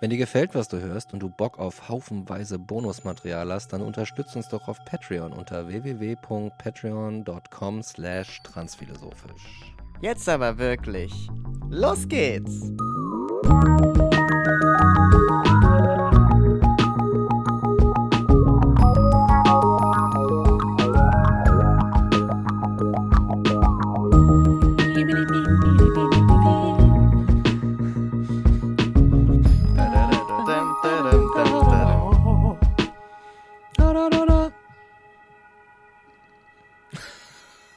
Wenn dir gefällt, was du hörst und du Bock auf haufenweise Bonusmaterial hast, dann unterstützt uns doch auf Patreon unter www.patreon.com slash transphilosophisch. Jetzt aber wirklich. Los geht's!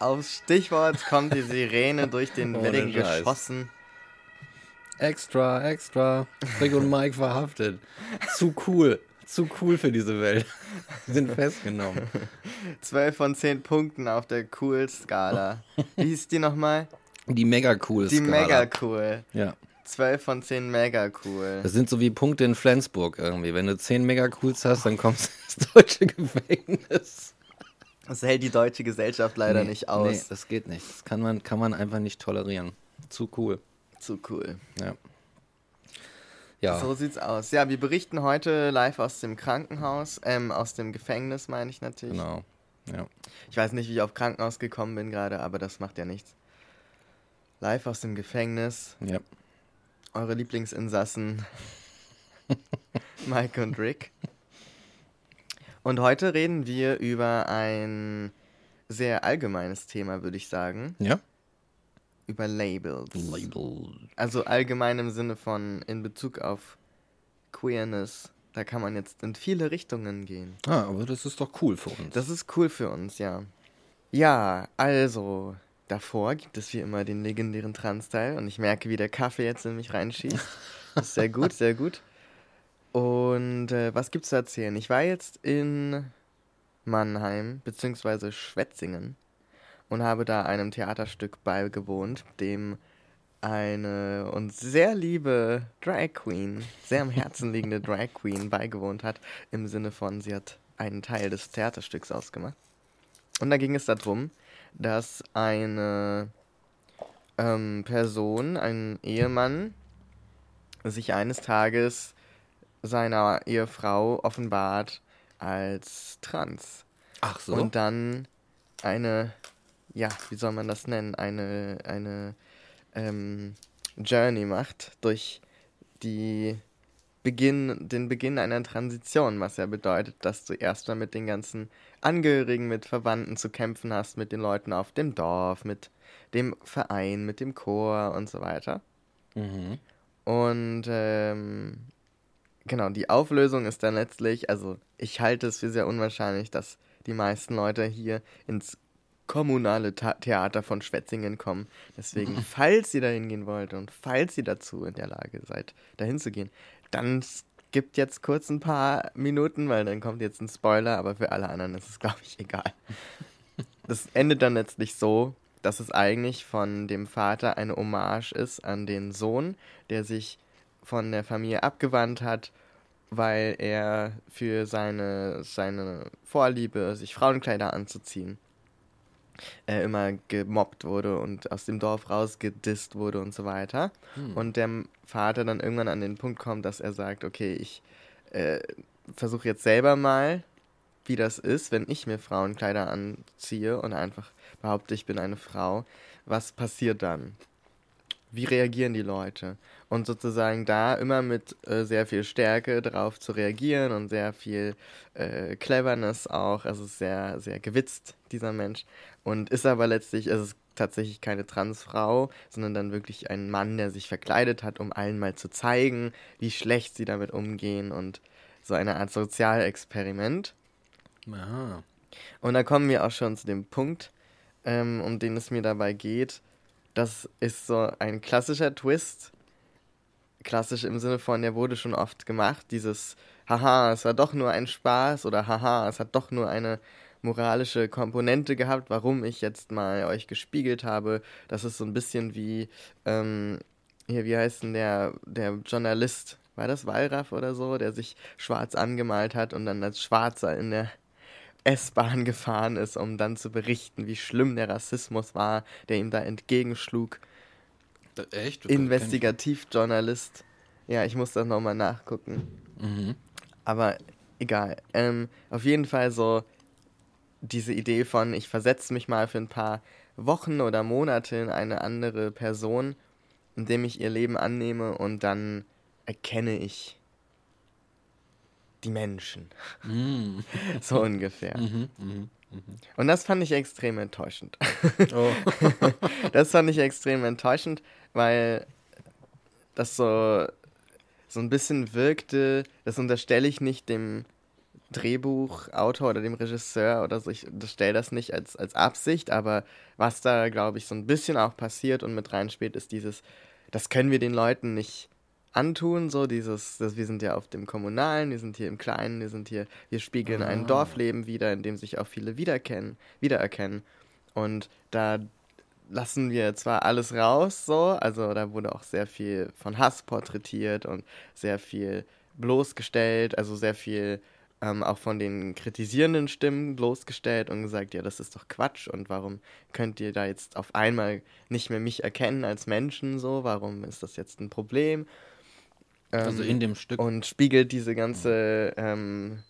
Aufs Stichwort kommt die Sirene durch den Wedding geschossen. Extra, extra. Rick und Mike verhaftet. Zu cool. Zu cool für diese Welt. Sie sind festgenommen. 12 von 10 Punkten auf der Cool-Skala. Wie hieß die nochmal? Die mega cool Die mega cool. Ja. 12 von 10 mega cool. Das sind so wie Punkte in Flensburg irgendwie. Wenn du 10 mega cools hast, dann kommst du ins deutsche Gefängnis. Das hält die deutsche Gesellschaft leider nee, nicht aus. Nee, das geht nicht. Das kann man, kann man einfach nicht tolerieren. Zu cool. Zu cool. Ja. Ja. So sieht's aus. Ja, wir berichten heute live aus dem Krankenhaus, ähm, aus dem Gefängnis meine ich natürlich. Genau. Ja. Ich weiß nicht, wie ich auf Krankenhaus gekommen bin gerade, aber das macht ja nichts. Live aus dem Gefängnis. Ja. Eure Lieblingsinsassen Mike und Rick. Und heute reden wir über ein sehr allgemeines Thema, würde ich sagen. Ja. Über Labels. Label. Also allgemein im Sinne von in Bezug auf Queerness. Da kann man jetzt in viele Richtungen gehen. Ah, aber das ist doch cool für uns. Das ist cool für uns, ja. Ja, also, davor gibt es wie immer den legendären Trans-Teil und ich merke, wie der Kaffee jetzt in mich reinschießt. Das ist sehr gut, sehr gut. Und äh, was gibt's zu erzählen? Ich war jetzt in Mannheim, beziehungsweise Schwetzingen, und habe da einem Theaterstück beigewohnt, dem eine uns sehr liebe Drag Queen, sehr am Herzen liegende Drag Queen beigewohnt hat, im Sinne von, sie hat einen Teil des Theaterstücks ausgemacht. Und da ging es darum, dass eine ähm, Person, ein Ehemann, sich eines Tages seiner Ehefrau offenbart als trans. Ach so. Und dann eine, ja, wie soll man das nennen, eine, eine ähm, Journey macht durch die Beginn, den Beginn einer Transition, was ja bedeutet, dass du erstmal mit den ganzen Angehörigen, mit Verwandten zu kämpfen hast, mit den Leuten auf dem Dorf, mit dem Verein, mit dem Chor und so weiter. Mhm. Und ähm, genau, die Auflösung ist dann letztlich, also ich halte es für sehr unwahrscheinlich, dass die meisten Leute hier ins kommunale Ta Theater von Schwetzingen kommen. Deswegen, falls ihr da hingehen wollt und falls ihr dazu in der Lage seid, dahin zu gehen, dann gibt jetzt kurz ein paar Minuten, weil dann kommt jetzt ein Spoiler, aber für alle anderen ist es, glaube ich, egal. Das endet dann letztlich so, dass es eigentlich von dem Vater eine Hommage ist an den Sohn, der sich von der Familie abgewandt hat, weil er für seine, seine Vorliebe, sich Frauenkleider anzuziehen, äh, immer gemobbt wurde und aus dem Dorf rausgedisst wurde und so weiter. Hm. Und der Vater dann irgendwann an den Punkt kommt, dass er sagt, okay, ich äh, versuche jetzt selber mal, wie das ist, wenn ich mir Frauenkleider anziehe und einfach behaupte, ich bin eine Frau. Was passiert dann? Wie reagieren die Leute? Und sozusagen da immer mit äh, sehr viel Stärke drauf zu reagieren und sehr viel äh, Cleverness auch. Also sehr, sehr gewitzt, dieser Mensch. Und ist aber letztlich, es ist tatsächlich keine Transfrau, sondern dann wirklich ein Mann, der sich verkleidet hat, um allen mal zu zeigen, wie schlecht sie damit umgehen und so eine Art Sozialexperiment. Aha. Und da kommen wir auch schon zu dem Punkt, ähm, um den es mir dabei geht. Das ist so ein klassischer Twist. Klassisch im Sinne von, der wurde schon oft gemacht. Dieses, haha, es war doch nur ein Spaß oder haha, es hat doch nur eine moralische Komponente gehabt, warum ich jetzt mal euch gespiegelt habe. Das ist so ein bisschen wie, ähm, hier, wie heißt denn der, der Journalist? War das Wallraff oder so, der sich schwarz angemalt hat und dann als Schwarzer in der S-Bahn gefahren ist, um dann zu berichten, wie schlimm der Rassismus war, der ihm da entgegenschlug. Echt? Investigativjournalist. Ja, ich muss das nochmal nachgucken. Mhm. Aber egal. Ähm, auf jeden Fall so diese Idee von, ich versetze mich mal für ein paar Wochen oder Monate in eine andere Person, indem ich ihr Leben annehme und dann erkenne ich die Menschen. Mhm. so ungefähr. Mhm. Mhm. Und das fand ich extrem enttäuschend. Oh. das fand ich extrem enttäuschend, weil das so, so ein bisschen wirkte, das unterstelle ich nicht dem Drehbuchautor oder dem Regisseur oder so, ich unterstelle das nicht als, als Absicht, aber was da, glaube ich, so ein bisschen auch passiert und mit reinspielt, ist dieses, das können wir den Leuten nicht antun, so dieses, das, wir sind ja auf dem Kommunalen, wir sind hier im Kleinen, wir sind hier, wir spiegeln ein Ah. Dorfleben wieder, in dem sich auch viele wiedererkennen, wiedererkennen. Und da lassen wir zwar alles raus, so, also da wurde auch sehr viel von Hass porträtiert und sehr viel bloßgestellt, also sehr viel ähm, auch von den kritisierenden Stimmen bloßgestellt und gesagt, ja, das ist doch Quatsch und warum könnt ihr da jetzt auf einmal nicht mehr mich erkennen als Menschen, so, warum ist das jetzt ein Problem? Also Ähm, in dem Stück. und spiegelt diese ganze ähm,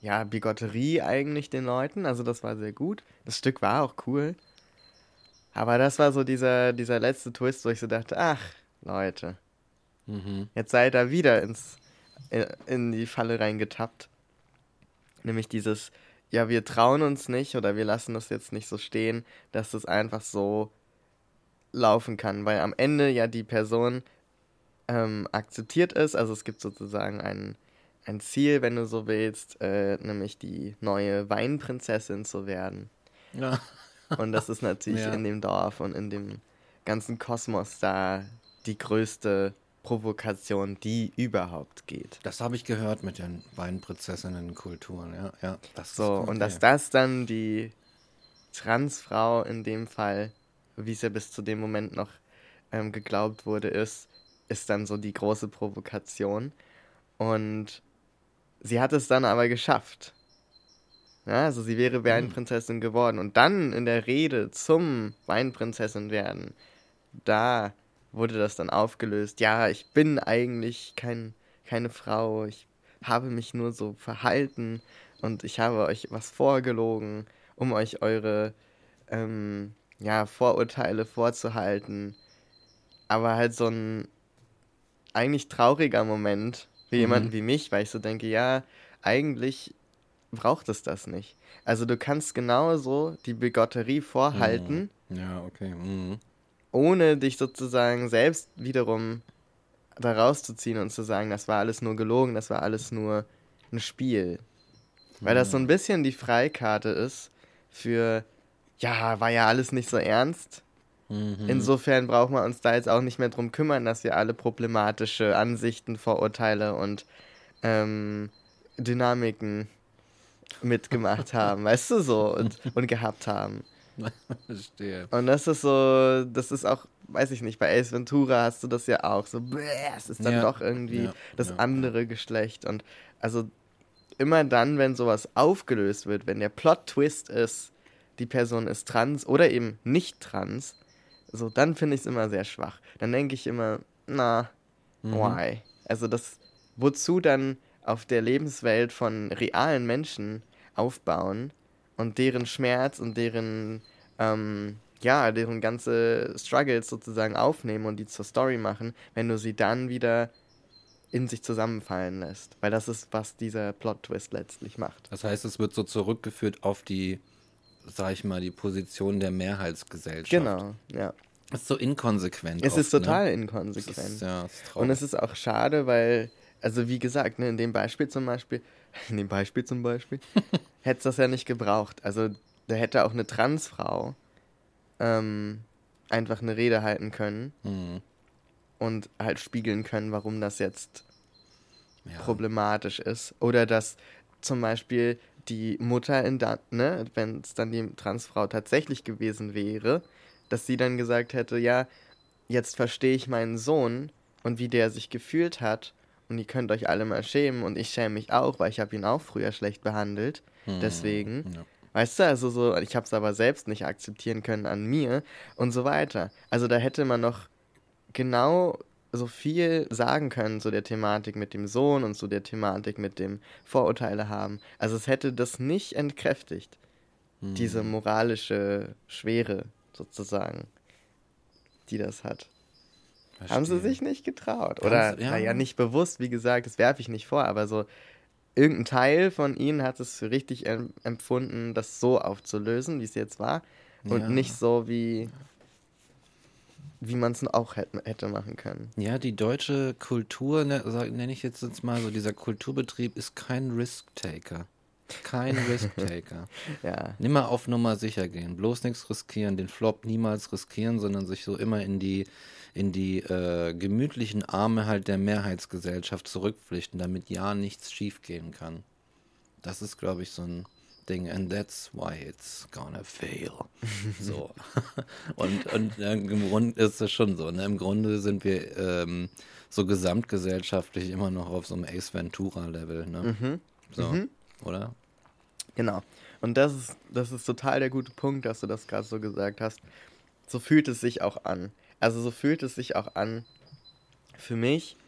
ja, Bigotterie eigentlich den Leuten. Also das war sehr gut. Das Stück war auch cool. Aber das war so dieser, dieser letzte Twist, wo ich so dachte, ach, Leute, Mhm. jetzt seid ihr wieder ins, in, in die Falle reingetappt. Nämlich dieses, ja, wir trauen uns nicht oder wir lassen das jetzt nicht so stehen, dass das einfach so laufen kann. Weil am Ende ja die Person ähm, akzeptiert ist. Also es gibt sozusagen ein, ein Ziel, wenn du so willst, äh, nämlich die neue Weinprinzessin zu werden. Ja. Und das ist natürlich Ja. in dem Dorf und in dem ganzen Kosmos da die größte Provokation, die überhaupt geht. Das habe ich gehört mit den Weinprinzessinnen-Kulturen, ja. ja das So, und dass das dann die Transfrau in dem Fall, wie es ja bis zu dem Moment noch ähm, geglaubt wurde, ist, ist dann so die große Provokation. Und sie hat es dann aber geschafft. Ja, also sie wäre Weinprinzessin geworden. Und dann in der Rede zum Weinprinzessin werden, da wurde das dann aufgelöst. Ja, ich bin eigentlich kein, keine Frau. Ich habe mich nur so verhalten und ich habe euch was vorgelogen, um euch eure ähm, ja, Vorurteile vorzuhalten. Aber halt so ein eigentlich trauriger Moment für Mhm. jemanden wie mich, weil ich so denke, ja, eigentlich braucht es das nicht. Also du kannst genauso die Bigotterie vorhalten, Ja, okay. Mhm. ohne dich sozusagen selbst wiederum da rauszuziehen und zu sagen, das war alles nur gelogen, das war alles nur ein Spiel. Weil das so ein bisschen die Freikarte ist für, ja, war ja alles nicht so ernst. Mhm. Insofern brauchen wir uns da jetzt auch nicht mehr drum kümmern, dass wir alle problematische Ansichten, Vorurteile und ähm, Dynamiken mitgemacht haben, weißt du so, und, und gehabt haben. Verstehe. Und das ist so, das ist auch, weiß ich nicht, bei Ace Ventura hast du das ja auch, so, bäh, es ist dann Ja, doch irgendwie ja, das ja, andere Geschlecht. Und also immer dann, wenn sowas aufgelöst wird, wenn der Plot-Twist ist, die Person ist trans oder eben nicht trans, so, dann finde ich es immer sehr schwach. Dann denke ich immer, na, Mhm. why? Also das, wozu dann auf der Lebenswelt von realen Menschen aufbauen und deren Schmerz und deren, ähm, ja, deren ganze Struggles sozusagen aufnehmen und die zur Story machen, wenn du sie dann wieder in sich zusammenfallen lässt. Weil das ist, was dieser Plot-Twist letztlich macht. Das heißt, es wird so zurückgeführt auf die, sag ich mal, die Position der Mehrheitsgesellschaft. Genau, ja. Das ist so inkonsequent. Es ist oft, total Ne? inkonsequent. Ist, ja, ist Und es ist auch schade, weil, also wie gesagt, ne, in dem Beispiel zum Beispiel, in dem Beispiel zum Beispiel, hätte es das ja nicht gebraucht. Also da hätte auch eine Transfrau ähm, einfach eine Rede halten können Mhm. und halt spiegeln können, warum das jetzt Ja. problematisch ist. Oder dass zum Beispiel die Mutter in da, ne, wenn es dann die Transfrau tatsächlich gewesen wäre, dass sie dann gesagt hätte, ja, jetzt verstehe ich meinen Sohn und wie der sich gefühlt hat und ihr könnt euch alle mal schämen und ich schäme mich auch, weil ich habe ihn auch früher schlecht behandelt. Hm, Deswegen, ja. weißt du, also so, ich habe es aber selbst nicht akzeptieren können an mir und so weiter. Also da hätte man noch genau so viel sagen können zu der Thematik mit dem Sohn und zu der Thematik mit dem Vorurteile haben. Also es hätte das nicht entkräftigt, hm. diese moralische Schwere sozusagen, die das hat. Verstehe. Haben sie sich nicht getraut. Oder, ja. naja, nicht bewusst, wie gesagt, das werfe ich nicht vor, aber so irgendein Teil von ihnen hat es richtig empfunden, das so aufzulösen, wie es jetzt war. Und ja. nicht so, wie, wie man es auch hätte, hätte machen können. Ja, die deutsche Kultur, ne, nenne ich jetzt, jetzt mal so, dieser Kulturbetrieb ist kein Risk-Taker. Kein Risk-Taker. ja. Nimmer auf Nummer sicher gehen. Bloß nichts riskieren. Den Flop niemals riskieren, sondern sich so immer in die, in die äh, gemütlichen Arme halt der Mehrheitsgesellschaft zurückpflichten, damit ja nichts schiefgehen kann. Das ist, glaube ich, so ein Ding. And that's why it's gonna fail. so. und und äh, im Grunde ist es schon so. Ne? Im Grunde sind wir ähm, so gesamtgesellschaftlich immer noch auf so einem Ace Ventura-Level. Ne? Mhm. So, mhm. oder? Genau. Und das ist, das ist total der gute Punkt, dass du das gerade so gesagt hast. So fühlt es sich auch an. Also so fühlt es sich auch an für mich,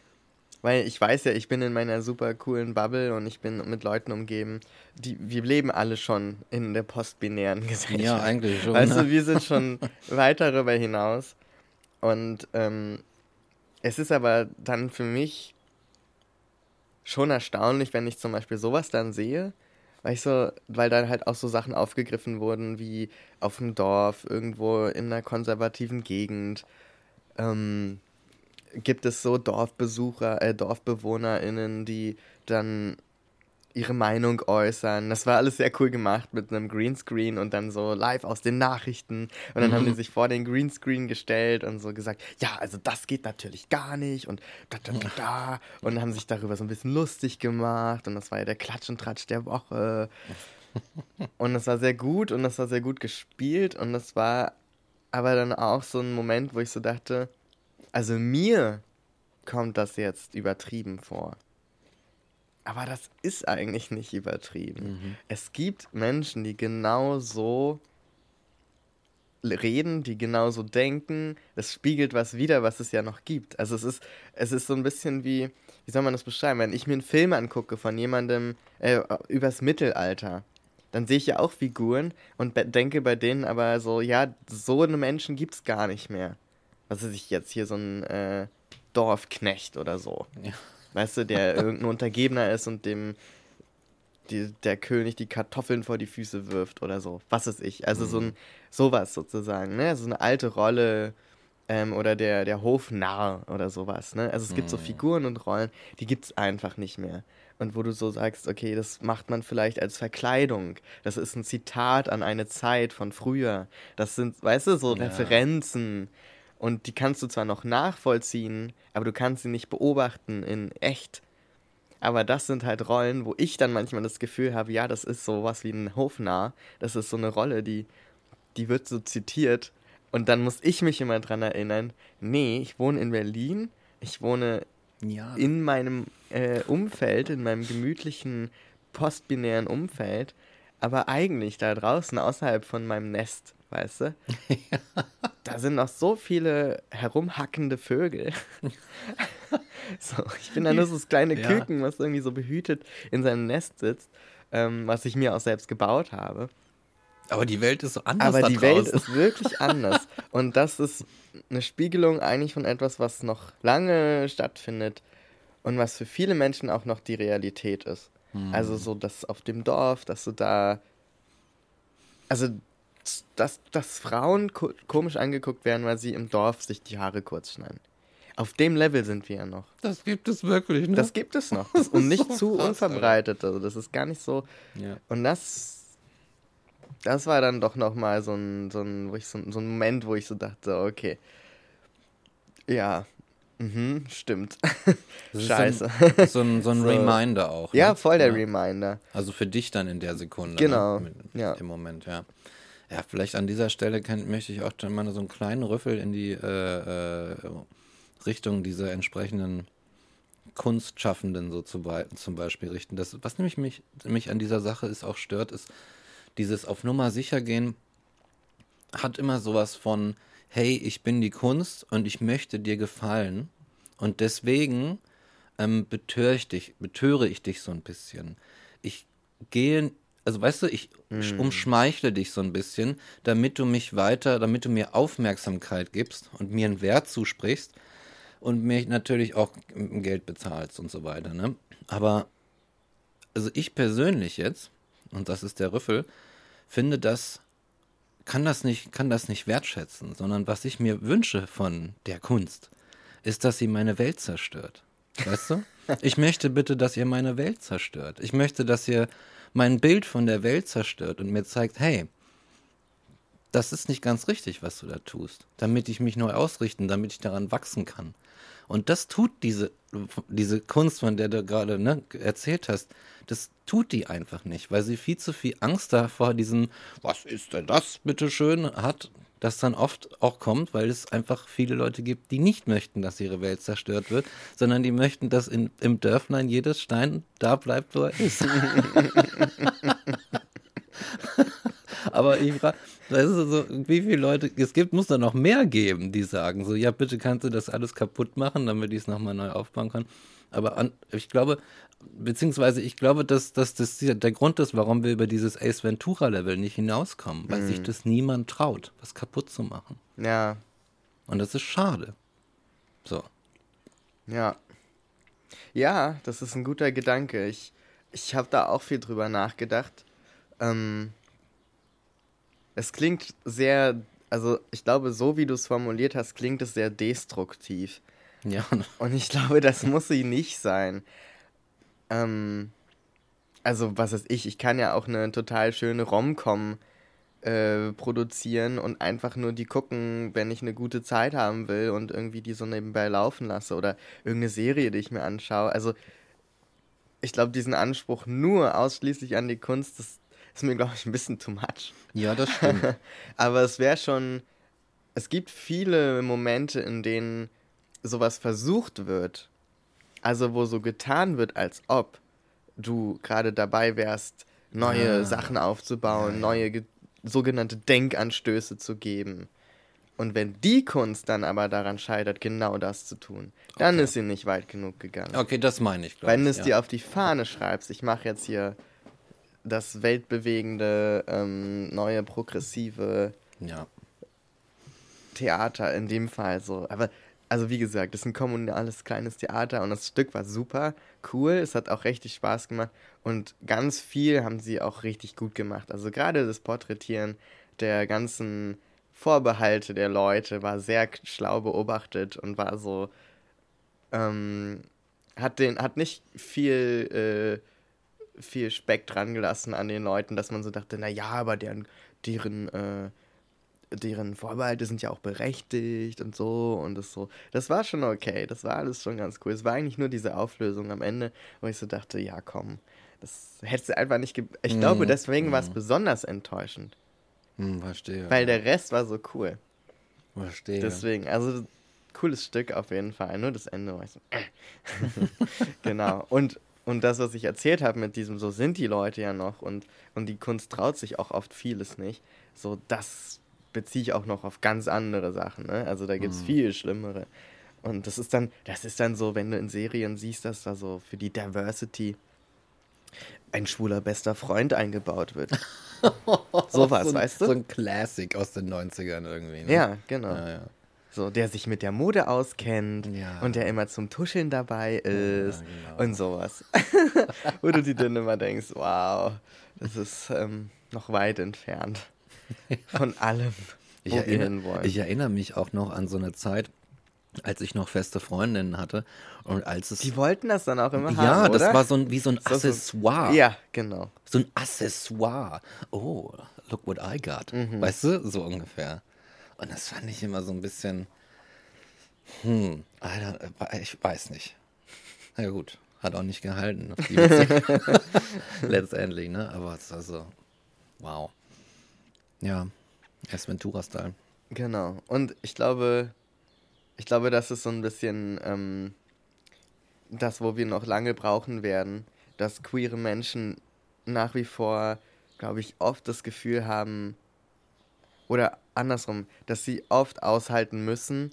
weil ich weiß ja, ich bin in meiner super coolen Bubble und ich bin mit Leuten umgeben, die wir leben alle schon in der postbinären Gesellschaft. Ja, eigentlich schon. Also wir sind schon weit darüber hinaus und ähm, es ist aber dann für mich schon erstaunlich, wenn ich zum Beispiel sowas dann sehe, ich so, weil dann halt auch so Sachen aufgegriffen wurden wie auf dem Dorf, irgendwo in einer konservativen Gegend, ähm, gibt es so Dorfbesucher, äh, DorfbewohnerInnen, die dann ihre Meinung äußern. Das war alles sehr cool gemacht mit einem Greenscreen und dann so live aus den Nachrichten. Und dann mhm. haben die sich vor den Greenscreen gestellt und so gesagt, ja, also das geht natürlich gar nicht und da, da, da, da. Und haben sich darüber so ein bisschen lustig gemacht. Und das war ja der Klatsch und Tratsch der Woche. Und das war sehr gut und das war sehr gut gespielt. Und das war aber dann auch so ein Moment, wo ich so dachte, also mir kommt das jetzt übertrieben vor. Aber das ist eigentlich nicht übertrieben. Mhm. Es gibt Menschen, die genau so reden, die genauso denken. Es spiegelt was wider, was es ja noch gibt. Also es ist, es ist so ein bisschen wie, wie soll man das beschreiben? Wenn ich mir einen Film angucke von jemandem äh, übers Mittelalter, dann sehe ich ja auch Figuren und denke bei denen aber so, ja, so eine Menschen gibt es gar nicht mehr. Was weiß ich jetzt hier so ein äh, Dorfknecht oder so. Ja. Weißt du, der irgendein Untergebener ist und dem die, der König die Kartoffeln vor die Füße wirft oder so. Was weiß ich. Also mhm. so ein mhm. sowas sozusagen, ne? So eine alte Rolle ähm, oder der, der Hofnarr oder sowas, ne? Also es gibt so mhm. Figuren und Rollen, die gibt es einfach nicht mehr. Und wo du so sagst, okay, das macht man vielleicht als Verkleidung. Das ist ein Zitat an eine Zeit von früher. Das sind, weißt du, so ja. Referenzen. Und die kannst du zwar noch nachvollziehen, aber du kannst sie nicht beobachten in echt. Aber das sind halt Rollen, wo ich dann manchmal das Gefühl habe, ja, das ist sowas wie ein Hofnarr. Das ist so eine Rolle, die, die wird so zitiert. Und dann muss ich mich immer dran erinnern, nee, ich wohne in Berlin, ich wohne ja. in meinem äh, Umfeld, in meinem gemütlichen postbinären Umfeld, aber eigentlich da draußen, außerhalb von meinem Nest, weißt du? da sind noch so viele herumhackende Vögel. so, ich bin da nur so das kleine ja. Küken, was irgendwie so behütet in seinem Nest sitzt, ähm, was ich mir auch selbst gebaut habe. Aber die Welt ist so anders. Aber die draußen. Welt ist wirklich anders. Und das ist eine Spiegelung eigentlich von etwas, was noch lange stattfindet und was für viele Menschen auch noch die Realität ist. Hm. Also so, dass auf dem Dorf, dass du da. Also dass, dass Frauen ko komisch angeguckt werden, weil sie im Dorf sich die Haare kurz schneiden. Auf dem Level sind wir ja noch. Das gibt es wirklich, ne? Das gibt es noch. Das und nicht so zu krass, unverbreitet. Also das ist gar nicht so. Ja. Und das, das war dann doch nochmal so ein, so, ein, wo ich so, so ein Moment, wo ich so dachte, okay. Ja, Mhm, stimmt. Scheiße. So ein, so ein, so ein so. Reminder auch. Ne? Ja, voll der ja. Reminder. Also für dich dann in der Sekunde. Genau. Ne? ja. Im Moment, ja. Ja, vielleicht an dieser Stelle kann, möchte ich auch mal so einen kleinen Rüffel in die äh, äh, Richtung dieser entsprechenden Kunstschaffenden so zu, zum Beispiel richten. Das, was nämlich mich, mich an dieser Sache ist auch stört, ist dieses auf Nummer sicher gehen hat immer sowas von, hey, ich bin die Kunst und ich möchte dir gefallen und deswegen ähm, betöre ich dich, betöre ich dich so ein bisschen. Ich gehe, also weißt du, ich mm. umschmeichle dich so ein bisschen, damit du mich weiter, damit du mir Aufmerksamkeit gibst und mir einen Wert zusprichst und mir natürlich auch Geld bezahlst und so weiter. Ne? Aber also ich persönlich jetzt, und das ist der Rüffel, finde das kann das nicht, kann das nicht wertschätzen, sondern was ich mir wünsche von der Kunst, ist, dass sie meine Welt zerstört. Weißt du? Ich möchte bitte, dass ihr meine Welt zerstört. Ich möchte, dass ihr mein Bild von der Welt zerstört und mir zeigt, hey, das ist nicht ganz richtig, was du da tust, damit ich mich neu ausrichten, damit ich daran wachsen kann. Und das tut diese, diese Kunst, von der du gerade ne, erzählt hast, das tut die einfach nicht, weil sie viel zu viel Angst da vor diesem, was ist denn das, bitteschön, hat, das dann oft auch kommt, weil es einfach viele Leute gibt, die nicht möchten, dass ihre Welt zerstört wird, sondern die möchten, dass in, im Dörflein jedes Stein da bleibt, wo er ist. Aber ich frage, das ist so, wie viele Leute es gibt, muss da noch mehr geben, die sagen so, ja, bitte kannst du das alles kaputt machen, damit ich es nochmal neu aufbauen kann. Aber an, ich glaube, beziehungsweise ich glaube, dass, dass das der Grund ist, warum wir über dieses Ace Ventura-Level nicht hinauskommen, weil mhm. sich das niemand traut, was kaputt zu machen. Ja. Und das ist schade. So. Ja. Ja, das ist ein guter Gedanke. Ich, ich habe da auch viel drüber nachgedacht. Ähm, es klingt sehr, also ich glaube, so wie du es formuliert hast, klingt es sehr destruktiv. Ja. Und ich glaube, das muss sie nicht sein. Ähm, also, was weiß ich, ich kann ja auch eine total schöne Rom-Com äh, produzieren und einfach nur die gucken, wenn ich eine gute Zeit haben will und irgendwie die so nebenbei laufen lasse oder irgendeine Serie, die ich mir anschaue. Also, ich glaube, diesen Anspruch nur ausschließlich an die Kunst, das ist mir, glaube ich, ein bisschen too much. Ja, das stimmt. Aber es wäre schon. Es gibt viele Momente, in denen sowas versucht wird. Also, wo so getan wird, als ob du gerade dabei wärst, neue ah. Sachen aufzubauen, neue sogenannte Denkanstöße zu geben. Und wenn die Kunst dann aber daran scheitert, genau das zu tun, dann okay. ist sie nicht weit genug gegangen. Okay, das meine ich. Wenn du es ja. dir auf die Fahne schreibst, ich mache jetzt hier das weltbewegende, ähm, neue, progressive ja. Theater in dem Fall so. Aber, also wie gesagt, das ist ein kommunales kleines Theater und das Stück war super cool. Es hat auch richtig Spaß gemacht und ganz viel haben sie auch richtig gut gemacht. Also gerade das Porträtieren der ganzen Vorbehalte der Leute war sehr schlau beobachtet und war so, ähm, hat den, hat nicht viel, äh, viel Speck dran gelassen an den Leuten, dass man so dachte, na ja, aber deren, deren, äh, deren Vorbehalte sind ja auch berechtigt und so und das so. Das war schon okay, das war alles schon ganz cool. Es war eigentlich nur diese Auflösung am Ende, wo ich so dachte, ja komm, das hättest du einfach nicht. Ich mm, glaube, deswegen mm. war es besonders enttäuschend. Mm, verstehe. Weil der Rest war so cool. Verstehe. Deswegen, also cooles Stück auf jeden Fall. Nur das Ende war ich so. genau. Und und das, was ich erzählt habe mit diesem, so sind die Leute ja noch und, und die Kunst traut sich auch oft vieles nicht, so das beziehe ich auch noch auf ganz andere Sachen. Ne? Also da gibt es mhm. viel schlimmere. Und das ist dann, das ist dann so, wenn du in Serien siehst, dass da so für die Diversity ein schwuler bester Freund eingebaut wird. Sowas, so weißt du? So ein Classic aus den 90ern irgendwie. Ne? Ja, genau. Ja, ja. So, der sich mit der Mode auskennt ja. und der immer zum Tuscheln dabei ist genau. und sowas. Wo du dir dann immer denkst, wow, das ist ähm, noch weit entfernt von allem, ich erinnere. Ich erinnere mich auch noch an so eine Zeit, als ich noch feste Freundinnen hatte und als es die wollten das dann auch immer ja, haben, Ja, das war so ein wie so ein Accessoire. So, ja, genau. So ein Accessoire. Oh, look what I got. Mhm. Weißt du, so ungefähr. Und das fand ich immer so ein bisschen. Hm, Alter, äh, ich weiß nicht. Na ja, gut, hat auch nicht gehalten. Letztendlich, ne? Aber es ist also, wow. Ja, erst Ventura-Style. Genau. Und ich glaube, ich glaube, das ist so ein bisschen ähm, das, wo wir noch lange brauchen werden, dass queere Menschen nach wie vor, glaube ich, oft das Gefühl haben, oder andersrum, dass sie oft aushalten müssen,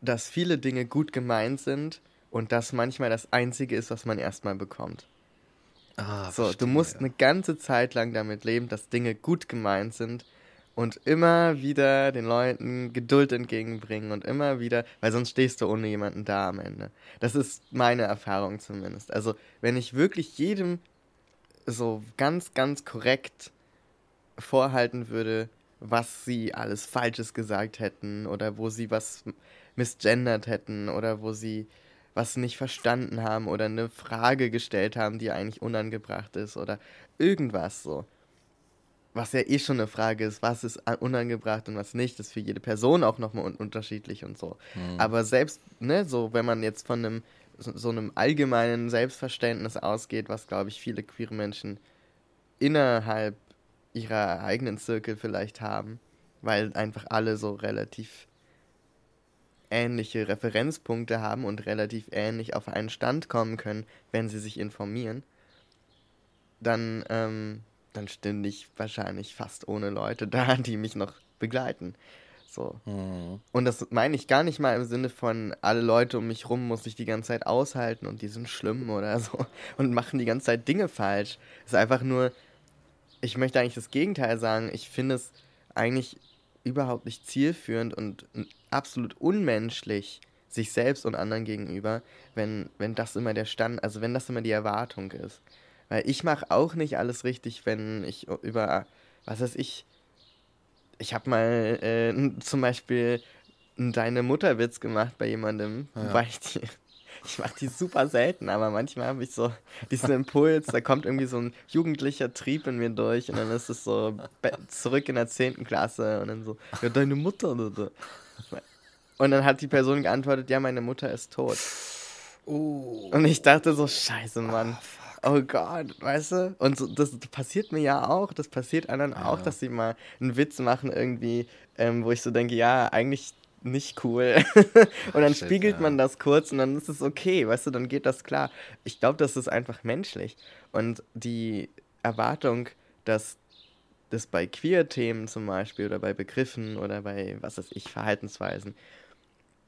dass viele Dinge gut gemeint sind und das manchmal das Einzige ist, was man erstmal bekommt. Ah, so, verstehe, du musst ja. eine ganze Zeit lang damit leben, dass Dinge gut gemeint sind und immer wieder den Leuten Geduld entgegenbringen und immer wieder, weil sonst stehst du ohne jemanden da am Ende. Das ist meine Erfahrung zumindest. Also, wenn ich wirklich jedem so ganz, ganz korrekt vorhalten würde, was sie alles Falsches gesagt hätten oder wo sie was misgendert hätten oder wo sie was nicht verstanden haben oder eine Frage gestellt haben, die eigentlich unangebracht ist oder irgendwas so. Was ja eh schon eine Frage ist, was ist unangebracht und was nicht, ist für jede Person auch nochmal un unterschiedlich und so. Mhm. Aber selbst, ne, so, wenn man jetzt von einem, so, so einem allgemeinen Selbstverständnis ausgeht, was, glaube ich, viele queere Menschen innerhalb ihrer eigenen Zirkel vielleicht haben, weil einfach alle so relativ ähnliche Referenzpunkte haben und relativ ähnlich auf einen Stand kommen können, wenn sie sich informieren, dann, ähm, dann stünde ich wahrscheinlich fast ohne Leute da, die mich noch begleiten. So. Mhm. Und das meine ich gar nicht mal im Sinne von, alle Leute um mich rum muss ich die ganze Zeit aushalten und die sind schlimm oder so und machen die ganze Zeit Dinge falsch. Es ist einfach nur, ich möchte eigentlich das Gegenteil sagen. Ich finde es eigentlich überhaupt nicht zielführend und absolut unmenschlich sich selbst und anderen gegenüber, wenn, wenn das immer der Stand, also wenn das immer die Erwartung ist. Weil ich mache auch nicht alles richtig, wenn ich über, was weiß ich, ich habe mal äh, zum Beispiel deine Mutterwitz gemacht bei jemandem, ja. wobei ich die ich mache die super selten, aber manchmal habe ich so diesen Impuls, da kommt irgendwie so ein jugendlicher Trieb in mir durch und dann ist es so zurück in der 10. Klasse und dann so, ja, deine Mutter. Oder? Und dann hat die Person geantwortet, ja, meine Mutter ist tot. Oh. Und ich dachte so, scheiße, Mann. Oh, oh Gott, weißt du? Und so, das, das, passiert mir ja auch, das passiert anderen ja. auch, dass sie mal einen Witz machen irgendwie, ähm, wo ich so denke, ja, eigentlich nicht cool. und dann Shit, spiegelt ja. man das kurz und dann ist es okay, weißt du, dann geht das klar. Ich glaube, das ist einfach menschlich. Und die Erwartung, dass das bei Queer-Themen zum Beispiel oder bei Begriffen oder bei, was weiß ich, Verhaltensweisen,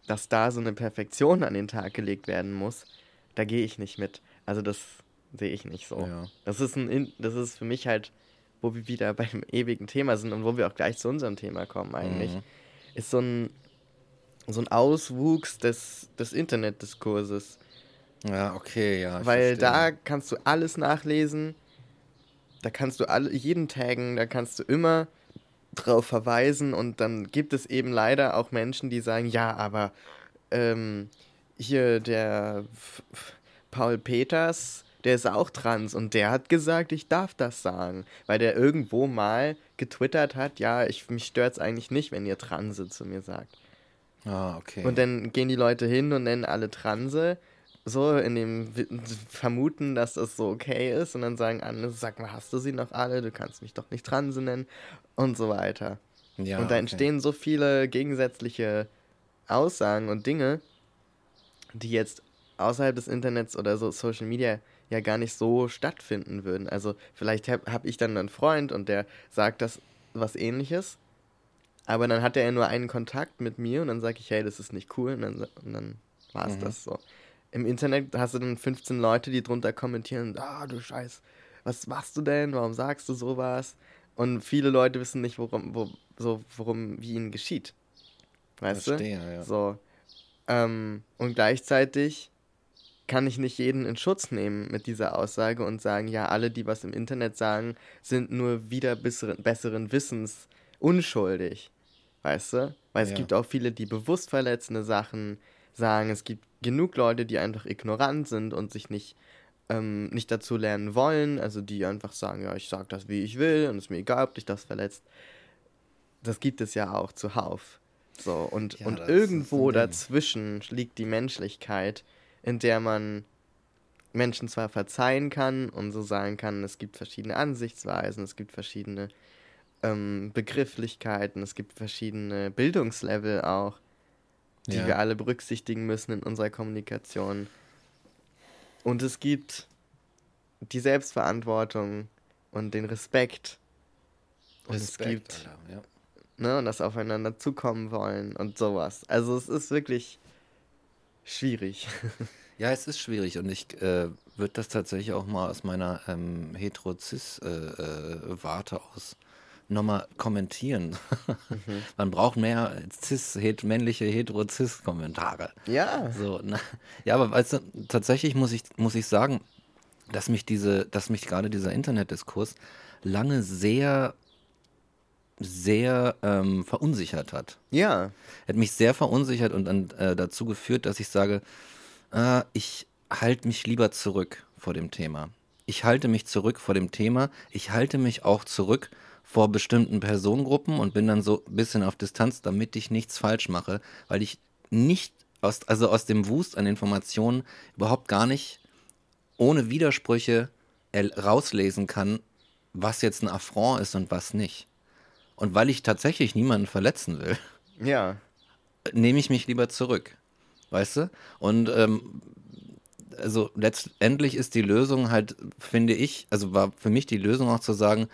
dass da so eine Perfektion an den Tag gelegt werden muss, da gehe ich nicht mit. Also das sehe ich nicht so. Ja. Das, ist ein, das ist für mich halt, wo wir wieder beim ewigen Thema sind und wo wir auch gleich zu unserem Thema kommen eigentlich, mhm. ist so ein so ein Auswuchs des, des Internetdiskurses. Ja, okay, ja. Weil verstehe. da kannst du alles nachlesen, da kannst du alle, jeden taggen, da kannst du immer drauf verweisen und dann gibt es eben leider auch Menschen, die sagen, ja, aber ähm, hier der F F Paul Peters, der ist auch trans und der hat gesagt, ich darf das sagen, weil der irgendwo mal getwittert hat, ja, ich, mich stört es eigentlich nicht, wenn ihr Transe zu mir sagt. Ah, okay. Und dann gehen die Leute hin und nennen alle Transe, so in dem Vermuten, dass das so okay ist. Und dann sagen andere, sag mal, hast du sie noch alle? Du kannst mich doch nicht Transe nennen. Und so weiter. Ja, und da okay. entstehen so viele gegensätzliche Aussagen und Dinge, die jetzt außerhalb des Internets oder so Social Media ja gar nicht so stattfinden würden. Also vielleicht habe hab ich dann einen Freund und der sagt das was ähnliches aber dann hat er ja nur einen Kontakt mit mir und dann sage ich, hey, das ist nicht cool und dann, und dann war es mhm. das so. Im Internet hast du dann 15 Leute, die drunter kommentieren, ah, du Scheiß, was machst du denn? Warum sagst du sowas? Und viele Leute wissen nicht, worum, wo, so, worum, wie ihnen geschieht. Weißt Verstehe, du? Ja. So. Ähm, und gleichzeitig kann ich nicht jeden in Schutz nehmen mit dieser Aussage und sagen, ja, alle, die was im Internet sagen, sind nur wieder besseren, besseren Wissens unschuldig. Weißt du? Weil es ja. gibt auch viele, die bewusst verletzende Sachen sagen. Es gibt genug Leute, die einfach ignorant sind und sich nicht, ähm, nicht dazu lernen wollen. Also die einfach sagen, ja, ich sag das, wie ich will und es ist mir egal, ob dich das verletzt. Das gibt es ja auch zuhauf. So, und, ja, und irgendwo dazwischen liegt die Menschlichkeit, in der man Menschen zwar verzeihen kann und so sagen kann, es gibt verschiedene Ansichtsweisen, es gibt verschiedene ähm, Begrifflichkeiten, es gibt verschiedene Bildungslevel auch, die ja. wir alle berücksichtigen müssen in unserer Kommunikation. Und es gibt die Selbstverantwortung und den Respekt. Und Respekt, es gibt Alter, ja. ne, und das Aufeinander zukommen wollen und sowas. Also es ist wirklich schwierig. Ja, es ist schwierig und ich äh, würde das tatsächlich auch mal aus meiner ähm, Hetero-Cis-Warte äh, äh, aus nochmal kommentieren. Mhm. Man braucht mehr cis, het, männliche hetero-cis-Kommentare. Ja. So, na, ja, aber weißt du, tatsächlich muss ich, muss ich sagen, dass mich diese, dass mich gerade dieser Internetdiskurs lange sehr sehr ähm, verunsichert hat. Ja. Hat mich sehr verunsichert und dann äh, dazu geführt, dass ich sage, äh, ich halte mich lieber zurück vor dem Thema. Ich halte mich zurück vor dem Thema. Ich halte mich auch zurück vor bestimmten Personengruppen und bin dann so ein bisschen auf Distanz, damit ich nichts falsch mache, weil ich nicht aus, also aus dem Wust an Informationen überhaupt gar nicht ohne Widersprüche rauslesen kann, was jetzt ein Affront ist und was nicht. Und weil ich tatsächlich niemanden verletzen will, ja. nehme ich mich lieber zurück weißt du? Und ähm, also letztendlich ist die Lösung halt, finde ich, also war für mich die Lösung auch zu sagen,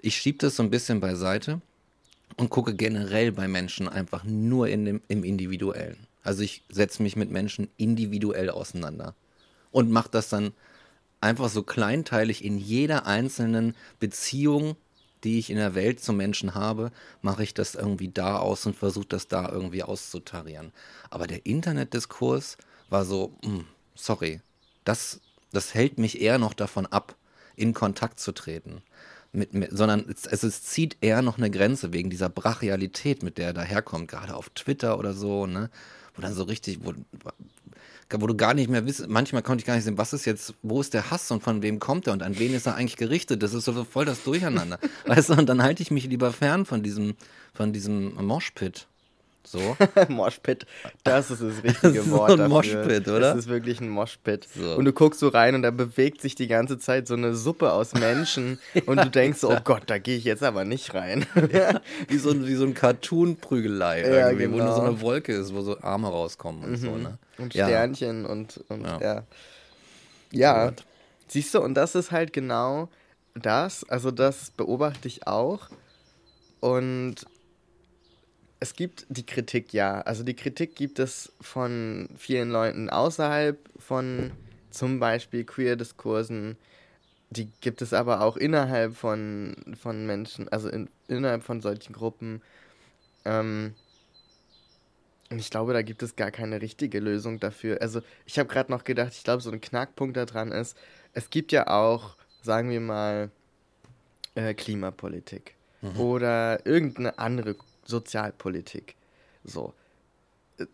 ich schiebe das so ein bisschen beiseite und gucke generell bei Menschen einfach nur in dem, im Individuellen. Also ich setze mich mit Menschen individuell auseinander und mache das dann einfach so kleinteilig in jeder einzelnen Beziehung die ich in der Welt zum Menschen habe, mache ich das irgendwie da aus und versuche das da irgendwie auszutarieren. Aber der Internetdiskurs war so, mh, hm, sorry, das, das hält mich eher noch davon ab, in Kontakt zu treten. Mit, mit, sondern es, es, zieht eher noch eine Grenze wegen dieser Brachialität, mit der er daherkommt, gerade auf Twitter oder so, ne? Wo dann so richtig, wo, wo du gar nicht mehr wissen, manchmal konnte ich gar nicht sehen, was ist jetzt, wo ist der Hass und von wem kommt er und an wen ist er eigentlich gerichtet? Das ist so voll das Durcheinander. weißt du, und dann halte ich mich lieber fern von diesem, von diesem Moshpit. So. Moshpit, das ist das richtige das ist Wort. So ein dafür. Moshpit, oder? Das ist wirklich ein Moshpit. So. Und du guckst so rein und da bewegt sich die ganze Zeit so eine Suppe aus Menschen ja, und du denkst so, oh Gott, da gehe ich jetzt aber nicht rein. ja, wie so, wie so ein Cartoon-Prügelei, ja, genau. wo nur so eine Wolke ist, wo so Arme rauskommen und mhm. so, ne? Und Sternchen und, und ja. Ja. Siehst du, und das ist halt genau das, also das beobachte ich auch. Und es gibt die Kritik, ja. Also die Kritik gibt es von vielen Leuten außerhalb von zum Beispiel Queer-Diskursen. Die gibt es aber auch innerhalb von, von Menschen, also in, innerhalb von solchen Gruppen. Ähm, und ich glaube, da gibt es gar keine richtige Lösung dafür. Also ich habe gerade noch gedacht, ich glaube, so ein Knackpunkt daran ist, es gibt ja auch, sagen wir mal, äh, Klimapolitik mhm. oder irgendeine andere Sozialpolitik. So.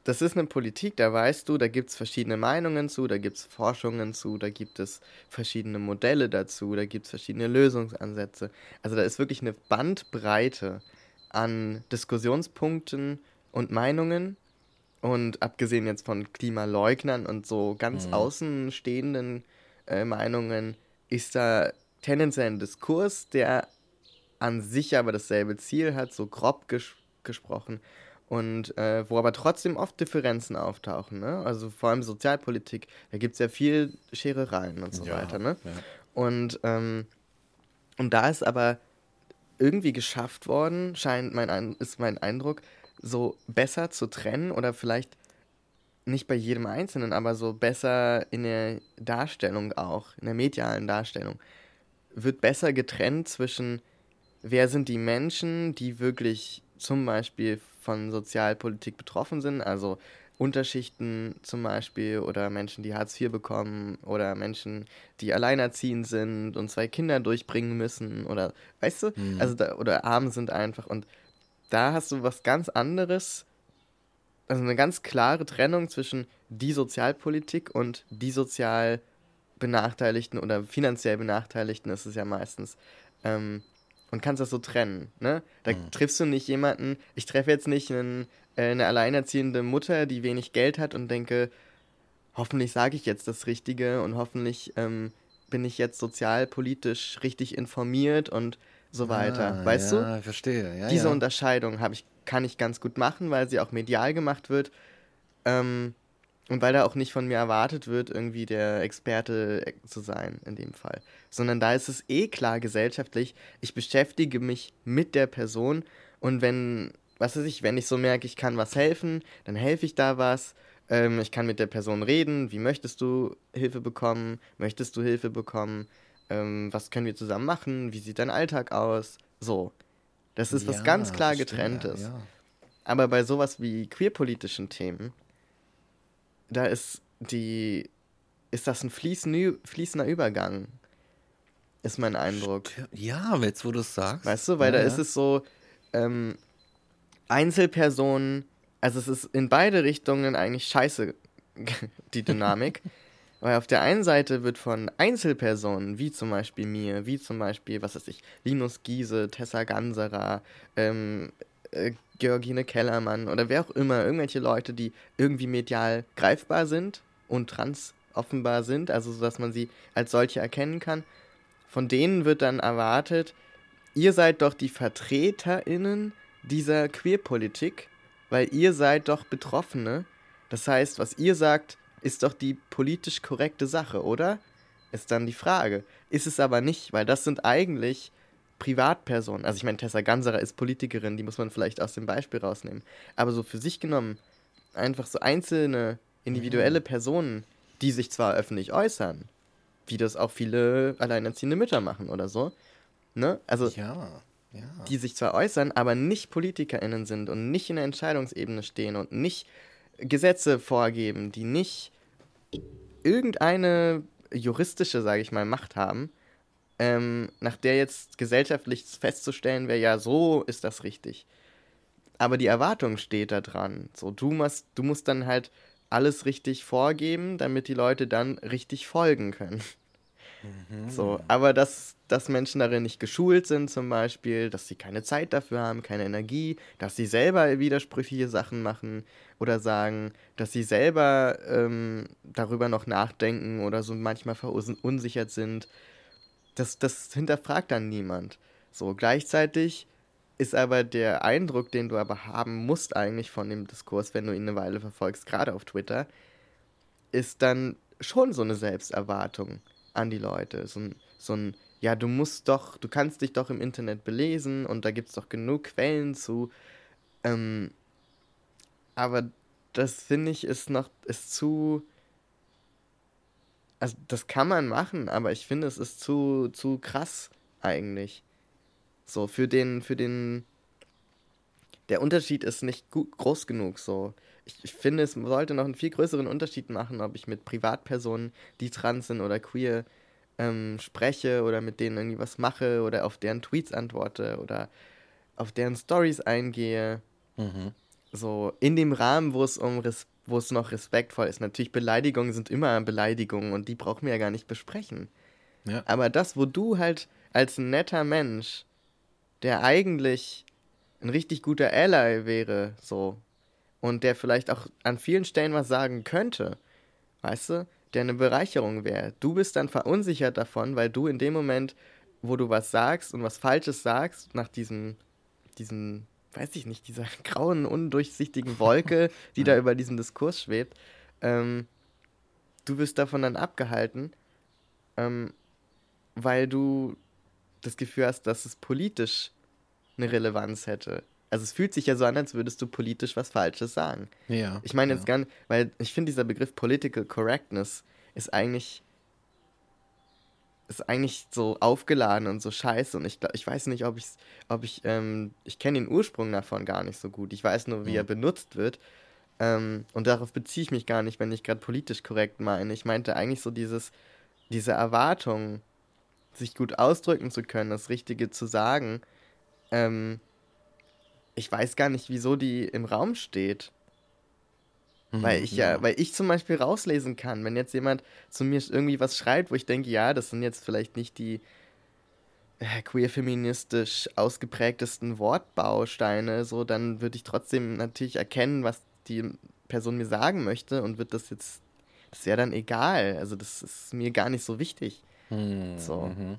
Das ist eine Politik, da weißt du, da gibt es verschiedene Meinungen zu, da gibt es Forschungen zu, da gibt es verschiedene Modelle dazu, da gibt es verschiedene Lösungsansätze. Also da ist wirklich eine Bandbreite an Diskussionspunkten und Meinungen. Und abgesehen jetzt von Klimaleugnern und so ganz mhm. außenstehenden äh, Meinungen, ist da tendenziell ein Diskurs, der an sich aber dasselbe Ziel hat, so grob ges gesprochen. Und äh, wo aber trotzdem oft Differenzen auftauchen, ne? Also vor allem Sozialpolitik, da gibt es ja viel Scherereien und so ja, weiter, ne? Ja. Und, ähm, und da ist aber irgendwie geschafft worden, scheint mein ist mein Eindruck, so besser zu trennen oder vielleicht nicht bei jedem Einzelnen, aber so besser in der Darstellung auch, in der medialen Darstellung, wird besser getrennt zwischen, wer sind die Menschen, die wirklich zum Beispiel von Sozialpolitik betroffen sind, also Unterschichten zum Beispiel oder Menschen, die Hartz IV bekommen oder Menschen, die alleinerziehend sind und zwei Kinder durchbringen müssen oder weißt du, mhm. also da, oder arm sind einfach und da hast du was ganz anderes, also eine ganz klare Trennung zwischen die Sozialpolitik und die sozial Benachteiligten oder finanziell Benachteiligten ist es ja meistens. Ähm, und kannst das so trennen. Ne? Da mhm. triffst du nicht jemanden, ich treffe jetzt nicht einen äh, eine alleinerziehende Mutter, die wenig Geld hat und denke, hoffentlich sage ich jetzt das Richtige und hoffentlich ähm, bin ich jetzt sozialpolitisch richtig informiert und so weiter. Ah, weißt ja, du? verstehe. Ja, Diese ja. Unterscheidung ich, kann ich ganz gut machen, weil sie auch medial gemacht wird. Ähm, und weil da auch nicht von mir erwartet wird, irgendwie der Experte zu sein, in dem Fall. Sondern da ist es eh klar gesellschaftlich, ich beschäftige mich mit der Person und wenn, was weiß ich, wenn ich so merke, ich kann was helfen, dann helfe ich da was. Ähm, ich kann mit der Person reden, wie möchtest du Hilfe bekommen? Möchtest du Hilfe bekommen? Ähm, was können wir zusammen machen? Wie sieht dein Alltag aus? So. Das ist ja, was ganz klar getrenntes. Ja, ja. Aber bei sowas wie queerpolitischen Themen, da ist die, ist das ein fließender Übergang, ist mein Eindruck. Ja, jetzt wo du es sagst. Weißt du, weil da ist es so, ähm, Einzelpersonen, also es ist in beide Richtungen eigentlich scheiße, die Dynamik. Weil auf der einen Seite wird von Einzelpersonen, wie zum Beispiel mir, wie zum Beispiel, was weiß ich, Linus Giese, Tessa Ganserer, ähm, äh, Georgine Kellermann oder wer auch immer, irgendwelche Leute, die irgendwie medial greifbar sind und trans offenbar sind, also so dass man sie als solche erkennen kann, von denen wird dann erwartet, ihr seid doch die VertreterInnen dieser Queerpolitik, weil ihr seid doch Betroffene. Das heißt, was ihr sagt, ist doch die politisch korrekte Sache, oder? Ist dann die Frage. Ist es aber nicht, weil das sind eigentlich Privatpersonen. Also ich meine, Tessa Ganserer ist Politikerin, die muss man vielleicht aus dem Beispiel rausnehmen. Aber so für sich genommen, einfach so einzelne, individuelle mhm. Personen, die sich zwar öffentlich äußern, wie das auch viele alleinerziehende Mütter machen oder so. Ne? Also, ja, ja. die sich zwar äußern, aber nicht PolitikerInnen sind und nicht in der Entscheidungsebene stehen und nicht Gesetze vorgeben, die nicht irgendeine juristische, sage ich mal, Macht haben, ähm, nach der jetzt gesellschaftlich festzustellen wäre, ja, so ist das richtig. Aber die Erwartung steht da dran. So, du musst, du musst dann halt alles richtig vorgeben, damit die Leute dann richtig folgen können. Mhm. So, aber dass, dass Menschen darin nicht geschult sind, zum Beispiel, dass sie keine Zeit dafür haben, keine Energie, dass sie selber widersprüchliche Sachen machen oder sagen, dass sie selber ähm, darüber noch nachdenken oder so manchmal verunsichert sind, das, das hinterfragt dann niemand. So, gleichzeitig ist aber der Eindruck, den du aber haben musst eigentlich von dem Diskurs, wenn du ihn eine Weile verfolgst, gerade auf Twitter, ist dann schon so eine Selbsterwartung an die Leute. So ein, so ein, ja, du musst doch, du kannst dich doch im Internet belesen und da gibt es doch genug Quellen zu. Ähm, aber das finde ich ist noch, ist zu. Also das kann man machen, aber ich finde, es ist zu, zu krass eigentlich. So, für den, für den. Der Unterschied ist nicht groß genug so ich, ich finde, es sollte noch einen viel größeren Unterschied machen, ob ich mit Privatpersonen, die trans sind oder queer, ähm, spreche oder mit denen irgendwie was mache oder auf deren Tweets antworte oder auf deren Stories eingehe. Mhm. So in dem Rahmen, wo es um wo es noch respektvoll ist. Natürlich, Beleidigungen sind immer Beleidigungen und die brauchen wir ja gar nicht besprechen. Ja. Aber das, wo du halt als netter Mensch, der eigentlich ein richtig guter Ally wäre, so, und der vielleicht auch an vielen Stellen was sagen könnte, weißt du, der eine Bereicherung wäre. Du bist dann verunsichert davon, weil du in dem Moment, wo du was sagst und was Falsches sagst, nach diesem, diesem, weiß ich nicht, dieser grauen, undurchsichtigen Wolke, die da über diesem Diskurs schwebt, ähm, du wirst davon dann abgehalten, ähm, weil du das Gefühl hast, dass es politisch eine Relevanz hätte. Also es fühlt sich ja so an, als würdest du politisch was Falsches sagen. Ja. Ich meine ja. jetzt gar nicht, weil ich finde, dieser Begriff Political Correctness ist eigentlich ist eigentlich so aufgeladen und so scheiße und ich ich weiß nicht, ob ich ob ich ähm, ich kenne den Ursprung davon gar nicht so gut. Ich weiß nur, wie ja. er benutzt wird. Ähm, und darauf beziehe ich mich gar nicht, wenn ich gerade politisch korrekt meine. Ich meinte eigentlich so dieses diese Erwartung, sich gut ausdrücken zu können, das Richtige zu sagen. Ähm, ich weiß gar nicht, wieso die im Raum steht. Weil ich ja. ja, weil ich zum Beispiel rauslesen kann, wenn jetzt jemand zu mir irgendwie was schreibt, wo ich denke, ja, das sind jetzt vielleicht nicht die äh, queer-feministisch ausgeprägtesten Wortbausteine, so, dann würde ich trotzdem natürlich erkennen, was die Person mir sagen möchte und wird das jetzt, das wäre dann egal. Also das ist mir gar nicht so wichtig. Hm, so. Mhm.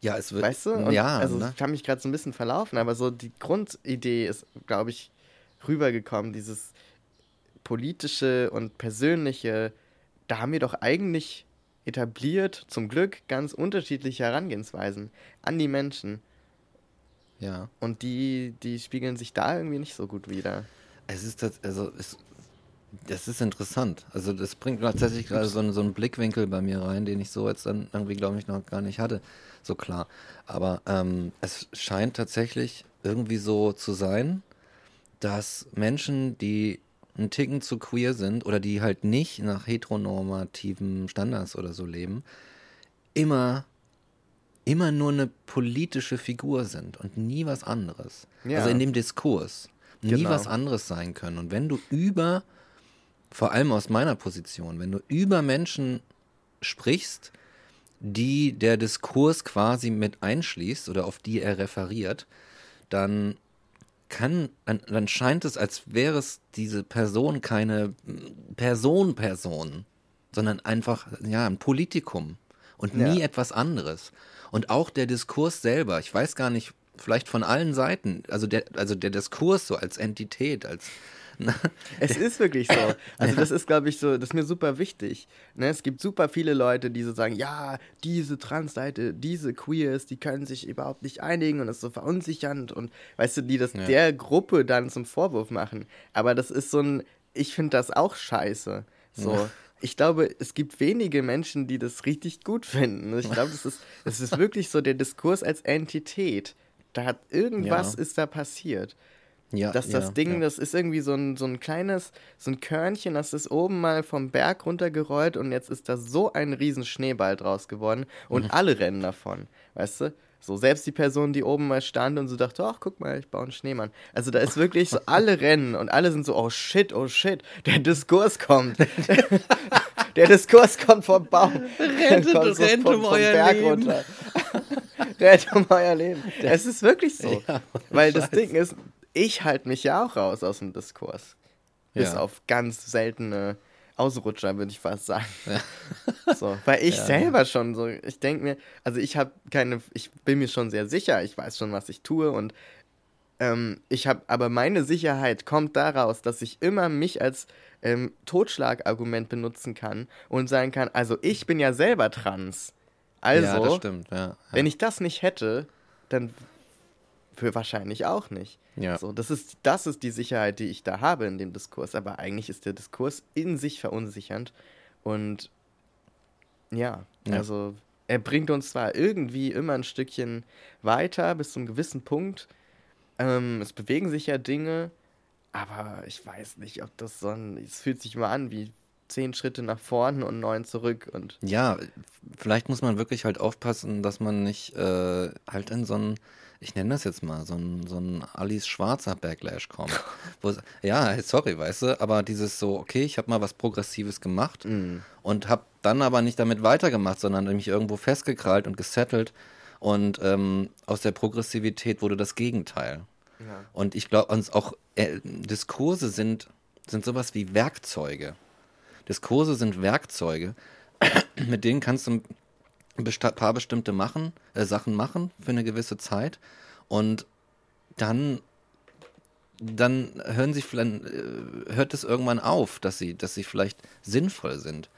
Ja, es wird. Weißt du? Und ja. Also ne? ich habe mich gerade so ein bisschen verlaufen, aber so die Grundidee ist, glaube ich, rübergekommen. Dieses politische und persönliche, da haben wir doch eigentlich etabliert, zum Glück, ganz unterschiedliche Herangehensweisen an die Menschen. Ja. Und die, die spiegeln sich da irgendwie nicht so gut wieder. Es ist das, also es, das ist interessant. Also das bringt tatsächlich gerade so, einen, so einen Blickwinkel bei mir rein, den ich so jetzt dann irgendwie, glaube ich, noch gar nicht hatte. So klar. Aber ähm, es scheint tatsächlich irgendwie so zu sein, dass Menschen, die einen Ticken zu queer sind oder die halt nicht nach heteronormativen Standards oder so leben, immer, immer nur eine politische Figur sind und nie was anderes. Ja. Also in dem Diskurs nie genau. was anderes sein können. Und wenn du über, vor allem aus meiner Position, wenn du über Menschen sprichst, die der Diskurs quasi mit einschließt oder auf die er referiert, dann kann, dann scheint es, als wäre es diese Person keine Person-Person, sondern einfach, ja, ein Politikum und nie ja. etwas anderes. Und auch der Diskurs selber, ich weiß gar nicht, vielleicht von allen Seiten, also der, also der Diskurs so als Entität, als es ist wirklich so. Also das ist, glaube ich, so, das ist mir super wichtig. Ne? Es gibt super viele Leute, die so sagen, ja, diese Trans-Seite, diese Queers, die können sich überhaupt nicht einigen und das ist so verunsichernd und weißt du, die das ja. der Gruppe dann zum Vorwurf machen. Aber das ist so ein, ich finde das auch scheiße. So. Ja. Ich glaube, es gibt wenige Menschen, die das richtig gut finden. Ich glaube, das ist, das ist wirklich so der Diskurs als Entität. Da hat irgendwas ja. ist da passiert. Ja, dass das ja, Ding, ja. das ist irgendwie so ein, so ein kleines, so ein Körnchen, das ist oben mal vom Berg runtergerollt und jetzt ist da so ein riesen Schneeball draus geworden und mhm. alle rennen davon, weißt du? So, selbst die Person, die oben mal stand und so dachte, ach, guck mal, ich baue einen Schneemann. Also da ist wirklich so, alle rennen und alle sind so, oh shit, oh shit, der Diskurs kommt. der Diskurs kommt vom Baum. Rennt, kommt so rennt vom, um euer Berg Leben. runter. rennt um euer Leben. Es ist wirklich so. Ja, weil das Ding ist, ich halte mich ja auch raus aus dem Diskurs. Bis ja. auf ganz seltene Ausrutscher, würde ich fast sagen. Ja. So, weil ich ja. selber schon so, ich denke mir, also ich habe keine, ich bin mir schon sehr sicher, ich weiß schon, was ich tue und ähm, ich habe, aber meine Sicherheit kommt daraus, dass ich immer mich als ähm, Totschlagargument benutzen kann und sagen kann, also ich bin ja selber trans. Also, stimmt, ja, wenn ich das nicht hätte, dann für wahrscheinlich auch nicht. Ja. So, das, ist, das ist die Sicherheit, die ich da habe in dem Diskurs. Aber eigentlich ist der Diskurs in sich verunsichernd. Und ja, ja. also er bringt uns zwar irgendwie immer ein Stückchen weiter bis zu einem gewissen Punkt. Ähm, es bewegen sich ja Dinge, aber ich weiß nicht, ob das so ein. Es fühlt sich immer an wie zehn Schritte nach vorne und neun zurück. Und ja, vielleicht muss man wirklich halt aufpassen, dass man nicht äh, halt in so einen ich nenne das jetzt mal, so ein, so ein Alice Schwarzer Backlash kommt. Wo, ja, sorry, weißt du, aber dieses so, okay, ich habe mal was Progressives gemacht mm. und habe dann aber nicht damit weitergemacht, sondern mich irgendwo festgekrallt und gesettelt und ähm, aus der Progressivität wurde das Gegenteil. Ja. Und ich glaube, uns auch äh, Diskurse sind, sind sowas wie Werkzeuge. Diskurse sind Werkzeuge, mit denen kannst du ein paar bestimmte machen, äh, Sachen machen für eine gewisse Zeit und dann dann hören sie vielleicht, äh, hört es irgendwann auf, dass sie, dass sie vielleicht sinnvoll sind.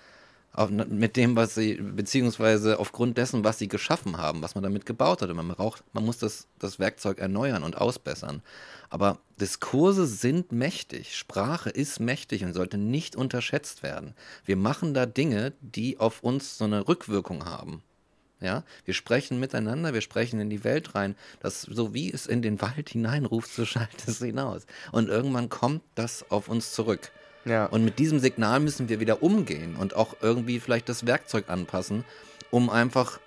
Mit dem, was sie, beziehungsweise aufgrund dessen, was sie geschaffen haben, was man damit gebaut hat. Man braucht, man muss das, das Werkzeug erneuern und ausbessern. Aber Diskurse sind mächtig. Sprache ist mächtig und sollte nicht unterschätzt werden. Wir machen da Dinge, die auf uns so eine Rückwirkung haben. Ja, wir sprechen miteinander, wir sprechen in die Welt rein. Das, so wie es in den Wald hineinruft, so schallt es hinaus. Und irgendwann kommt das auf uns zurück. Ja. Und mit diesem Signal müssen wir wieder umgehen und auch irgendwie vielleicht das Werkzeug anpassen, um einfach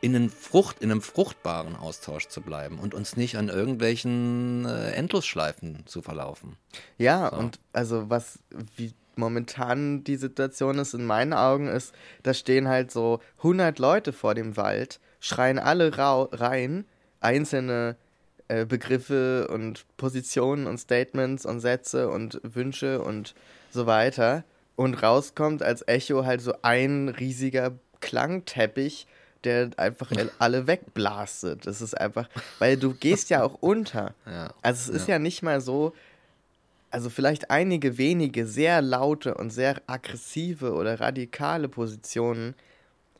in, einen Frucht, in einem fruchtbaren Austausch zu bleiben und uns nicht an irgendwelchen äh, Endlosschleifen zu verlaufen. Ja, so. und also was, wie momentan die Situation ist in meinen Augen, ist, da stehen halt so 100 Leute vor dem Wald, schreien alle rein einzelne äh, Begriffe und Positionen und Statements und Sätze und Wünsche und so weiter. Und rauskommt als Echo halt so ein riesiger Klangteppich, der einfach alle wegblastet. Das ist einfach, weil du gehst ja auch unter. Ja, also es ist ja. ja nicht mal so, also vielleicht einige wenige sehr laute und sehr aggressive oder radikale Positionen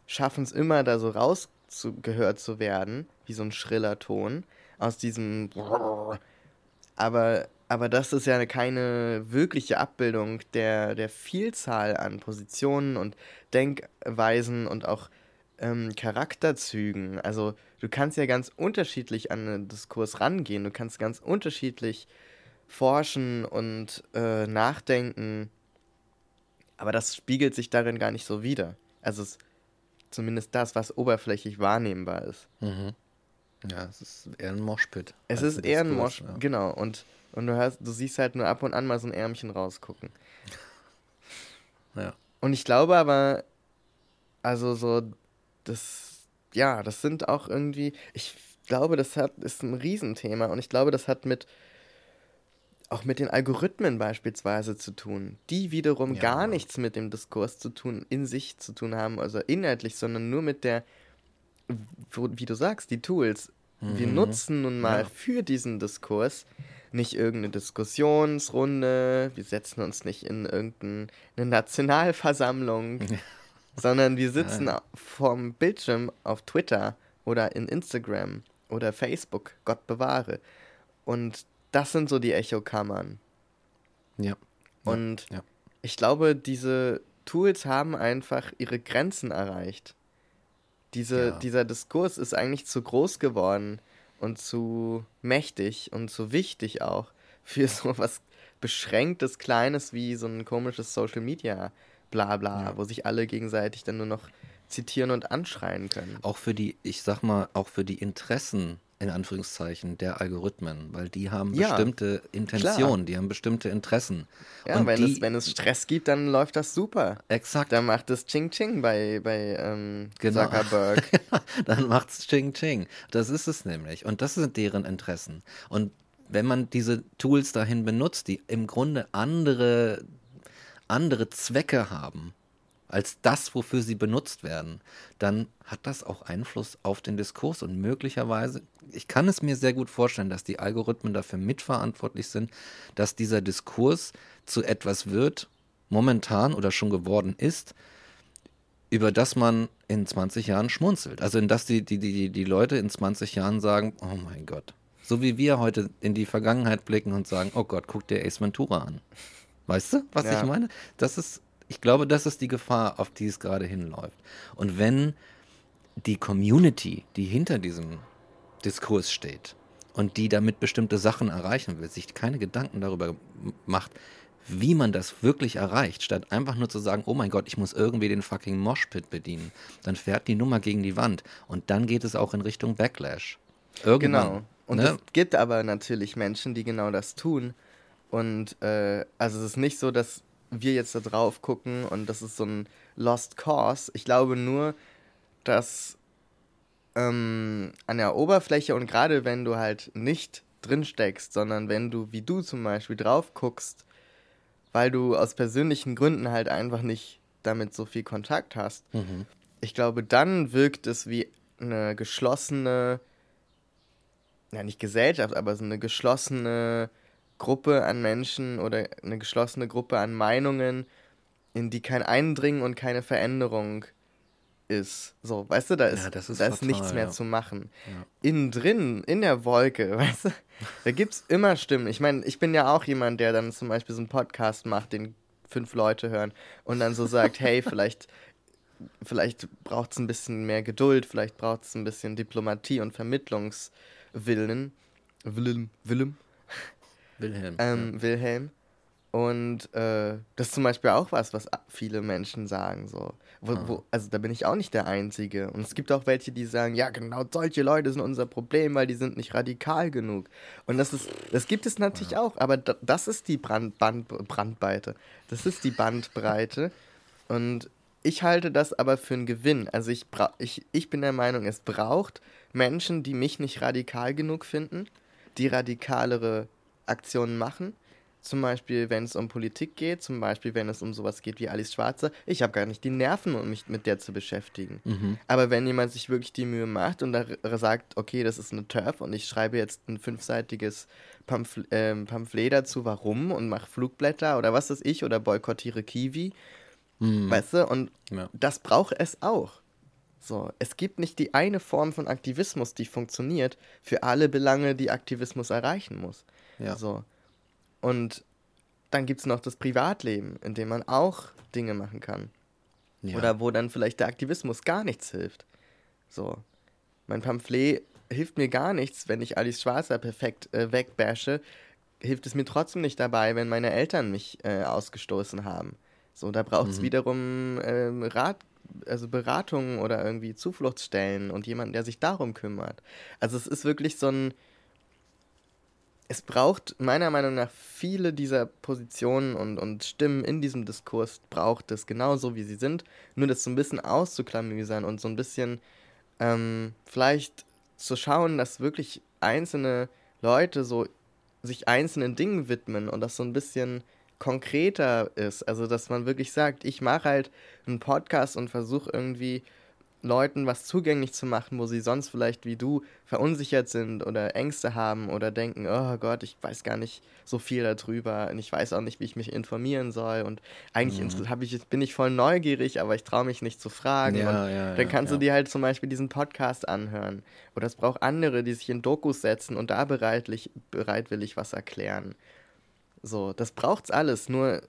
schaffen es immer da so rausgehört zu werden, wie so ein schriller Ton aus diesem aber aber das ist ja keine wirkliche Abbildung der, der Vielzahl an Positionen und Denkweisen und auch ähm, Charakterzügen. Also du kannst ja ganz unterschiedlich an einen Diskurs rangehen, du kannst ganz unterschiedlich forschen und äh, nachdenken, aber das spiegelt sich darin gar nicht so wider. Also es, zumindest das, was oberflächlich wahrnehmbar ist. Mhm. Ja, es ist eher ein Moshpit. Es ist eher ein Moshpit, ja. genau. Und, und du, hast, du siehst halt nur ab und an mal so ein Ärmchen rausgucken. Ja. Und ich glaube aber, also so das, ja, das sind auch irgendwie, ich glaube, das hat, ist ein Riesenthema und ich glaube, das hat mit, auch mit den Algorithmen beispielsweise zu tun, die wiederum ja, gar ja. nichts mit dem Diskurs zu tun, in sich zu tun haben, also inhaltlich, sondern nur mit der, wie du sagst, die Tools. Mhm. Wir nutzen nun mal ja. für diesen Diskurs nicht irgendeine Diskussionsrunde, wir setzen uns nicht in irgendeine Nationalversammlung, sondern wir sitzen ja. vorm Bildschirm auf Twitter oder in Instagram oder Facebook, Gott bewahre. Und das sind so die Echokammern. Ja. Und ja. ich glaube, diese Tools haben einfach ihre Grenzen erreicht. Diese, ja. Dieser Diskurs ist eigentlich zu groß geworden und zu mächtig und zu wichtig auch für so was Beschränktes, Kleines wie so ein komisches Social Media Blabla, ja. wo sich alle gegenseitig dann nur noch zitieren und anschreien können. Auch für die, ich sag mal, auch für die Interessen in Anführungszeichen der Algorithmen, weil die haben ja, bestimmte Intentionen, die haben bestimmte Interessen. Ja, und wenn, die, es, wenn es Stress gibt, dann läuft das super. Exakt. Dann macht es Ching Ching bei, bei ähm, genau. Zuckerberg. dann macht es Ching Ching. Das ist es nämlich. Und das sind deren Interessen. Und wenn man diese Tools dahin benutzt, die im Grunde andere andere Zwecke haben als das, wofür sie benutzt werden, dann hat das auch Einfluss auf den Diskurs und möglicherweise, ich kann es mir sehr gut vorstellen, dass die Algorithmen dafür mitverantwortlich sind, dass dieser Diskurs zu etwas wird, momentan oder schon geworden ist, über das man in 20 Jahren schmunzelt. Also in das die, die, die, die Leute in 20 Jahren sagen, oh mein Gott. So wie wir heute in die Vergangenheit blicken und sagen, oh Gott, guck dir Ace Ventura an. Weißt du, was ja. ich meine? Das ist, ich glaube, das ist die Gefahr, auf die es gerade hinläuft. Und wenn die Community, die hinter diesem Diskurs steht und die damit bestimmte Sachen erreichen will, sich keine Gedanken darüber macht, wie man das wirklich erreicht, statt einfach nur zu sagen, oh mein Gott, ich muss irgendwie den fucking Moshpit bedienen, dann fährt die Nummer gegen die Wand und dann geht es auch in Richtung Backlash. Irgendwann, genau. Und ne? es gibt aber natürlich Menschen, die genau das tun und äh, also es ist nicht so, dass wir jetzt da drauf gucken und das ist so ein Lost Cause. Ich glaube nur, dass ähm, an der Oberfläche und gerade wenn du halt nicht drin steckst, sondern wenn du, wie du zum Beispiel, drauf guckst, weil du aus persönlichen Gründen halt einfach nicht damit so viel Kontakt hast. Mhm. Ich glaube, dann wirkt es wie eine geschlossene, ja nicht Gesellschaft, aber so eine geschlossene Gruppe an Menschen oder eine geschlossene Gruppe an Meinungen, in die kein Eindringen und keine Veränderung ist. So, weißt du, da ist, ja, ist, da fatal, ist nichts mehr ja. zu machen. Ja. Innen drin, in der Wolke, weißt du, da gibt es immer Stimmen. Ich meine, ich bin ja auch jemand, der dann zum Beispiel so einen Podcast macht, den fünf Leute hören und dann so sagt, hey, vielleicht, vielleicht braucht es ein bisschen mehr Geduld, vielleicht braucht es ein bisschen Diplomatie und Vermittlungswillen. Willem, Willem, Wilhelm. Ähm, ja. Wilhelm. Und äh, das ist zum Beispiel auch was, was viele Menschen sagen. So. Wo, ah. wo, also da bin ich auch nicht der Einzige. Und es gibt auch welche, die sagen, ja, genau solche Leute sind unser Problem, weil die sind nicht radikal genug. Und das ist, das gibt es natürlich ja. auch, aber das ist die Brand, Band, Brandweite. Das ist die Bandbreite. Und ich halte das aber für einen Gewinn. Also ich, ich, ich bin der Meinung, es braucht Menschen, die mich nicht radikal genug finden, die radikalere Aktionen machen. Zum Beispiel, wenn es um Politik geht, zum Beispiel, wenn es um sowas geht wie Alice Schwarzer. Ich habe gar nicht die Nerven, um mich mit der zu beschäftigen. Mhm. Aber wenn jemand sich wirklich die Mühe macht und da sagt, okay, das ist eine Turf und ich schreibe jetzt ein fünfseitiges Pamphl äh, Pamphlet dazu, warum und mache Flugblätter oder was weiß ich oder boykottiere Kiwi, mhm. weißt du, und ja. das braucht es auch. So, es gibt nicht die eine Form von Aktivismus, die funktioniert für alle Belange, die Aktivismus erreichen muss. Ja. So. Und dann gibt es noch das Privatleben, in dem man auch Dinge machen kann. Ja. Oder wo dann vielleicht der Aktivismus gar nichts hilft. So. Mein Pamphlet hilft mir gar nichts, wenn ich Alice Schwarzer perfekt äh, wegbashe. Hilft es mir trotzdem nicht dabei, wenn meine Eltern mich äh, ausgestoßen haben. So, da braucht es mhm. wiederum äh, Rat, also Beratungen oder irgendwie Zufluchtsstellen und jemanden, der sich darum kümmert. Also es ist wirklich so ein. Es braucht meiner Meinung nach viele dieser Positionen und, und Stimmen in diesem Diskurs braucht es genauso wie sie sind, nur das so ein bisschen auszuklamüsern und so ein bisschen ähm, vielleicht zu schauen, dass wirklich einzelne Leute so sich einzelnen Dingen widmen und das so ein bisschen konkreter ist. Also, dass man wirklich sagt, ich mache halt einen Podcast und versuche irgendwie Leuten was zugänglich zu machen, wo sie sonst vielleicht wie du verunsichert sind oder Ängste haben oder denken, oh Gott, ich weiß gar nicht so viel darüber und ich weiß auch nicht, wie ich mich informieren soll und eigentlich mhm. ich, bin ich voll neugierig, aber ich traue mich nicht zu fragen. Ja, und ja, dann kannst ja, du dir halt zum Beispiel diesen Podcast anhören. Oder es braucht andere, die sich in Dokus setzen und da bereitlich, bereitwillig was erklären. So, das braucht's alles. Nur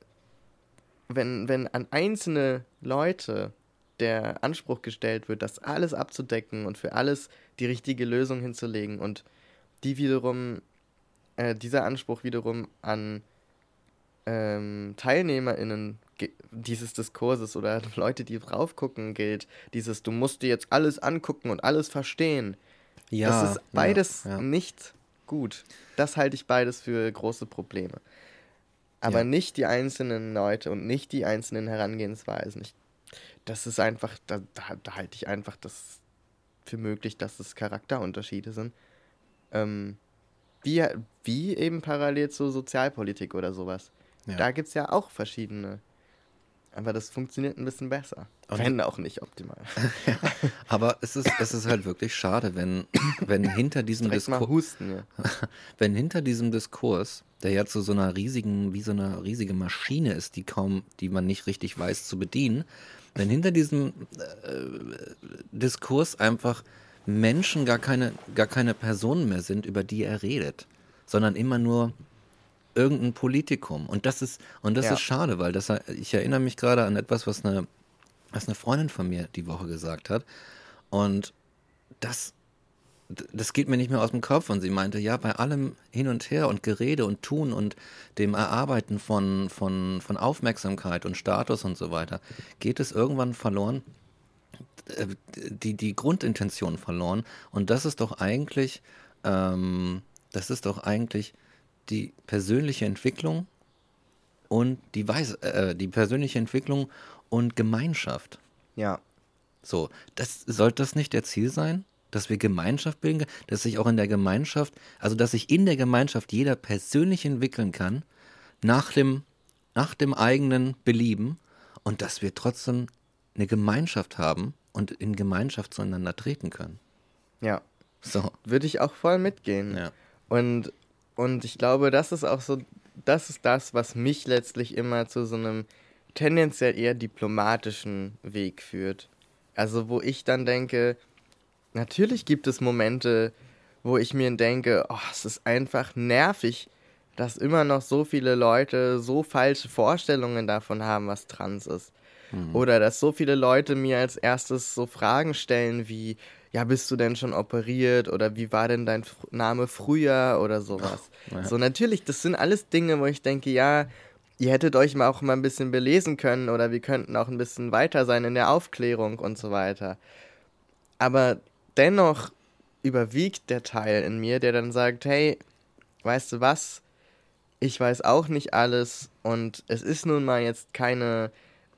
wenn, wenn an einzelne Leute der Anspruch gestellt wird, das alles abzudecken und für alles die richtige Lösung hinzulegen und die wiederum, äh, dieser Anspruch wiederum an ähm, TeilnehmerInnen dieses Diskurses oder Leute, die drauf gucken, gilt, dieses, du musst dir jetzt alles angucken und alles verstehen. Ja. Das ist beides ja, ja. nicht gut. Das halte ich beides für große Probleme aber ja. nicht die einzelnen Leute und nicht die einzelnen Herangehensweisen. Ich, das ist einfach, da, da, da halte ich einfach das für möglich, dass es Charakterunterschiede sind. Ähm, wie, wie eben parallel zur Sozialpolitik oder sowas. Ja. Da gibt es ja auch verschiedene. Aber das funktioniert ein bisschen besser. Und wenn auch nicht optimal. ja, aber es ist, es ist halt wirklich schade, wenn, wenn hinter diesem Diskurs. Ja. wenn hinter diesem Diskurs der ja zu so einer riesigen, wie so eine riesige Maschine ist, die kaum, die man nicht richtig weiß zu bedienen, wenn hinter diesem äh, Diskurs einfach Menschen gar keine, gar keine Personen mehr sind, über die er redet, sondern immer nur irgendein Politikum. Und das ist, und das ja. ist schade, weil das, ich erinnere mich gerade an etwas, was eine, was eine Freundin von mir die Woche gesagt hat. Und das das geht mir nicht mehr aus dem Kopf. Und sie meinte, ja, bei allem Hin und Her und Gerede und Tun und dem Erarbeiten von, von, von Aufmerksamkeit und Status und so weiter, geht es irgendwann verloren, äh, die, die Grundintention verloren. Und das ist doch eigentlich, ähm, das ist doch eigentlich die persönliche Entwicklung und die Weise, äh, die persönliche Entwicklung und Gemeinschaft. Ja. So, das sollte das nicht der Ziel sein? dass wir Gemeinschaft bilden, dass sich auch in der Gemeinschaft, also dass sich in der Gemeinschaft jeder persönlich entwickeln kann, nach dem, nach dem eigenen Belieben und dass wir trotzdem eine Gemeinschaft haben und in Gemeinschaft zueinander treten können. Ja. So. Würde ich auch voll mitgehen. Ja. Und, und ich glaube, das ist auch so, das ist das, was mich letztlich immer zu so einem tendenziell eher diplomatischen Weg führt. Also wo ich dann denke, natürlich gibt es Momente, wo ich mir denke, oh, es ist einfach nervig, dass immer noch so viele Leute so falsche Vorstellungen davon haben, was trans ist. Mhm. Oder dass so viele Leute mir als erstes so Fragen stellen wie, ja, bist du denn schon operiert oder wie war denn dein Name früher oder sowas. Oh, ja. So natürlich, das sind alles Dinge, wo ich denke, ja, ihr hättet euch mal auch mal ein bisschen belesen können oder wir könnten auch ein bisschen weiter sein in der Aufklärung und so weiter. Aber dennoch überwiegt der Teil in mir, der dann sagt, hey, weißt du was? Ich weiß auch nicht alles und es ist nun mal jetzt keine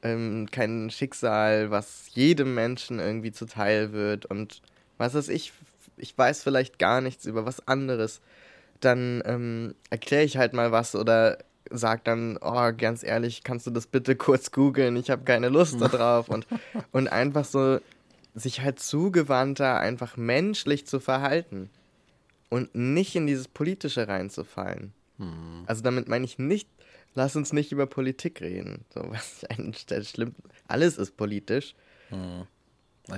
ähm, kein Schicksal, was jedem Menschen irgendwie zuteil wird und was weiß ich, ich weiß vielleicht gar nichts über was anderes, dann ähm, erkläre ich halt mal was oder sag dann, oh, ganz ehrlich, kannst du das bitte kurz googeln? Ich habe keine Lust darauf und, und einfach so sich halt zugewandter, einfach menschlich zu verhalten und nicht in dieses Politische reinzufallen. Hm. Also damit meine ich nicht, lass uns nicht über Politik reden. So was ich eigentlich schlimm. Alles ist politisch. Hm.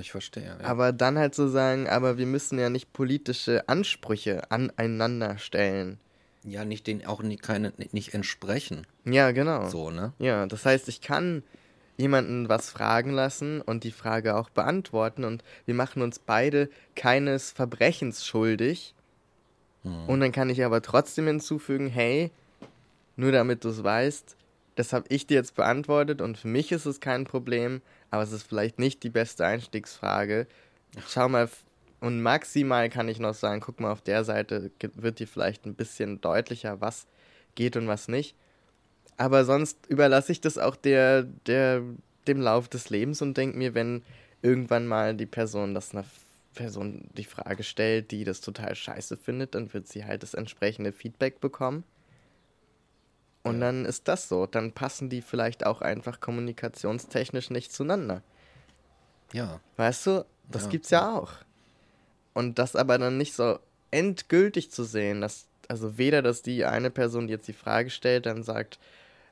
Ich verstehe. Ja. Aber dann halt so sagen, aber wir müssen ja nicht politische Ansprüche aneinander stellen. Ja, nicht den auch nicht, keine, nicht entsprechen. Ja, genau. So, ne? Ja, das heißt, ich kann jemanden was fragen lassen und die Frage auch beantworten und wir machen uns beide keines Verbrechens schuldig. Hm. Und dann kann ich aber trotzdem hinzufügen, hey, nur damit du es weißt, das habe ich dir jetzt beantwortet und für mich ist es kein Problem, aber es ist vielleicht nicht die beste Einstiegsfrage. Schau mal, und maximal kann ich noch sagen, guck mal, auf der Seite wird dir vielleicht ein bisschen deutlicher, was geht und was nicht. Aber sonst überlasse ich das auch der, der, dem Lauf des Lebens und denke mir, wenn irgendwann mal die Person das einer Person die Frage stellt, die das total scheiße findet, dann wird sie halt das entsprechende Feedback bekommen. Und ja. dann ist das so. Dann passen die vielleicht auch einfach kommunikationstechnisch nicht zueinander. Ja. Weißt du, das ja. gibt's ja auch. Und das aber dann nicht so endgültig zu sehen, dass, also weder, dass die eine Person, die jetzt die Frage stellt, dann sagt,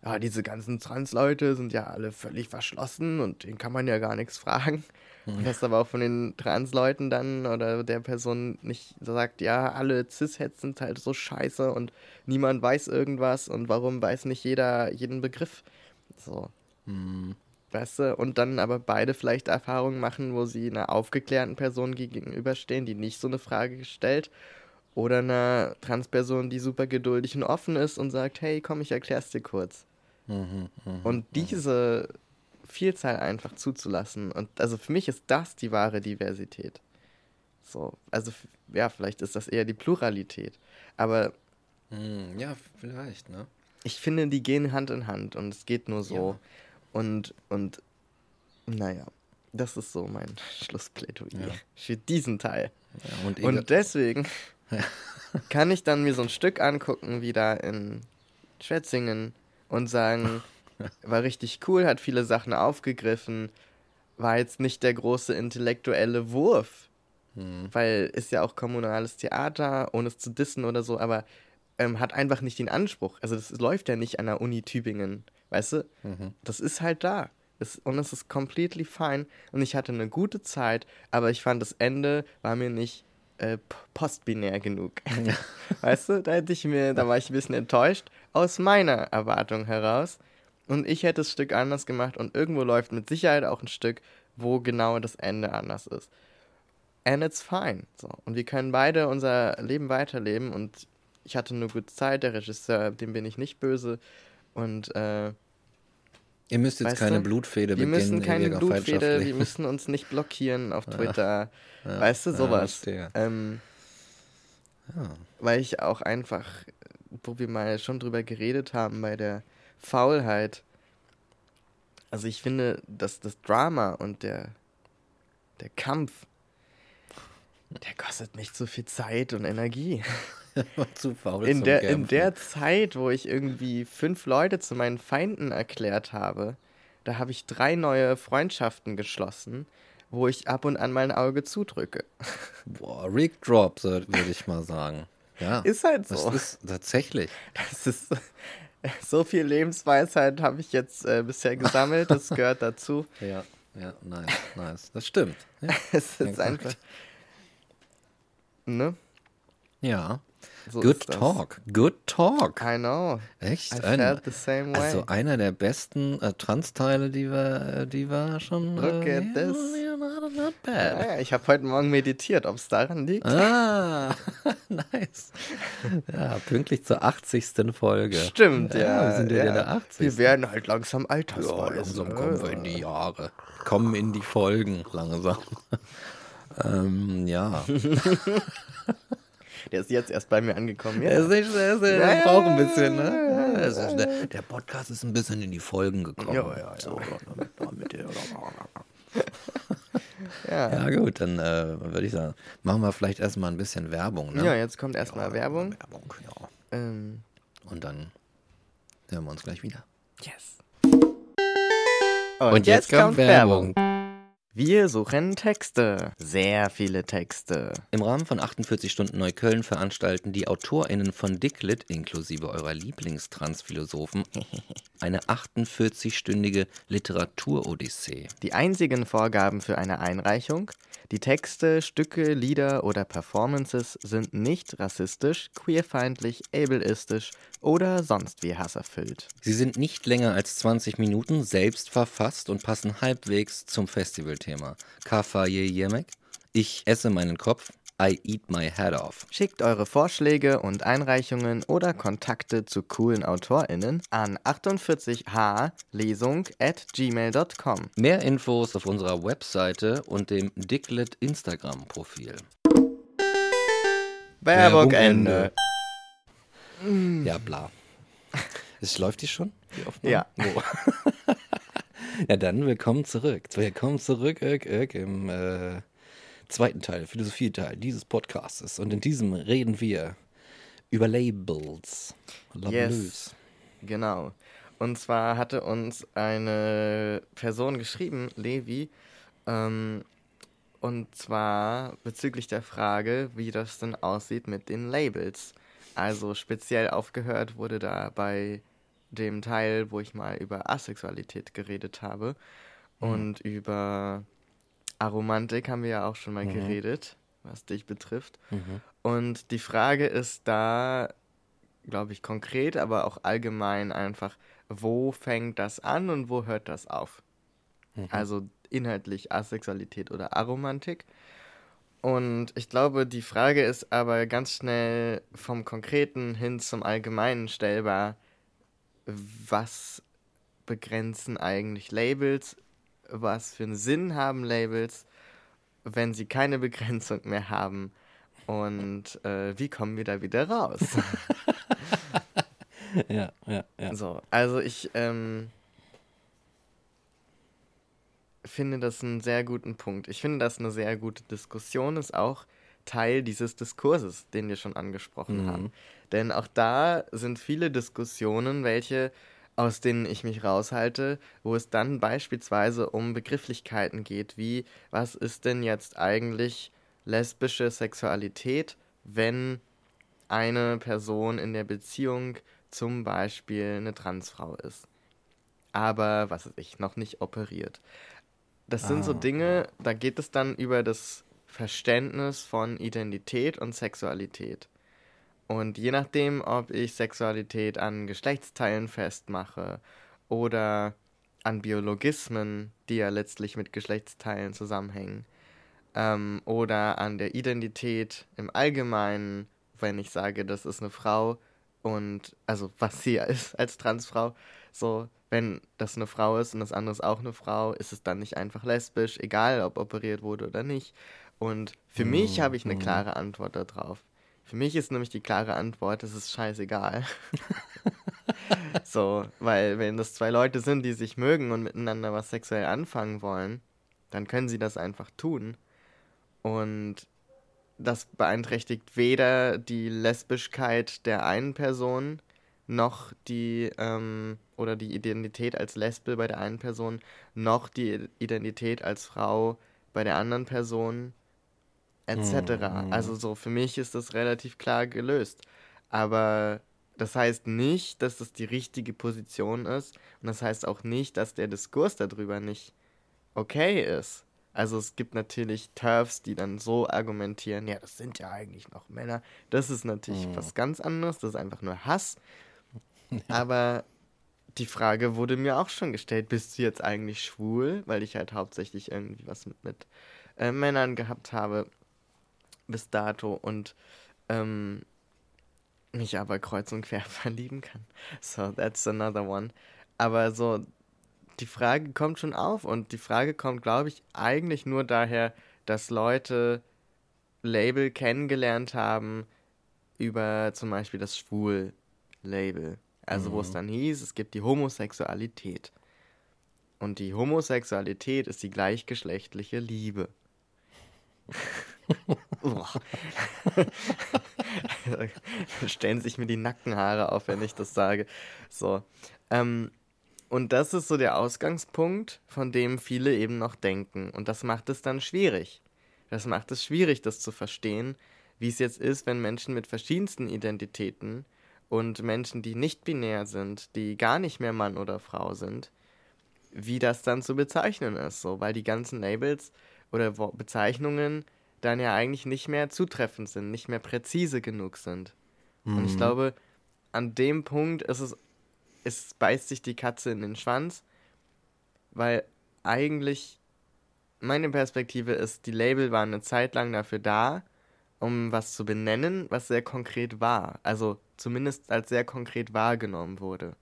ja, diese ganzen Trans-Leute sind ja alle völlig verschlossen und denen kann man ja gar nichts fragen. Mhm. Dass aber auch von den Trans-Leuten dann oder der Person nicht sagt, ja, alle Cis-Heads sind halt so scheiße und niemand weiß irgendwas und warum weiß nicht jeder jeden Begriff. So. Mhm. Weißt du, und dann aber beide vielleicht Erfahrungen machen, wo sie einer aufgeklärten Person gegenüberstehen, die nicht so eine Frage stellt. Oder einer Transperson, die super geduldig und offen ist und sagt, hey, komm, ich erklär's dir kurz. Mhm, mh, und diese Vielzahl einfach zuzulassen. Und also für mich ist das die wahre Diversität. So, also ja, vielleicht ist das eher die Pluralität. Aber hm, ja, vielleicht, ne? Ich finde, die gehen Hand in Hand und es geht nur so. Ja. Und, und naja, das ist so mein Schlussplädoyer ja. für diesen Teil. Ja, und, und, deswegen kann ich dann mir so ein Stück angucken, wie da in Schwetzingen und sagen, war richtig cool, hat viele Sachen aufgegriffen, war jetzt nicht der große intellektuelle Wurf, hm. weil ist ja auch kommunales Theater, ohne es zu dissen oder so, aber ähm, hat einfach nicht den Anspruch. Also das läuft ja nicht an der Uni Tübingen, weißt du? Mhm. Das ist halt da. Es, und es ist completely fine. Und ich hatte eine gute Zeit, aber ich fand das Ende war mir nicht äh, postbinär genug. Ja. Weißt du, da hätte ich mir, da war ich ein bisschen enttäuscht aus meiner Erwartung heraus. Und ich hätte das Stück anders gemacht und irgendwo läuft mit Sicherheit auch ein Stück, wo genau das Ende anders ist. And it's fine. So. Und wir können beide unser Leben weiterleben und ich hatte eine gute Zeit, der Regisseur, dem bin ich nicht böse. Und äh, Ihr müsst jetzt keine du? Blutfede beginnen. Wir müssen keine Blutfede, wir müssen uns nicht blockieren auf Twitter. Ja, weißt du, sowas. Ja, ähm, ja. Weil ich auch einfach, wo wir mal schon drüber geredet haben bei der Faulheit. Also ich finde, dass das Drama und der, der Kampf, der kostet nicht so viel Zeit und Energie. zu faul in der, in der Zeit, wo ich irgendwie fünf Leute zu meinen Feinden erklärt habe, da habe ich drei neue Freundschaften geschlossen, wo ich ab und an mein Auge zudrücke. Boah, Rick Drop, würde ich mal sagen. Ja, ist halt so. Das ist tatsächlich. Das ist so viel Lebensweisheit habe ich jetzt äh, bisher gesammelt, das gehört dazu. Ja, ja, nice, nice. Das stimmt. Ja, es ist einfach. Ne? Ja. So Good Talk. Good Talk. I know. Echt? I Ein. Also einer der besten äh, Trans-Teile, die wir, die wir schon. Look äh, at this. Not, bad. Ja, ich habe heute Morgen meditiert, ob es daran liegt. Ah, nice. Ja, pünktlich zur 80. Folge. Stimmt, ja. ja wir sind ja, in der 80. Wir werden halt langsam altersweise. Ja, langsam kommen wir in die Jahre. Kommen in die Folgen langsam. ähm, ja. Der ist jetzt erst bei mir angekommen. Ja. Der ist nicht, der, ist, der ja, braucht ein bisschen, ne? Ja, ist, der, der, Podcast ist ein bisschen in die Folgen gekommen. Ja, ja, ja. So, ja. ja, gut, dann äh, würde ich sagen, machen wir vielleicht erstmal ein bisschen Werbung, ne? Ja, jetzt kommt erstmal ja, Werbung. Werbung, ja. Ähm. Und dann hören wir uns gleich wieder. Yes. Und, Und jetzt, jetzt, kommt Werbung. Werbung. Wir suchen Texte. Sehr viele Texte. Im Rahmen von 48 Stunden Neukölln veranstalten die AutorInnen von Dicklit, inklusive eurer Lieblingstransphilosophen, eine 48-stündige Literaturodyssee. Die einzigen Vorgaben für eine Einreichung die Texte, Stücke, Lieder oder Performances sind nicht rassistisch, queerfeindlich, ableistisch oder sonst wie hasserfüllt. Sie sind nicht länger als 20 Minuten selbst verfasst und passen halbwegs zum Festivalthema. Kafaye Yemek, ich esse meinen Kopf, I Eat My Head Off. Schickt eure Vorschläge und Einreichungen oder Kontakte zu coolen AutorInnen an 48hlesung at gmail.com. Mehr Infos auf unserer Webseite und dem Dicklet Instagram-Profil. Werbung Ende. Ja, bla. Es läuft die schon? Die ja. Oh. Ja, dann willkommen zurück. Willkommen zurück, Irk, Irk, im äh, zweiten Teil, Philosophie-Teil dieses Podcasts. Und in diesem reden wir über Labels. Labels. Yes, genau. Und zwar hatte uns eine Person geschrieben, Levi, ähm, und zwar bezüglich der Frage, wie das denn aussieht mit den Labels. Also speziell aufgehört wurde da bei dem Teil, wo ich mal über Asexualität geredet habe mhm. und über Aromantik haben wir ja auch schon mal mhm. geredet, was dich betrifft. Mhm. Und die Frage ist da, glaube ich, konkret, aber auch allgemein einfach, wo fängt das an und wo hört das auf? Mhm. Also inhaltlich Asexualität oder Aromantik. Und ich glaube, die Frage ist aber ganz schnell vom Konkreten hin zum Allgemeinen stellbar, was begrenzen eigentlich Labels was für einen Sinn haben Labels, wenn sie keine Begrenzung mehr haben und äh, wie kommen wir da wieder raus? ja, ja, ja. So, also ich ähm, finde das einen sehr guten Punkt. Ich finde, dass eine sehr gute Diskussion ist auch Teil dieses Diskurses, den wir schon angesprochen mhm. haben. Denn auch da sind viele Diskussionen, welche aus denen ich mich raushalte, wo es dann beispielsweise um Begrifflichkeiten geht, wie was ist denn jetzt eigentlich lesbische Sexualität, wenn eine Person in der Beziehung zum Beispiel eine Transfrau ist, aber was weiß ich, noch nicht operiert. Das sind ah, so Dinge, da geht es dann über das Verständnis von Identität und Sexualität. Und je nachdem, ob ich Sexualität an Geschlechtsteilen festmache oder an Biologismen, die ja letztlich mit Geschlechtsteilen zusammenhängen, ähm, oder an der Identität im Allgemeinen, wenn ich sage, das ist eine Frau und also was sie ist als Transfrau, so wenn das eine Frau ist und das andere ist auch eine Frau, ist es dann nicht einfach lesbisch, egal ob operiert wurde oder nicht. Und für mhm. mich habe ich eine mhm. klare Antwort darauf. Für mich ist nämlich die klare Antwort, es ist scheißegal. so, weil wenn das zwei Leute sind, die sich mögen und miteinander was sexuell anfangen wollen, dann können sie das einfach tun. Und das beeinträchtigt weder die Lesbischkeit der einen Person noch die ähm, oder die Identität als Lesbe bei der einen Person noch die Identität als Frau bei der anderen Person etc. Mhm. Also so für mich ist das relativ klar gelöst. Aber das heißt nicht, dass das die richtige Position ist und das heißt auch nicht, dass der Diskurs darüber nicht okay ist. Also es gibt natürlich Turfs, die dann so argumentieren, ja, das sind ja eigentlich noch Männer. Das ist natürlich mhm. was ganz anderes, das ist einfach nur Hass. Aber die Frage wurde mir auch schon gestellt, bist du jetzt eigentlich schwul? Weil ich halt hauptsächlich irgendwie was mit, mit äh, Männern gehabt habe bis dato und ähm, mich aber kreuz und quer verlieben kann. So, that's another one. Aber so, die Frage kommt schon auf und die Frage kommt, glaube ich, eigentlich nur daher, dass Leute Label kennengelernt haben, über zum Beispiel das Schwul-Label. Also mhm. wo es mhm. dann hieß, es gibt die Homosexualität. Und die Homosexualität ist die gleichgeschlechtliche Liebe. Stellen sich mir die Nackenhaare auf, wenn ich das sage. So. Ähm, und das ist so der Ausgangspunkt, von dem viele eben noch denken. Und das macht es dann schwierig. Das macht es schwierig, das zu verstehen, wie es jetzt ist, wenn Menschen mit verschiedensten Identitäten und Menschen, die nicht binär sind, die gar nicht mehr Mann oder Frau sind, wie das dann zu bezeichnen ist, so, weil die ganzen Labels oder Bezeichnungen dann ja eigentlich nicht mehr zutreffend sind, nicht mehr präzise genug sind. Mhm. Und ich mhm. glaube, an dem Punkt ist es, es beißt sich die Katze in den Schwanz, weil eigentlich meine Perspektive ist, die Label waren eine Zeit lang dafür da, um was zu benennen, was sehr konkret war. Also zumindest als sehr konkret wahrgenommen wurde.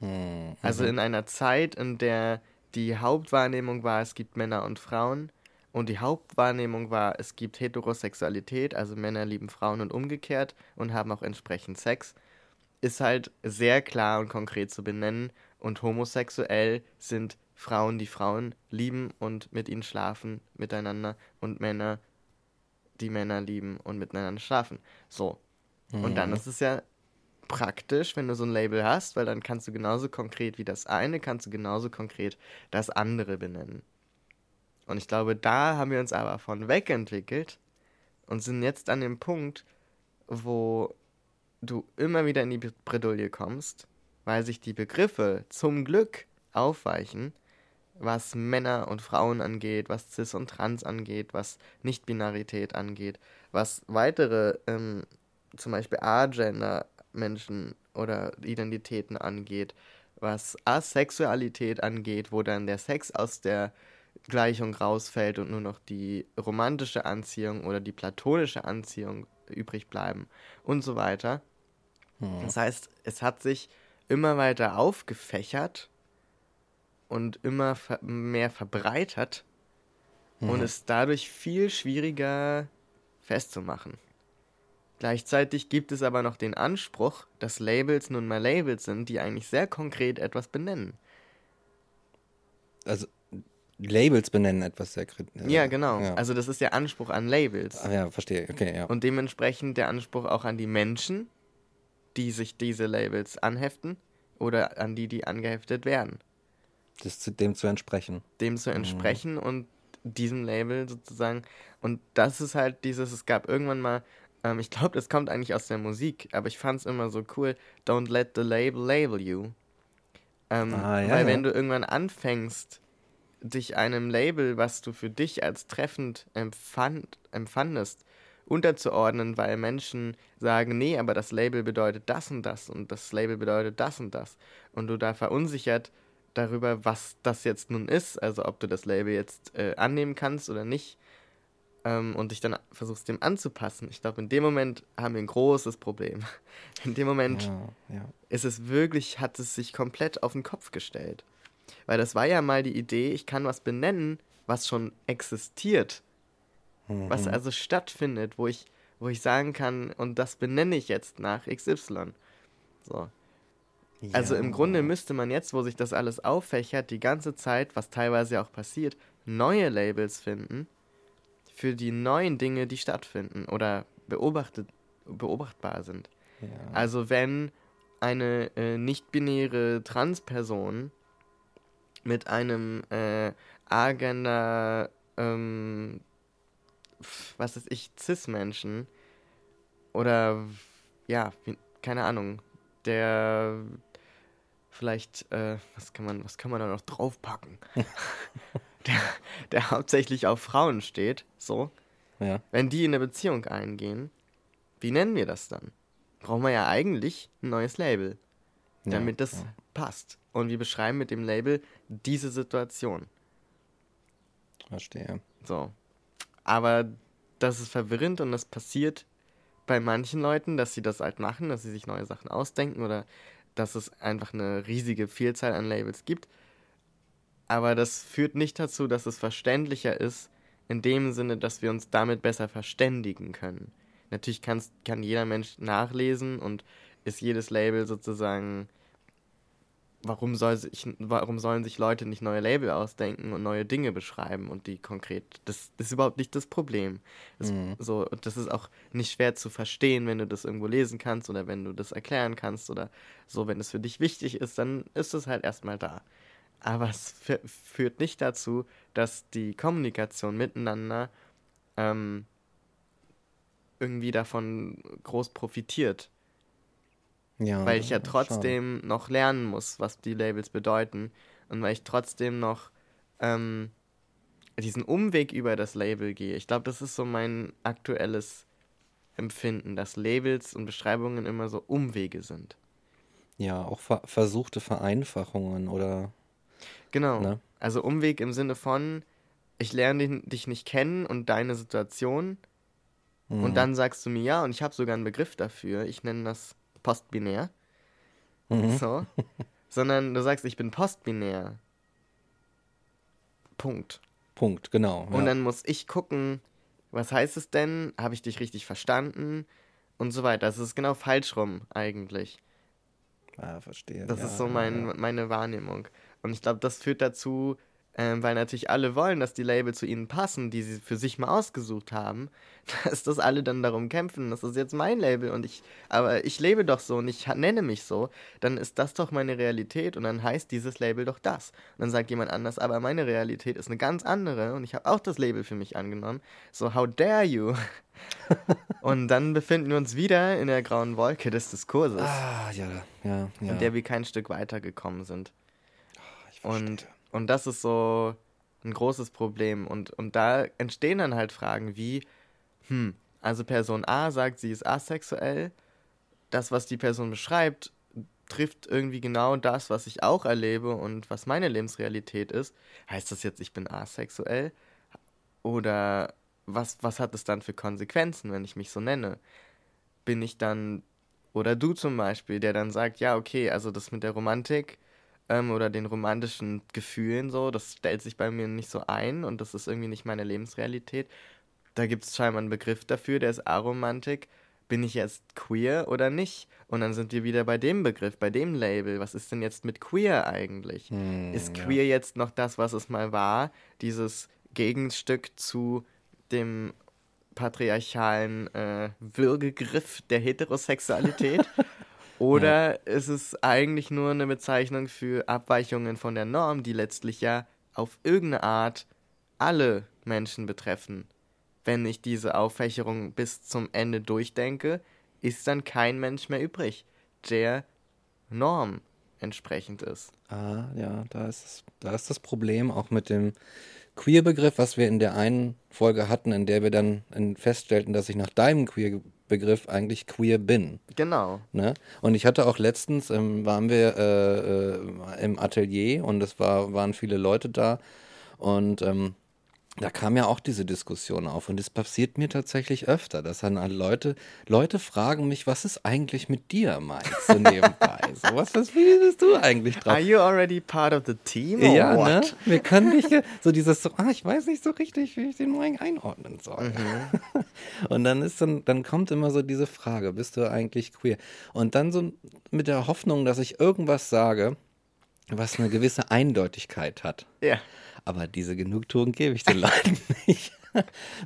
Mhm. Also in einer Zeit, in der die Hauptwahrnehmung war, es gibt Männer und Frauen, und die Hauptwahrnehmung war, es gibt Heterosexualität, also Männer lieben Frauen und umgekehrt und haben auch entsprechend Sex, ist halt sehr klar und konkret zu benennen. Und homosexuell sind Frauen, die Frauen lieben und mit ihnen schlafen miteinander und Männer, die Männer lieben und miteinander schlafen. So. Mhm. Und dann mhm. ist es ja praktisch, wenn du so ein Label hast, weil dann kannst du genauso konkret wie das eine, kannst du genauso konkret das andere benennen. Und ich glaube, da haben wir uns aber von wegentwickelt und sind jetzt an dem Punkt, wo du immer wieder in die Bredouille kommst, weil sich die Begriffe zum Glück aufweichen, was Männer und Frauen angeht, was Cis und Trans angeht, was Nicht-Binarität angeht, was weitere, ähm, zum Beispiel A-Gender-Menschen oder Identitäten angeht, was Asexualität angeht, wo dann der Sex aus der Gleichung rausfällt und nur noch die romantische Anziehung oder die platonische Anziehung übrig bleiben und so weiter. Hm. Das heißt, es hat sich immer weiter aufgefächert und immer ver mehr verbreitert hm. und ist dadurch viel schwieriger festzumachen. Gleichzeitig gibt es aber noch den Anspruch, dass Labels nun mal Labels sind, die eigentlich sehr konkret etwas benennen. Also Labels benennen etwas sehr kritisch. Äh, ja, genau. Ja. Also das ist der Anspruch an Labels. Ah, ja, verstehe. Okay, ja. Und dementsprechend der Anspruch auch an die Menschen, die sich diese Labels anheften oder an die, die angeheftet werden. Das zu, dem zu entsprechen. Dem zu mhm. entsprechen mhm. und diesem Label sozusagen. Und das ist halt dieses, es gab irgendwann mal, ähm, ich glaube, das kommt eigentlich aus der Musik, aber ich fand es immer so cool, don't let the label label you. Ähm, ah, ja, weil ja. wenn du irgendwann anfängst, dich einem Label, was du für dich als treffend empfand, empfandest, unterzuordnen, weil Menschen sagen, nee, aber das Label bedeutet das und das und das Label bedeutet das und das. Und du da verunsichert darüber, was das jetzt nun ist, also ob du das Label jetzt äh, annehmen kannst oder nicht, ähm, und dich dann versuchst, dem anzupassen. Ich glaube, in dem Moment haben wir ein großes Problem. In dem Moment ja, ja. ist es wirklich, hat es sich komplett auf den Kopf gestellt. Weil das war ja mal die Idee, ich kann was benennen, was schon existiert. Mhm. Was also stattfindet, wo ich, wo ich sagen kann, und das benenne ich jetzt nach XY. So. Ja. Also im Grunde müsste man jetzt, wo sich das alles auffächert, die ganze Zeit, was teilweise auch passiert, neue Labels finden für die neuen Dinge, die stattfinden oder beobachtet, beobachtbar sind. Ja. Also wenn eine äh, nicht-binäre Transperson mit einem äh, Agenda, ähm, was ist ich, Cis-Menschen oder ja, keine Ahnung, der vielleicht, äh, was kann man, was kann man da noch draufpacken? der, der hauptsächlich auf Frauen steht, so. Ja. Wenn die in eine Beziehung eingehen, wie nennen wir das dann? Brauchen wir ja eigentlich ein neues Label, damit ja, das ja. passt und wir beschreiben mit dem Label diese Situation. Verstehe. So. Aber das ist verwirrend und das passiert bei manchen Leuten, dass sie das halt machen, dass sie sich neue Sachen ausdenken oder dass es einfach eine riesige Vielzahl an Labels gibt. Aber das führt nicht dazu, dass es verständlicher ist, in dem Sinne, dass wir uns damit besser verständigen können. natürlich kann jeder Mensch nachlesen und ist jedes Label sozusagen warum, soll sich, warum sollen sich Leute nicht neue Label ausdenken und neue Dinge beschreiben und die konkret. Das, das ist überhaupt nicht das Problem. Das, mhm. so, das ist auch nicht schwer zu verstehen, wenn du das irgendwo lesen kannst oder wenn du das erklären kannst oder so, wenn es für dich wichtig ist, dann ist es halt erstmal da. Aber es führt nicht dazu, dass die Kommunikation miteinander ähm, irgendwie davon groß profitiert. Ja, weil ich ja trotzdem schade. noch lernen muss, was die Labels bedeuten. Und weil ich trotzdem noch ähm, diesen Umweg über das Label gehe. Ich glaube, das ist so mein aktuelles Empfinden, dass Labels und Beschreibungen immer so Umwege sind. Ja, auch ver versuchte Vereinfachungen oder. Genau. Ne? Also Umweg im Sinne von, ich lerne dich nicht kennen und deine Situation. Mhm. Und dann sagst du mir ja, und ich habe sogar einen Begriff dafür. Ich nenne das postbinär. Mhm. So. Sondern du sagst, ich bin postbinär. Punkt. Punkt, genau. Ja. Und dann muss ich gucken, was heißt es denn? Habe ich dich richtig verstanden? Und so weiter. Das ist genau falsch rum, eigentlich. Ah, verstehe. Das ja, ist so mein, ja. meine Wahrnehmung. Und ich glaube, das führt dazu, ähm, weil natürlich alle wollen, dass die Label zu ihnen passen, die sie für sich mal ausgesucht haben, dass das alle dann darum kämpfen, das ist jetzt mein Label und ich, aber ich lebe doch so und ich nenne mich so, dann ist das doch meine Realität und dann heißt dieses Label doch das. Und dann sagt jemand anders, aber meine Realität ist eine ganz andere und ich habe auch das Label für mich angenommen. So, how dare you? und dann befinden wir uns wieder in der grauen Wolke des Diskurses. Ah, ja, ja, ja. In der wir kein Stück weitergekommen sind. Oh, ich und und das ist so ein großes Problem. Und, und da entstehen dann halt Fragen wie, hm, also Person A sagt, sie ist asexuell. Das, was die Person beschreibt, trifft irgendwie genau das, was ich auch erlebe und was meine Lebensrealität ist. Heißt das jetzt, ich bin asexuell? Oder was, was hat es dann für Konsequenzen, wenn ich mich so nenne? Bin ich dann, oder du zum Beispiel, der dann sagt, ja, okay, also das mit der Romantik, ähm, oder den romantischen Gefühlen so. Das stellt sich bei mir nicht so ein und das ist irgendwie nicht meine Lebensrealität. Da gibt es scheinbar einen Begriff dafür, der ist Aromantik. Bin ich jetzt queer oder nicht? Und dann sind wir wieder bei dem Begriff, bei dem Label. Was ist denn jetzt mit queer eigentlich? Hm, ist queer ja. jetzt noch das, was es mal war? Dieses Gegenstück zu dem patriarchalen äh, Würgegriff der Heterosexualität? Oder ja. ist es eigentlich nur eine Bezeichnung für Abweichungen von der Norm, die letztlich ja auf irgendeine Art alle Menschen betreffen? Wenn ich diese Auffächerung bis zum Ende durchdenke, ist dann kein Mensch mehr übrig, der Norm entsprechend ist. Ah, ja, da ist, da ist das Problem auch mit dem Queer-Begriff, was wir in der einen Folge hatten, in der wir dann feststellten, dass ich nach deinem Queer Begriff eigentlich queer bin. Genau. Ne? Und ich hatte auch letztens, ähm, waren wir äh, äh, im Atelier und es war, waren viele Leute da und ähm, da kam ja auch diese Diskussion auf und es passiert mir tatsächlich öfter, dass dann Leute, Leute fragen mich, was ist eigentlich mit dir, Mike, so nebenbei. so, was, was, wie bist du eigentlich drauf? Are you already part of the team? ja, what? ne? Wir können nicht, so dieses, so, ah, ich weiß nicht so richtig, wie ich den Mike einordnen soll. Mhm. und dann ist dann, dann kommt immer so diese Frage, bist du eigentlich queer? Und dann so mit der Hoffnung, dass ich irgendwas sage, was eine gewisse Eindeutigkeit hat. Ja. Aber diese Genugtuung gebe ich den Leuten nicht.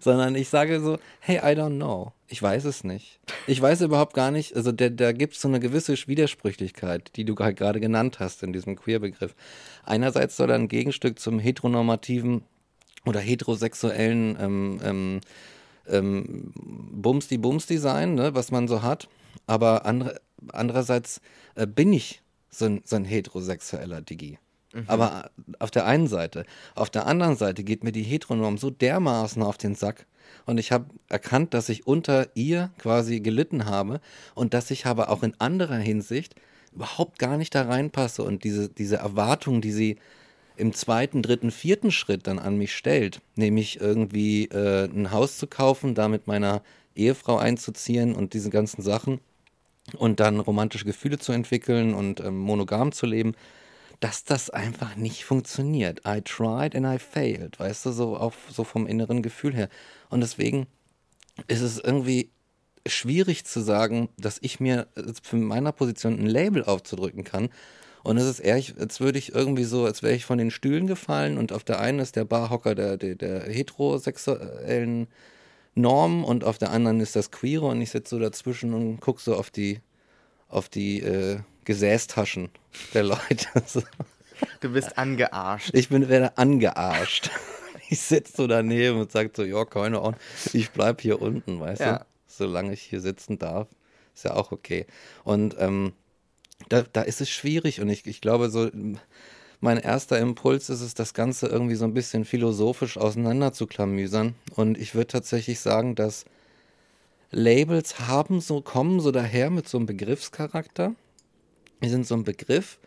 Sondern ich sage so, hey, I don't know. Ich weiß es nicht. Ich weiß überhaupt gar nicht, also der, da gibt es so eine gewisse Widersprüchlichkeit, die du gerade genannt hast in diesem Queer-Begriff. Einerseits soll er ein Gegenstück zum heteronormativen oder heterosexuellen ähm, ähm, ähm, Bumsti-Bumsti sein, ne, was man so hat. Aber andere, andererseits äh, bin ich so ein, so ein heterosexueller Digi. Mhm. Aber auf der einen Seite. Auf der anderen Seite geht mir die Heteronorm so dermaßen auf den Sack. Und ich habe erkannt, dass ich unter ihr quasi gelitten habe und dass ich aber auch in anderer Hinsicht überhaupt gar nicht da reinpasse. Und diese, diese Erwartung, die sie im zweiten, dritten, vierten Schritt dann an mich stellt, nämlich irgendwie äh, ein Haus zu kaufen, da mit meiner Ehefrau einzuziehen und diese ganzen Sachen und dann romantische Gefühle zu entwickeln und ähm, monogam zu leben, dass das einfach nicht funktioniert. I tried and I failed, weißt du, so, auf, so vom inneren Gefühl her. Und deswegen ist es irgendwie schwierig zu sagen, dass ich mir für meiner Position ein Label aufzudrücken kann. Und es ist eher, als würde ich irgendwie so, als wäre ich von den Stühlen gefallen und auf der einen ist der Barhocker der, der, der heterosexuellen Norm und auf der anderen ist das Queere und ich sitze so dazwischen und gucke so auf die, auf die äh, Gesäßtaschen der Leute. Du bist angearscht. Ich bin werde angearscht. Ich sitze so daneben und sage so, ja, keine Ahnung, ich bleibe hier unten, weißt ja. du? Solange ich hier sitzen darf, ist ja auch okay. Und ähm, da, da ist es schwierig und ich, ich glaube, so mein erster Impuls ist es, das Ganze irgendwie so ein bisschen philosophisch auseinander zu klamüsern. Und ich würde tatsächlich sagen, dass Labels haben so, kommen so daher mit so einem Begriffscharakter. Sind so ein Begriff,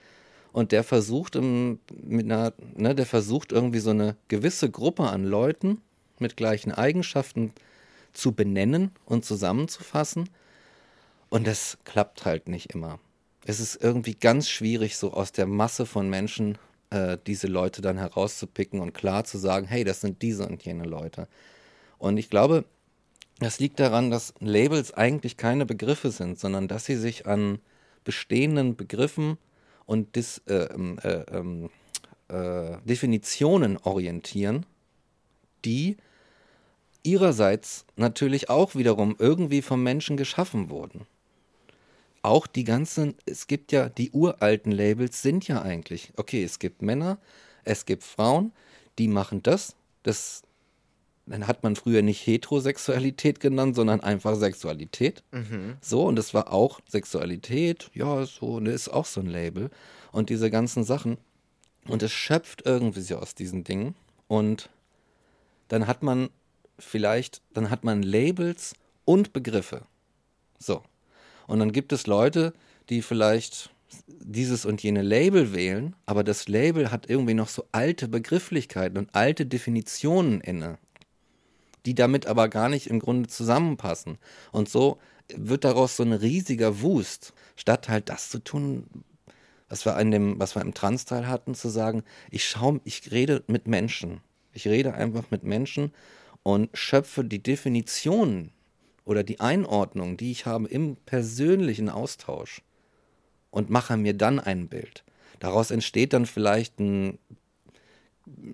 und der versucht im, mit einer, ne, der versucht irgendwie so eine gewisse Gruppe an Leuten mit gleichen Eigenschaften zu benennen und zusammenzufassen. Und das klappt halt nicht immer. Es ist irgendwie ganz schwierig, so aus der Masse von Menschen äh, diese Leute dann herauszupicken und klar zu sagen, hey, das sind diese und jene Leute. Und ich glaube, das liegt daran, dass Labels eigentlich keine Begriffe sind, sondern dass sie sich an bestehenden Begriffen und Dis, äh, ähm, äh, ähm, äh, Definitionen orientieren, die ihrerseits natürlich auch wiederum irgendwie vom Menschen geschaffen wurden. Auch die ganzen, es gibt ja, die uralten Labels sind ja eigentlich, okay, es gibt Männer, es gibt Frauen, die machen das, das dann hat man früher nicht Heterosexualität genannt, sondern einfach Sexualität. Mhm. So, und das war auch Sexualität, ja, so, ne, ist auch so ein Label. Und diese ganzen Sachen. Und es schöpft irgendwie so aus diesen Dingen. Und dann hat man vielleicht, dann hat man Labels und Begriffe. So. Und dann gibt es Leute, die vielleicht dieses und jene Label wählen, aber das Label hat irgendwie noch so alte Begrifflichkeiten und alte Definitionen inne die damit aber gar nicht im Grunde zusammenpassen. Und so wird daraus so ein riesiger Wust, statt halt das zu tun, was wir in dem, was wir im Trans-Teil hatten, zu sagen, ich schaue, ich rede mit Menschen. Ich rede einfach mit Menschen und schöpfe die Definitionen oder die Einordnung, die ich habe im persönlichen Austausch und mache mir dann ein Bild. Daraus entsteht dann vielleicht ein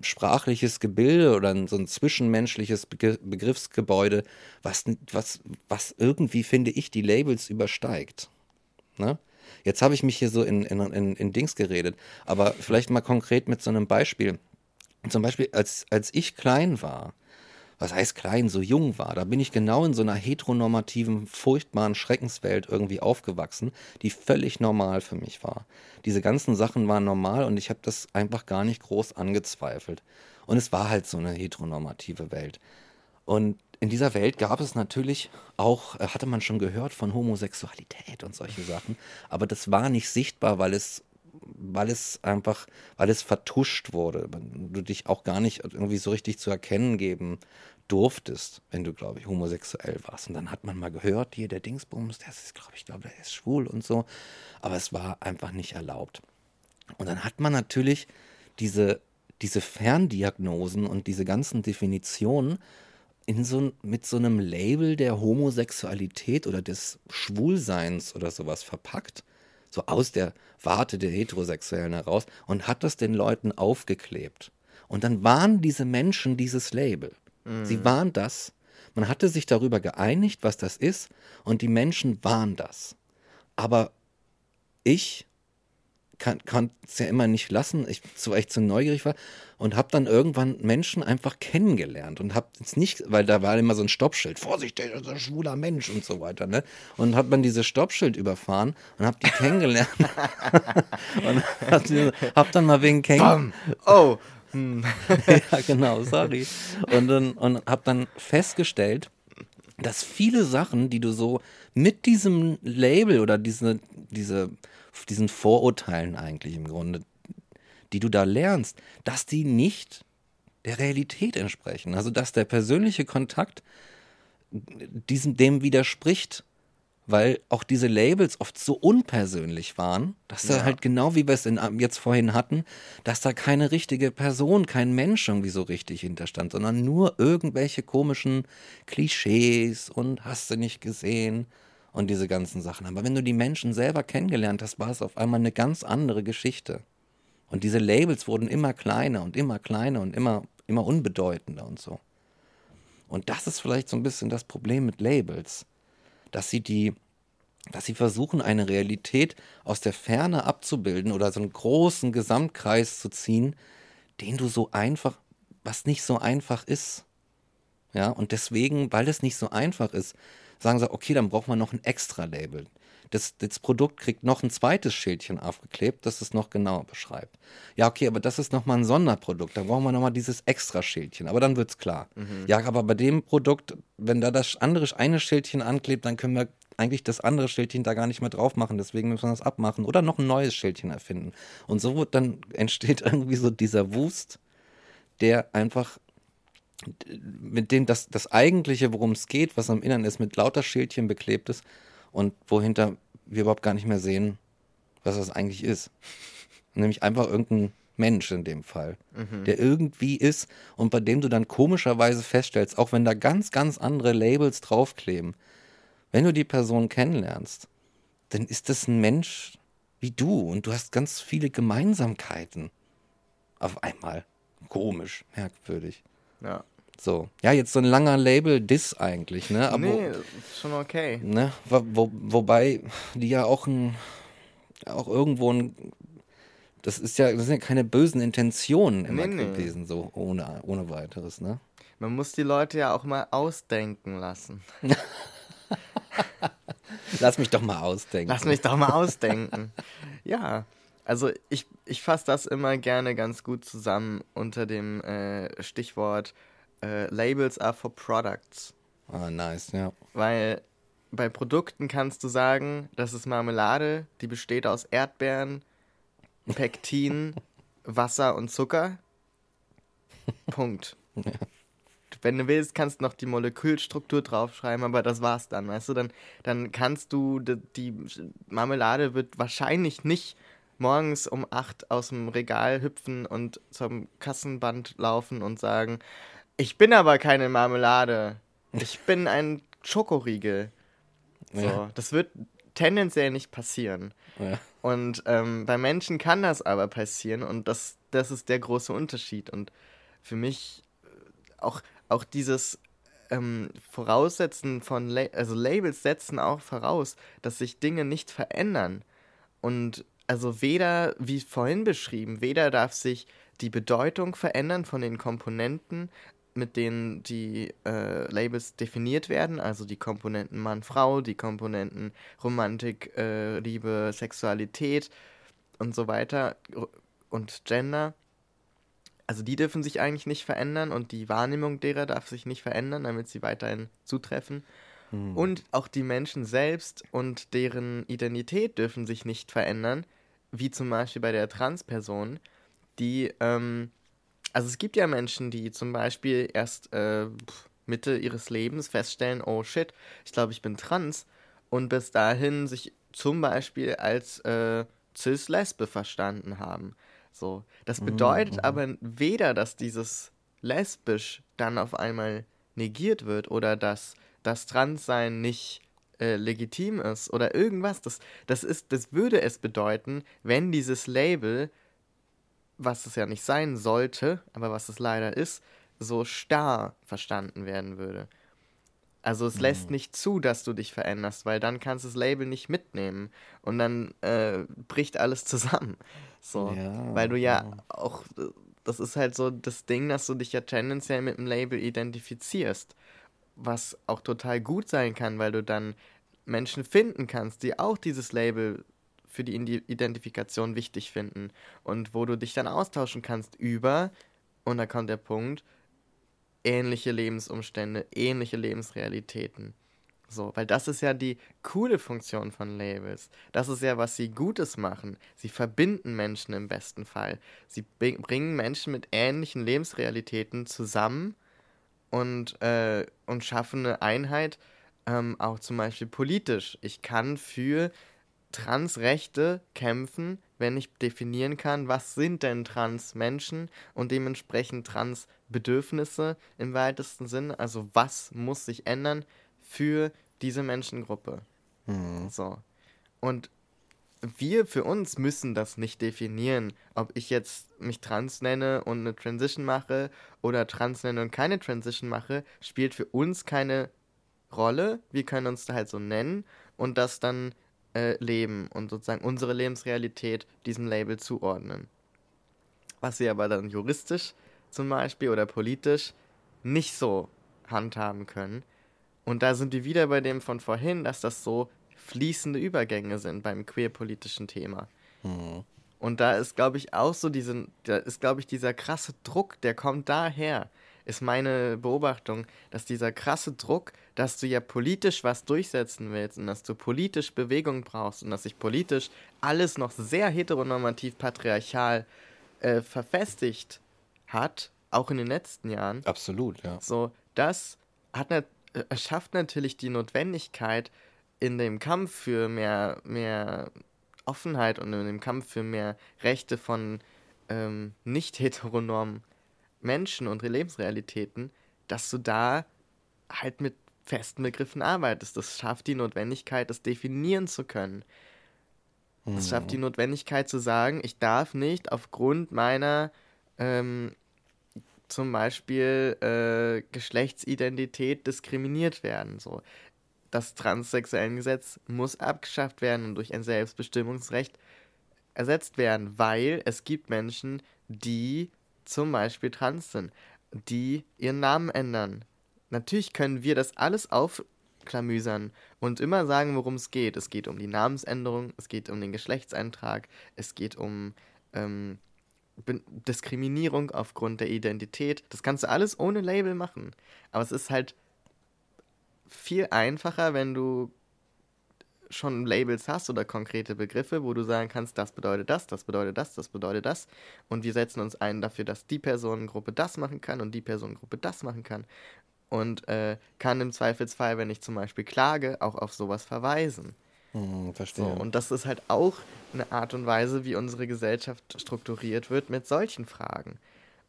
sprachliches Gebilde oder so ein zwischenmenschliches Begriffsgebäude, was, was, was irgendwie, finde ich, die Labels übersteigt. Ne? Jetzt habe ich mich hier so in, in, in, in Dings geredet, aber vielleicht mal konkret mit so einem Beispiel. Zum Beispiel, als, als ich klein war, was heißt klein, so jung war. Da bin ich genau in so einer heteronormativen, furchtbaren Schreckenswelt irgendwie aufgewachsen, die völlig normal für mich war. Diese ganzen Sachen waren normal und ich habe das einfach gar nicht groß angezweifelt. Und es war halt so eine heteronormative Welt. Und in dieser Welt gab es natürlich auch, äh, hatte man schon gehört von Homosexualität und solche Sachen, aber das war nicht sichtbar, weil es weil es einfach, weil es vertuscht wurde, du dich auch gar nicht irgendwie so richtig zu erkennen geben durftest, wenn du, glaube ich, homosexuell warst. Und dann hat man mal gehört, hier der Dingsbums, der ist, glaube ich, glaube, der ist schwul und so. Aber es war einfach nicht erlaubt. Und dann hat man natürlich diese, diese Ferndiagnosen und diese ganzen Definitionen in so, mit so einem Label der Homosexualität oder des Schwulseins oder sowas verpackt, so aus der Warte der Heterosexuellen heraus und hat das den Leuten aufgeklebt. Und dann waren diese Menschen dieses Label. Mhm. Sie waren das. Man hatte sich darüber geeinigt, was das ist, und die Menschen waren das. Aber ich kann es ja immer nicht lassen, ich, so echt zu neugierig war und habe dann irgendwann Menschen einfach kennengelernt und habe jetzt nicht, weil da war immer so ein Stoppschild, Vorsicht, der ist ein schwuler Mensch und so weiter, ne? Und hat man dieses Stoppschild überfahren und habe die kennengelernt und habe hab dann mal wegen Kennengelernt. Oh, hm. ja, genau, sorry. Und dann und habe dann festgestellt, dass viele Sachen, die du so mit diesem Label oder diese, diese, diesen Vorurteilen eigentlich im Grunde, die du da lernst, dass die nicht der Realität entsprechen. Also dass der persönliche Kontakt diesem, dem widerspricht, weil auch diese Labels oft so unpersönlich waren, dass ja. da halt genau wie wir es in, jetzt vorhin hatten, dass da keine richtige Person, kein Mensch irgendwie so richtig hinterstand, sondern nur irgendwelche komischen Klischees und hast du nicht gesehen und diese ganzen Sachen. Aber wenn du die Menschen selber kennengelernt hast, war es auf einmal eine ganz andere Geschichte. Und diese Labels wurden immer kleiner und immer kleiner und immer, immer unbedeutender und so. Und das ist vielleicht so ein bisschen das Problem mit Labels dass sie die, dass sie versuchen, eine Realität aus der Ferne abzubilden oder so einen großen Gesamtkreis zu ziehen, den du so einfach, was nicht so einfach ist. Ja, und deswegen, weil es nicht so einfach ist, sagen sie, okay, dann brauchen wir noch ein extra Label. Das, das Produkt kriegt noch ein zweites Schildchen aufgeklebt, das es noch genauer beschreibt. Ja, okay, aber das ist nochmal ein Sonderprodukt. Da brauchen wir nochmal dieses extra Schildchen. Aber dann wird es klar. Mhm. Ja, aber bei dem Produkt, wenn da das andere eine Schildchen anklebt, dann können wir eigentlich das andere Schildchen da gar nicht mehr drauf machen. Deswegen müssen wir das abmachen oder noch ein neues Schildchen erfinden. Und so wird dann entsteht irgendwie so dieser Wust, der einfach mit dem das, das eigentliche, worum es geht, was am Innern ist, mit lauter Schildchen beklebt ist, und wohinter wir überhaupt gar nicht mehr sehen, was das eigentlich ist. Nämlich einfach irgendein Mensch in dem Fall, mhm. der irgendwie ist und bei dem du dann komischerweise feststellst, auch wenn da ganz, ganz andere Labels draufkleben, wenn du die Person kennenlernst, dann ist das ein Mensch wie du und du hast ganz viele Gemeinsamkeiten. Auf einmal. Komisch, merkwürdig. Ja. So. Ja, jetzt so ein langer Label-Diss eigentlich, ne? Aber, nee, schon okay. Ne? Wo, wobei die ja auch ein, auch irgendwo ein, das ist ja, das sind ja keine bösen Intentionen immer nee, gewesen, nee. so ohne, ohne weiteres, ne? Man muss die Leute ja auch mal ausdenken lassen. Lass mich doch mal ausdenken. Lass mich doch mal ausdenken. ja, also ich, ich fasse das immer gerne ganz gut zusammen unter dem äh, Stichwort äh, Labels are for products. Ah, nice, ja. Weil bei Produkten kannst du sagen, das ist Marmelade, die besteht aus Erdbeeren, Pektin, Wasser und Zucker. Punkt. Ja. Wenn du willst, kannst du noch die Molekülstruktur draufschreiben, aber das war's dann, weißt du? Dann, dann kannst du, die, die Marmelade wird wahrscheinlich nicht morgens um 8 aus dem Regal hüpfen und zum Kassenband laufen und sagen, ich bin aber keine Marmelade. Ich bin ein Schokoriegel. So, ja. Das wird tendenziell nicht passieren. Ja. Und ähm, bei Menschen kann das aber passieren und das, das ist der große Unterschied. Und für mich äh, auch, auch dieses ähm, Voraussetzen von, La also Labels setzen auch voraus, dass sich Dinge nicht verändern. Und also weder, wie vorhin beschrieben, weder darf sich die Bedeutung verändern von den Komponenten, mit denen die äh, Labels definiert werden, also die Komponenten Mann-Frau, die Komponenten Romantik, äh, Liebe, Sexualität und so weiter und Gender. Also die dürfen sich eigentlich nicht verändern und die Wahrnehmung derer darf sich nicht verändern, damit sie weiterhin zutreffen. Hm. Und auch die Menschen selbst und deren Identität dürfen sich nicht verändern, wie zum Beispiel bei der Transperson, die ähm, also es gibt ja Menschen, die zum Beispiel erst äh, Mitte ihres Lebens feststellen, oh shit, ich glaube, ich bin trans und bis dahin sich zum Beispiel als äh, cis-lesbe verstanden haben. So, das mhm, bedeutet mhm. aber weder, dass dieses lesbisch dann auf einmal negiert wird oder dass das Transsein nicht äh, legitim ist oder irgendwas. Das, das, ist, das würde es bedeuten, wenn dieses Label was es ja nicht sein sollte, aber was es leider ist, so starr verstanden werden würde. Also es mhm. lässt nicht zu, dass du dich veränderst, weil dann kannst du das Label nicht mitnehmen und dann äh, bricht alles zusammen. So, ja, weil du ja, ja auch, das ist halt so das Ding, dass du dich ja tendenziell mit dem Label identifizierst, was auch total gut sein kann, weil du dann Menschen finden kannst, die auch dieses Label für die Identifikation wichtig finden und wo du dich dann austauschen kannst über, und da kommt der Punkt, ähnliche Lebensumstände, ähnliche Lebensrealitäten. So, weil das ist ja die coole Funktion von Labels. Das ist ja, was sie Gutes machen. Sie verbinden Menschen im besten Fall. Sie bringen Menschen mit ähnlichen Lebensrealitäten zusammen und, äh, und schaffen eine Einheit, ähm, auch zum Beispiel politisch. Ich kann für Transrechte kämpfen, wenn ich definieren kann, was sind denn Transmenschen und dementsprechend Transbedürfnisse im weitesten Sinn. Also was muss sich ändern für diese Menschengruppe. Mhm. So. Und wir für uns müssen das nicht definieren, ob ich jetzt mich trans nenne und eine Transition mache oder trans nenne und keine Transition mache, spielt für uns keine Rolle. Wir können uns da halt so nennen und das dann äh, leben und sozusagen unsere Lebensrealität diesem Label zuordnen. Was wir aber dann juristisch zum Beispiel oder politisch nicht so handhaben können. Und da sind wir wieder bei dem von vorhin, dass das so fließende Übergänge sind beim queerpolitischen Thema. Mhm. Und da ist, glaube ich, auch so diesen, da ist, glaube ich, dieser krasse Druck, der kommt daher, ist meine Beobachtung, dass dieser krasse Druck, dass du ja politisch was durchsetzen willst und dass du politisch Bewegung brauchst und dass sich politisch alles noch sehr heteronormativ patriarchal äh, verfestigt hat, auch in den letzten Jahren. Absolut, ja. So, das hat ne, schafft natürlich die Notwendigkeit in dem Kampf für mehr, mehr Offenheit und in dem Kampf für mehr Rechte von ähm, nicht heteronormen Menschen und Lebensrealitäten, dass du da halt mit festen Begriffen arbeitest. Das schafft die Notwendigkeit, das definieren zu können. Das mhm. schafft die Notwendigkeit zu sagen, ich darf nicht aufgrund meiner ähm, zum Beispiel äh, Geschlechtsidentität diskriminiert werden. So. Das Transsexuellengesetz muss abgeschafft werden und durch ein Selbstbestimmungsrecht ersetzt werden, weil es gibt Menschen, die zum Beispiel trans sind, die ihren Namen ändern. Natürlich können wir das alles aufklamüsern und immer sagen, worum es geht. Es geht um die Namensänderung, es geht um den Geschlechtseintrag, es geht um ähm, Diskriminierung aufgrund der Identität. Das kannst du alles ohne Label machen. Aber es ist halt viel einfacher, wenn du schon Labels hast oder konkrete Begriffe, wo du sagen kannst, das bedeutet das, das bedeutet das, das bedeutet das. Und wir setzen uns ein dafür, dass die Personengruppe das machen kann und die Personengruppe das machen kann. Und äh, kann im Zweifelsfall, wenn ich zum Beispiel klage, auch auf sowas verweisen. Hm, verstehe. So, und das ist halt auch eine Art und Weise, wie unsere Gesellschaft strukturiert wird mit solchen Fragen.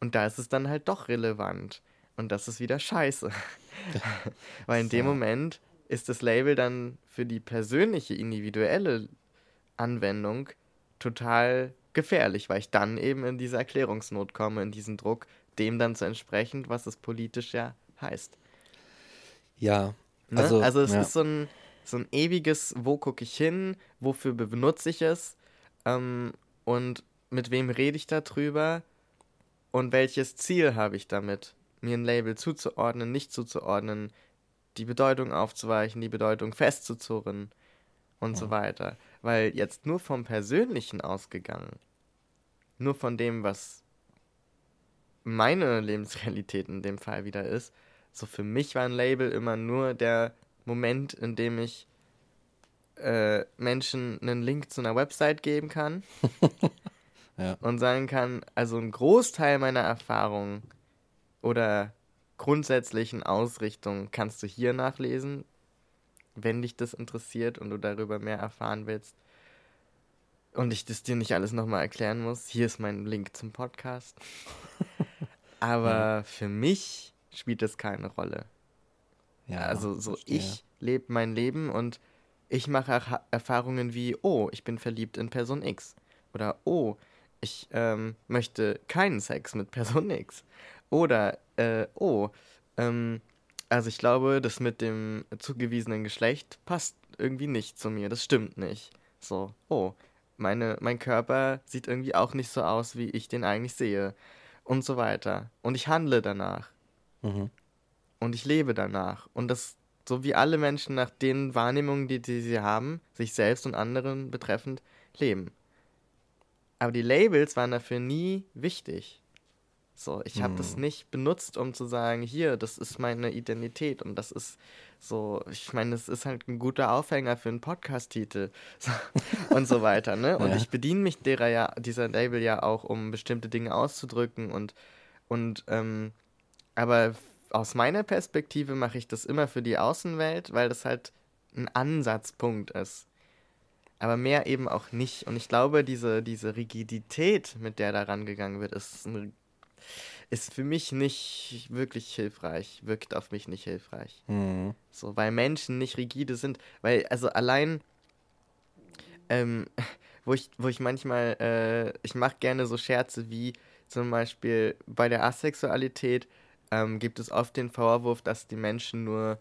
Und da ist es dann halt doch relevant. Und das ist wieder scheiße. Weil in dem Moment ist das Label dann für die persönliche, individuelle Anwendung total gefährlich, weil ich dann eben in diese Erklärungsnot komme, in diesen Druck, dem dann zu entsprechen, was es politisch ja heißt. Ja. Ne? Also, also es ja. ist so ein, so ein ewiges, wo gucke ich hin, wofür benutze ich es ähm, und mit wem rede ich darüber und welches Ziel habe ich damit, mir ein Label zuzuordnen, nicht zuzuordnen, die Bedeutung aufzuweichen, die Bedeutung festzuzurren und ja. so weiter. Weil jetzt nur vom Persönlichen ausgegangen, nur von dem, was meine Lebensrealität in dem Fall wieder ist, so für mich war ein Label immer nur der Moment, in dem ich äh, Menschen einen Link zu einer Website geben kann ja. und sagen kann, also ein Großteil meiner Erfahrungen oder grundsätzlichen Ausrichtung kannst du hier nachlesen, wenn dich das interessiert und du darüber mehr erfahren willst. Und ich das dir nicht alles nochmal erklären muss. Hier ist mein Link zum Podcast. Aber ja. für mich spielt das keine Rolle. Ja, also so verstehe. ich lebe mein Leben und ich mache Erfahrungen wie, oh, ich bin verliebt in Person X. Oder oh, ich ähm, möchte keinen Sex mit Person X. Oder, äh, oh, ähm, also ich glaube, das mit dem zugewiesenen Geschlecht passt irgendwie nicht zu mir. Das stimmt nicht. So, oh, meine, mein Körper sieht irgendwie auch nicht so aus, wie ich den eigentlich sehe. Und so weiter. Und ich handle danach. Mhm. Und ich lebe danach. Und das, so wie alle Menschen nach den Wahrnehmungen, die, die sie haben, sich selbst und anderen betreffend, leben. Aber die Labels waren dafür nie wichtig. So, ich habe hm. das nicht benutzt, um zu sagen, hier, das ist meine Identität und das ist so, ich meine, das ist halt ein guter Aufhänger für einen Podcast-Titel so, und so weiter, ne? Und ja. ich bediene mich derer ja, dieser Label ja auch, um bestimmte Dinge auszudrücken und, und, ähm, aber aus meiner Perspektive mache ich das immer für die Außenwelt, weil das halt ein Ansatzpunkt ist. Aber mehr eben auch nicht. Und ich glaube, diese, diese Rigidität, mit der da rangegangen wird, ist, ist für mich nicht wirklich hilfreich. Wirkt auf mich nicht hilfreich. Mhm. So, weil Menschen nicht rigide sind. Weil, also allein, ähm, wo ich, wo ich manchmal, äh, ich mache gerne so Scherze wie zum Beispiel bei der Asexualität ähm, gibt es oft den Vorwurf, dass die Menschen nur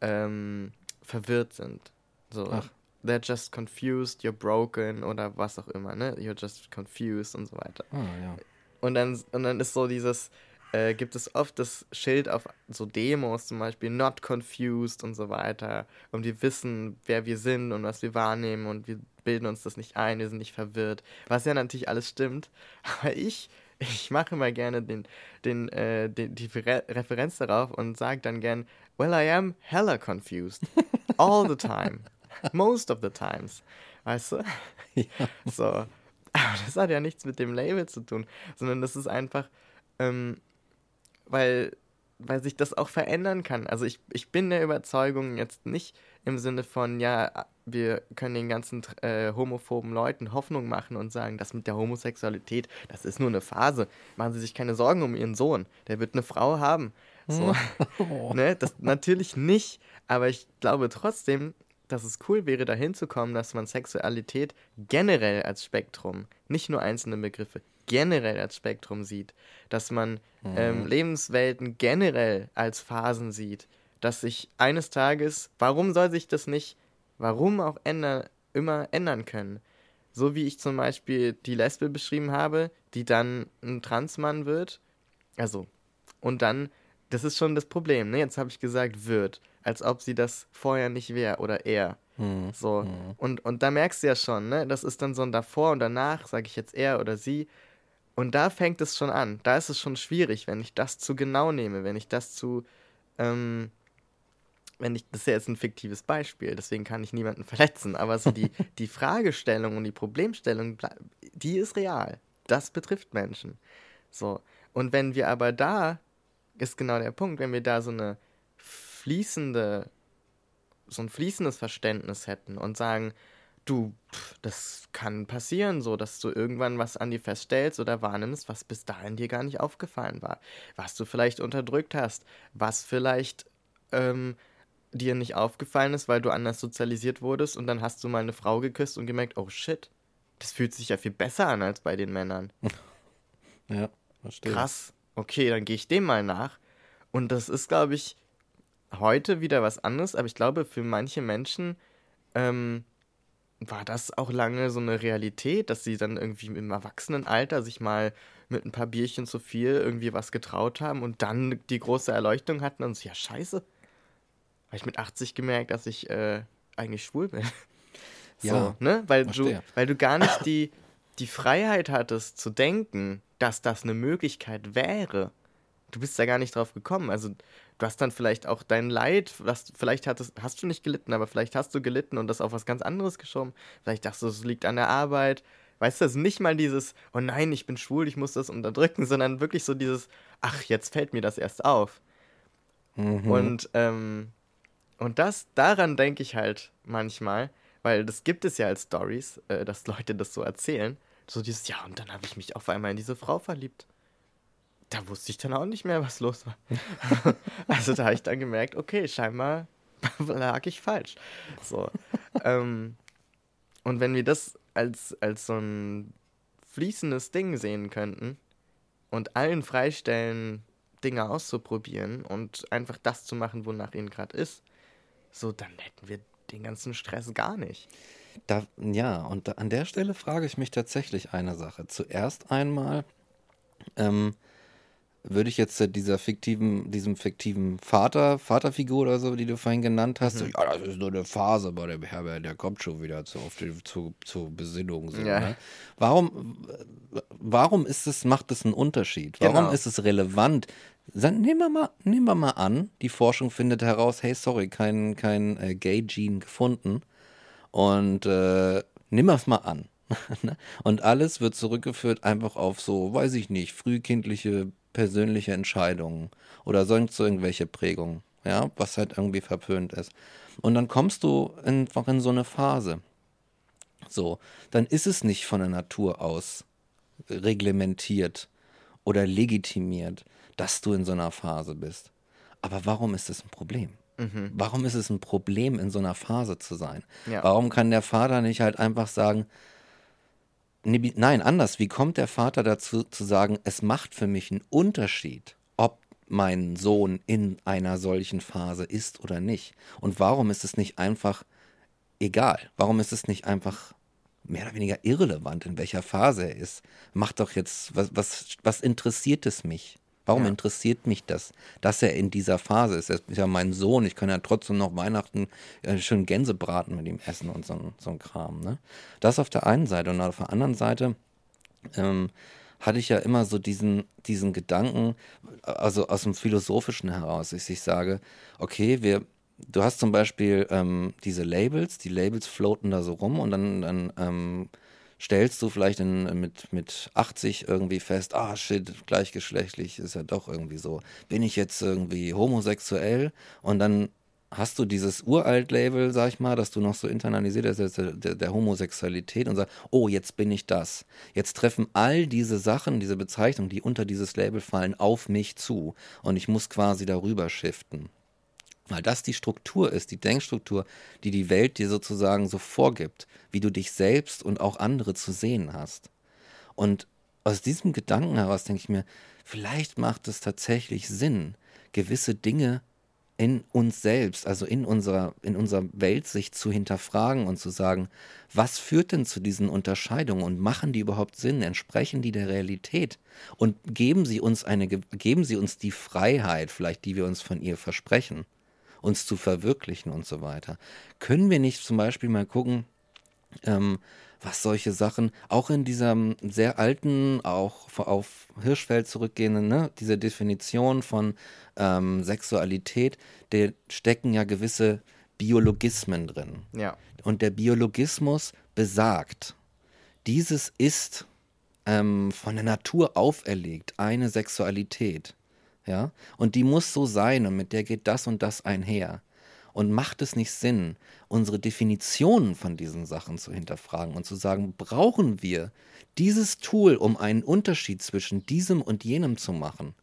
ähm, verwirrt sind. So, Ach. they're just confused, you're broken oder was auch immer, ne? You're just confused und so weiter. Ah, ja. Und dann, und dann ist so dieses, äh, gibt es oft das Schild auf so Demos zum Beispiel, not confused und so weiter. Und wir wissen, wer wir sind und was wir wahrnehmen und wir bilden uns das nicht ein, wir sind nicht verwirrt. Was ja natürlich alles stimmt. Aber ich, ich mache immer gerne den, den, äh, den, die Re Referenz darauf und sage dann gern, well, I am hella confused. All the time. Most of the times. Weißt du? Ja. So. Aber das hat ja nichts mit dem Label zu tun, sondern das ist einfach, ähm, weil, weil sich das auch verändern kann. Also ich, ich bin der Überzeugung jetzt nicht im Sinne von, ja, wir können den ganzen äh, homophoben Leuten Hoffnung machen und sagen, das mit der Homosexualität, das ist nur eine Phase. Machen Sie sich keine Sorgen um Ihren Sohn. Der wird eine Frau haben. So. Oh. ne? Das natürlich nicht, aber ich glaube trotzdem, dass es cool wäre, dahin zu kommen, dass man Sexualität generell als Spektrum, nicht nur einzelne Begriffe, generell als Spektrum sieht, dass man mhm. ähm, Lebenswelten generell als Phasen sieht, dass sich eines Tages, warum soll sich das nicht, warum auch ändern, immer ändern können? So wie ich zum Beispiel die Lesbe beschrieben habe, die dann ein Transmann wird, also, und dann, das ist schon das Problem, ne? Jetzt habe ich gesagt, wird, als ob sie das vorher nicht wäre oder er. Mhm. So. Mhm. Und, und da merkst du ja schon, ne? Das ist dann so ein davor und danach, sage ich jetzt er oder sie. Und da fängt es schon an. Da ist es schon schwierig, wenn ich das zu genau nehme, wenn ich das zu, ähm, wenn ich, das ist ja jetzt ein fiktives Beispiel, deswegen kann ich niemanden verletzen, aber so die, die Fragestellung und die Problemstellung, die ist real. Das betrifft Menschen. So. Und wenn wir aber da, ist genau der Punkt, wenn wir da so eine fließende, so ein fließendes Verständnis hätten und sagen, du, das kann passieren, so dass du irgendwann was an dir feststellst oder wahrnimmst, was bis dahin dir gar nicht aufgefallen war, was du vielleicht unterdrückt hast, was vielleicht ähm, dir nicht aufgefallen ist, weil du anders sozialisiert wurdest und dann hast du mal eine Frau geküsst und gemerkt, oh shit, das fühlt sich ja viel besser an als bei den Männern. ja, verstehe. Krass. Okay, dann gehe ich dem mal nach. Und das ist, glaube ich, heute wieder was anderes, aber ich glaube, für manche Menschen ähm, war das auch lange so eine Realität, dass sie dann irgendwie im Erwachsenenalter sich mal mit ein paar Bierchen zu viel irgendwie was getraut haben und dann die große Erleuchtung hatten und so, ja, scheiße. Habe ich mit 80 gemerkt, dass ich äh, eigentlich schwul bin. so, ja, ne? Weil du, weil du gar nicht die, die Freiheit hattest zu denken, dass das eine Möglichkeit wäre. Du bist da gar nicht drauf gekommen. Also du hast dann vielleicht auch dein Leid, was vielleicht hattest, hast du nicht gelitten, aber vielleicht hast du gelitten und das auf was ganz anderes geschoben. Vielleicht dachtest du, es liegt an der Arbeit. Weißt du, es ist nicht mal dieses, oh nein, ich bin schwul, ich muss das unterdrücken, sondern wirklich so dieses, ach, jetzt fällt mir das erst auf. Mhm. Und, ähm, und das, daran denke ich halt manchmal, weil das gibt es ja als Stories, äh, dass Leute das so erzählen. So dieses, ja, und dann habe ich mich auf einmal in diese Frau verliebt da wusste ich dann auch nicht mehr, was los war. also da habe ich dann gemerkt, okay, scheinbar lag ich falsch. So. ähm, und wenn wir das als, als so ein fließendes Ding sehen könnten und allen freistellen, Dinge auszuprobieren und einfach das zu machen, wonach ihnen gerade ist, so dann hätten wir den ganzen Stress gar nicht. Da, ja, und da, an der Stelle frage ich mich tatsächlich eine Sache. Zuerst einmal, ähm, würde ich jetzt dieser fiktiven, diesem fiktiven Vater, Vaterfigur oder so, die du vorhin genannt hast, mhm. ja, das ist nur eine Phase bei dem Herbert, der kommt schon wieder zu, auf die, zu, zur Besinnung. So, ja. ne? Warum, warum ist es, macht es einen Unterschied? Warum genau. ist es relevant? Nehmen wir, mal, nehmen wir mal an, die Forschung findet heraus, hey, sorry, kein, kein äh, Gay-Gene gefunden. Und äh, nimm wir es mal an. Ne? Und alles wird zurückgeführt einfach auf so, weiß ich nicht, frühkindliche persönliche Entscheidungen oder sonst so irgendwelche Prägungen, ja, was halt irgendwie verpönt ist. Und dann kommst du einfach in so eine Phase. So, dann ist es nicht von der Natur aus reglementiert oder legitimiert, dass du in so einer Phase bist. Aber warum ist es ein Problem? Mhm. Warum ist es ein Problem, in so einer Phase zu sein? Ja. Warum kann der Vater nicht halt einfach sagen, nein, anders, wie kommt der Vater dazu zu sagen, es macht für mich einen Unterschied, ob mein Sohn in einer solchen Phase ist oder nicht? Und warum ist es nicht einfach egal? Warum ist es nicht einfach mehr oder weniger irrelevant, in welcher Phase er ist? Macht doch jetzt, was, was, was interessiert es mich? Warum ja. interessiert mich das, dass er in dieser Phase ist? Er ist ja mein Sohn, ich kann ja trotzdem noch Weihnachten äh, schön Gänsebraten mit ihm essen und so, so ein Kram. Ne? Das auf der einen Seite. Und auf der anderen Seite ähm, hatte ich ja immer so diesen, diesen Gedanken, also aus dem Philosophischen heraus, dass ich sage, okay, wir, du hast zum Beispiel ähm, diese Labels, die Labels floaten da so rum und dann, dann ähm, stellst du vielleicht in, mit, mit 80 irgendwie fest, ah shit, gleichgeschlechtlich ist ja doch irgendwie so. Bin ich jetzt irgendwie homosexuell? Und dann hast du dieses Uralt-Label, sag ich mal, dass du noch so internalisiert hast, der, der, der, Homosexualität und sagst, oh, jetzt bin ich das. Jetzt treffen all diese Sachen, diese Bezeichnungen, die unter dieses Label fallen, auf mich zu. Und ich muss quasi darüber shiften. Weil das die Struktur ist, die Denkstruktur, die die Welt dir sozusagen so vorgibt, wie du dich selbst und auch andere zu sehen hast. Und aus diesem Gedanken heraus denke ich mir, vielleicht macht es tatsächlich Sinn, gewisse Dinge in uns selbst, also in unserer, in unserer Weltsicht zu hinterfragen und zu sagen, was führt denn zu diesen Unterscheidungen und machen die überhaupt Sinn? Entsprechen die der Realität? Und geben sie uns eine, geben sie uns die Freiheit, vielleicht, die wir uns von ihr versprechen? Uns zu verwirklichen und so weiter. Können wir nicht zum Beispiel mal gucken, ähm, was solche Sachen, auch in diesem sehr alten, auch auf Hirschfeld zurückgehenden, ne, diese Definition von ähm, Sexualität, da stecken ja gewisse Biologismen drin. Ja. Und der Biologismus besagt, dieses ist ähm, von der Natur auferlegt, eine Sexualität ja, und die muss so sein und mit der geht das und das einher. Und macht es nicht Sinn, unsere Definitionen von diesen Sachen zu hinterfragen und zu sagen, brauchen wir dieses Tool, um einen Unterschied zwischen diesem und jenem zu machen?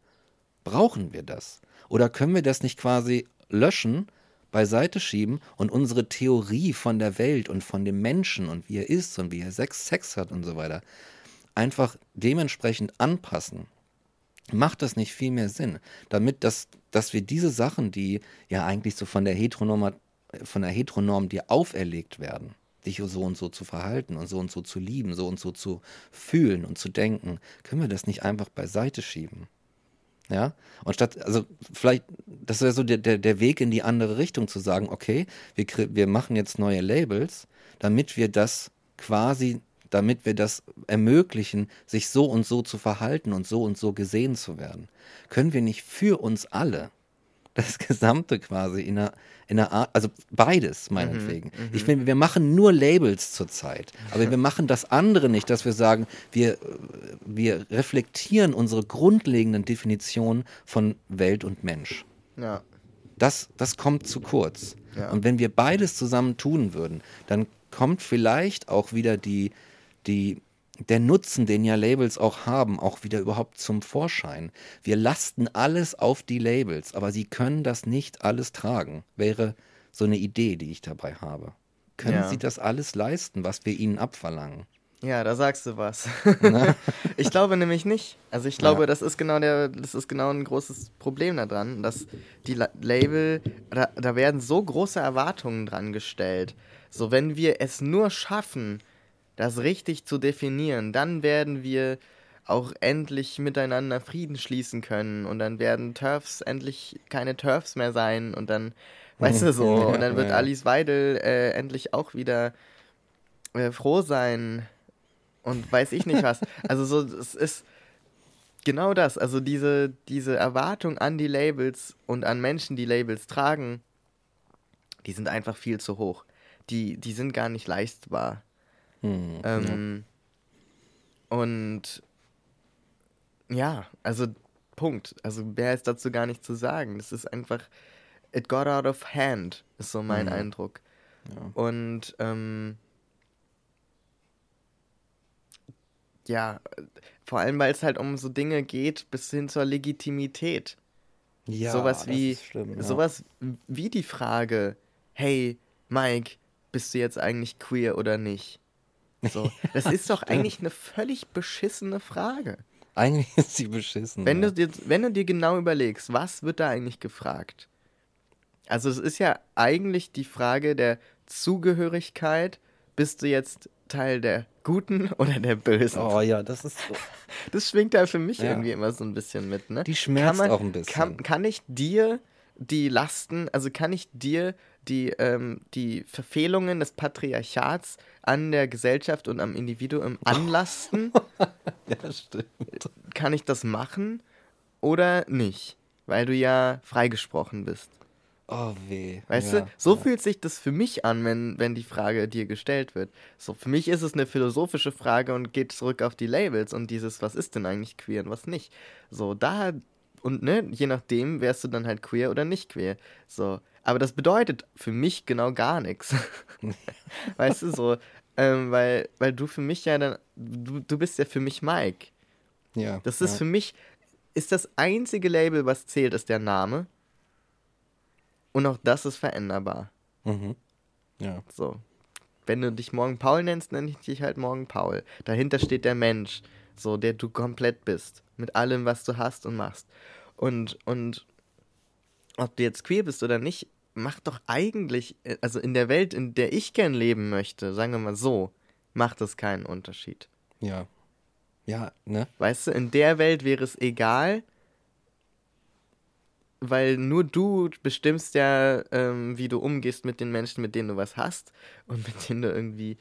Brauchen wir das? Oder können wir das nicht quasi löschen, beiseite schieben und unsere Theorie von der Welt und von dem Menschen und wie er ist und wie er Sex, Sex hat und so weiter einfach dementsprechend anpassen? Macht das nicht viel mehr Sinn, damit das, dass wir diese Sachen, die ja eigentlich so von der Heteronorm, von der Heteronorm dir auferlegt werden, dich so und so zu verhalten und so und so zu lieben, so und so zu fühlen und zu denken, können wir das nicht einfach beiseite schieben? Ja, und statt, also vielleicht, das wäre so der, der, der Weg in die andere Richtung zu sagen, okay, wir, wir machen jetzt neue Labels, damit wir das quasi damit wir das ermöglichen, sich so und so zu verhalten und so und so gesehen zu werden, können wir nicht für uns alle das Gesamte quasi in einer, in einer Art, also beides meinetwegen. Mhm, mhm. ich finde, wir machen nur Labels zurzeit, aber wir machen das andere nicht, dass wir sagen, wir, wir reflektieren unsere grundlegenden Definitionen von Welt und Mensch. Ja. Das, das kommt zu kurz. Ja. Und wenn wir beides zusammen tun würden, dann kommt vielleicht auch wieder die, die, der Nutzen, den ja Labels auch haben, auch wieder überhaupt zum Vorschein. Wir lasten alles auf die Labels, aber sie können das nicht alles tragen, wäre so eine Idee, die ich dabei habe. Können ja. sie das alles leisten, was wir ihnen abverlangen? Ja, da sagst du was. ich glaube nämlich nicht. Also ich glaube, ja. das ist genau der, das ist genau ein großes Problem daran, dass die La Label, da, da werden so große Erwartungen dran gestellt. So, wenn wir es nur schaffen, das richtig zu definieren, dann werden wir auch endlich miteinander Frieden schließen können und dann werden Turfs endlich keine Turfs mehr sein und dann, weißt du so, und dann wird Alice Weidel äh, endlich auch wieder äh, froh sein und weiß ich nicht was. Also so, es ist genau das, also diese, diese Erwartung an die Labels und an Menschen, die Labels tragen, die sind einfach viel zu hoch. Die, die sind gar nicht leistbar. Mhm, ähm, ja. Und ja, also Punkt. Also mehr ist dazu gar nicht zu sagen. Das ist einfach, it got out of hand, ist so mein mhm. Eindruck. Ja. Und ähm, ja, vor allem, weil es halt um so Dinge geht, bis hin zur Legitimität. Ja, sowas wie, schlimm, ja. sowas wie die Frage, hey, Mike, bist du jetzt eigentlich queer oder nicht? So, das ist doch eigentlich eine völlig beschissene Frage. Eigentlich ist sie beschissen. Wenn, ja. du dir, wenn du dir genau überlegst, was wird da eigentlich gefragt? Also es ist ja eigentlich die Frage der Zugehörigkeit. Bist du jetzt Teil der Guten oder der Bösen? Oh ja, das ist so. Das schwingt da für mich ja. irgendwie immer so ein bisschen mit, ne? Die schmerzt man, auch ein bisschen. Kann, kann ich dir die Lasten, also kann ich dir die, ähm, die Verfehlungen des Patriarchats an der Gesellschaft und am Individuum anlasten? ja, stimmt. Kann ich das machen oder nicht? Weil du ja freigesprochen bist. Oh weh. Weißt ja, du, so ja. fühlt sich das für mich an, wenn, wenn die Frage dir gestellt wird. So, für mich ist es eine philosophische Frage und geht zurück auf die Labels und dieses, was ist denn eigentlich queer und was nicht. So, da, und ne, je nachdem wärst du dann halt queer oder nicht queer. So, aber das bedeutet für mich genau gar nichts. weißt du, so, ähm, weil, weil du für mich ja dann, du, du bist ja für mich Mike. Ja. Das ist ja. für mich, ist das einzige Label, was zählt, ist der Name. Und auch das ist veränderbar. Mhm. Ja. So. Wenn du dich morgen Paul nennst, nenne ich dich halt morgen Paul. Dahinter steht der Mensch, so der du komplett bist. Mit allem, was du hast und machst. Und, und ob du jetzt queer bist oder nicht, macht doch eigentlich, also in der Welt, in der ich gern leben möchte, sagen wir mal so, macht es keinen Unterschied. Ja. Ja, ne? Weißt du, in der Welt wäre es egal, weil nur du bestimmst ja, ähm, wie du umgehst mit den Menschen, mit denen du was hast und mit denen du irgendwie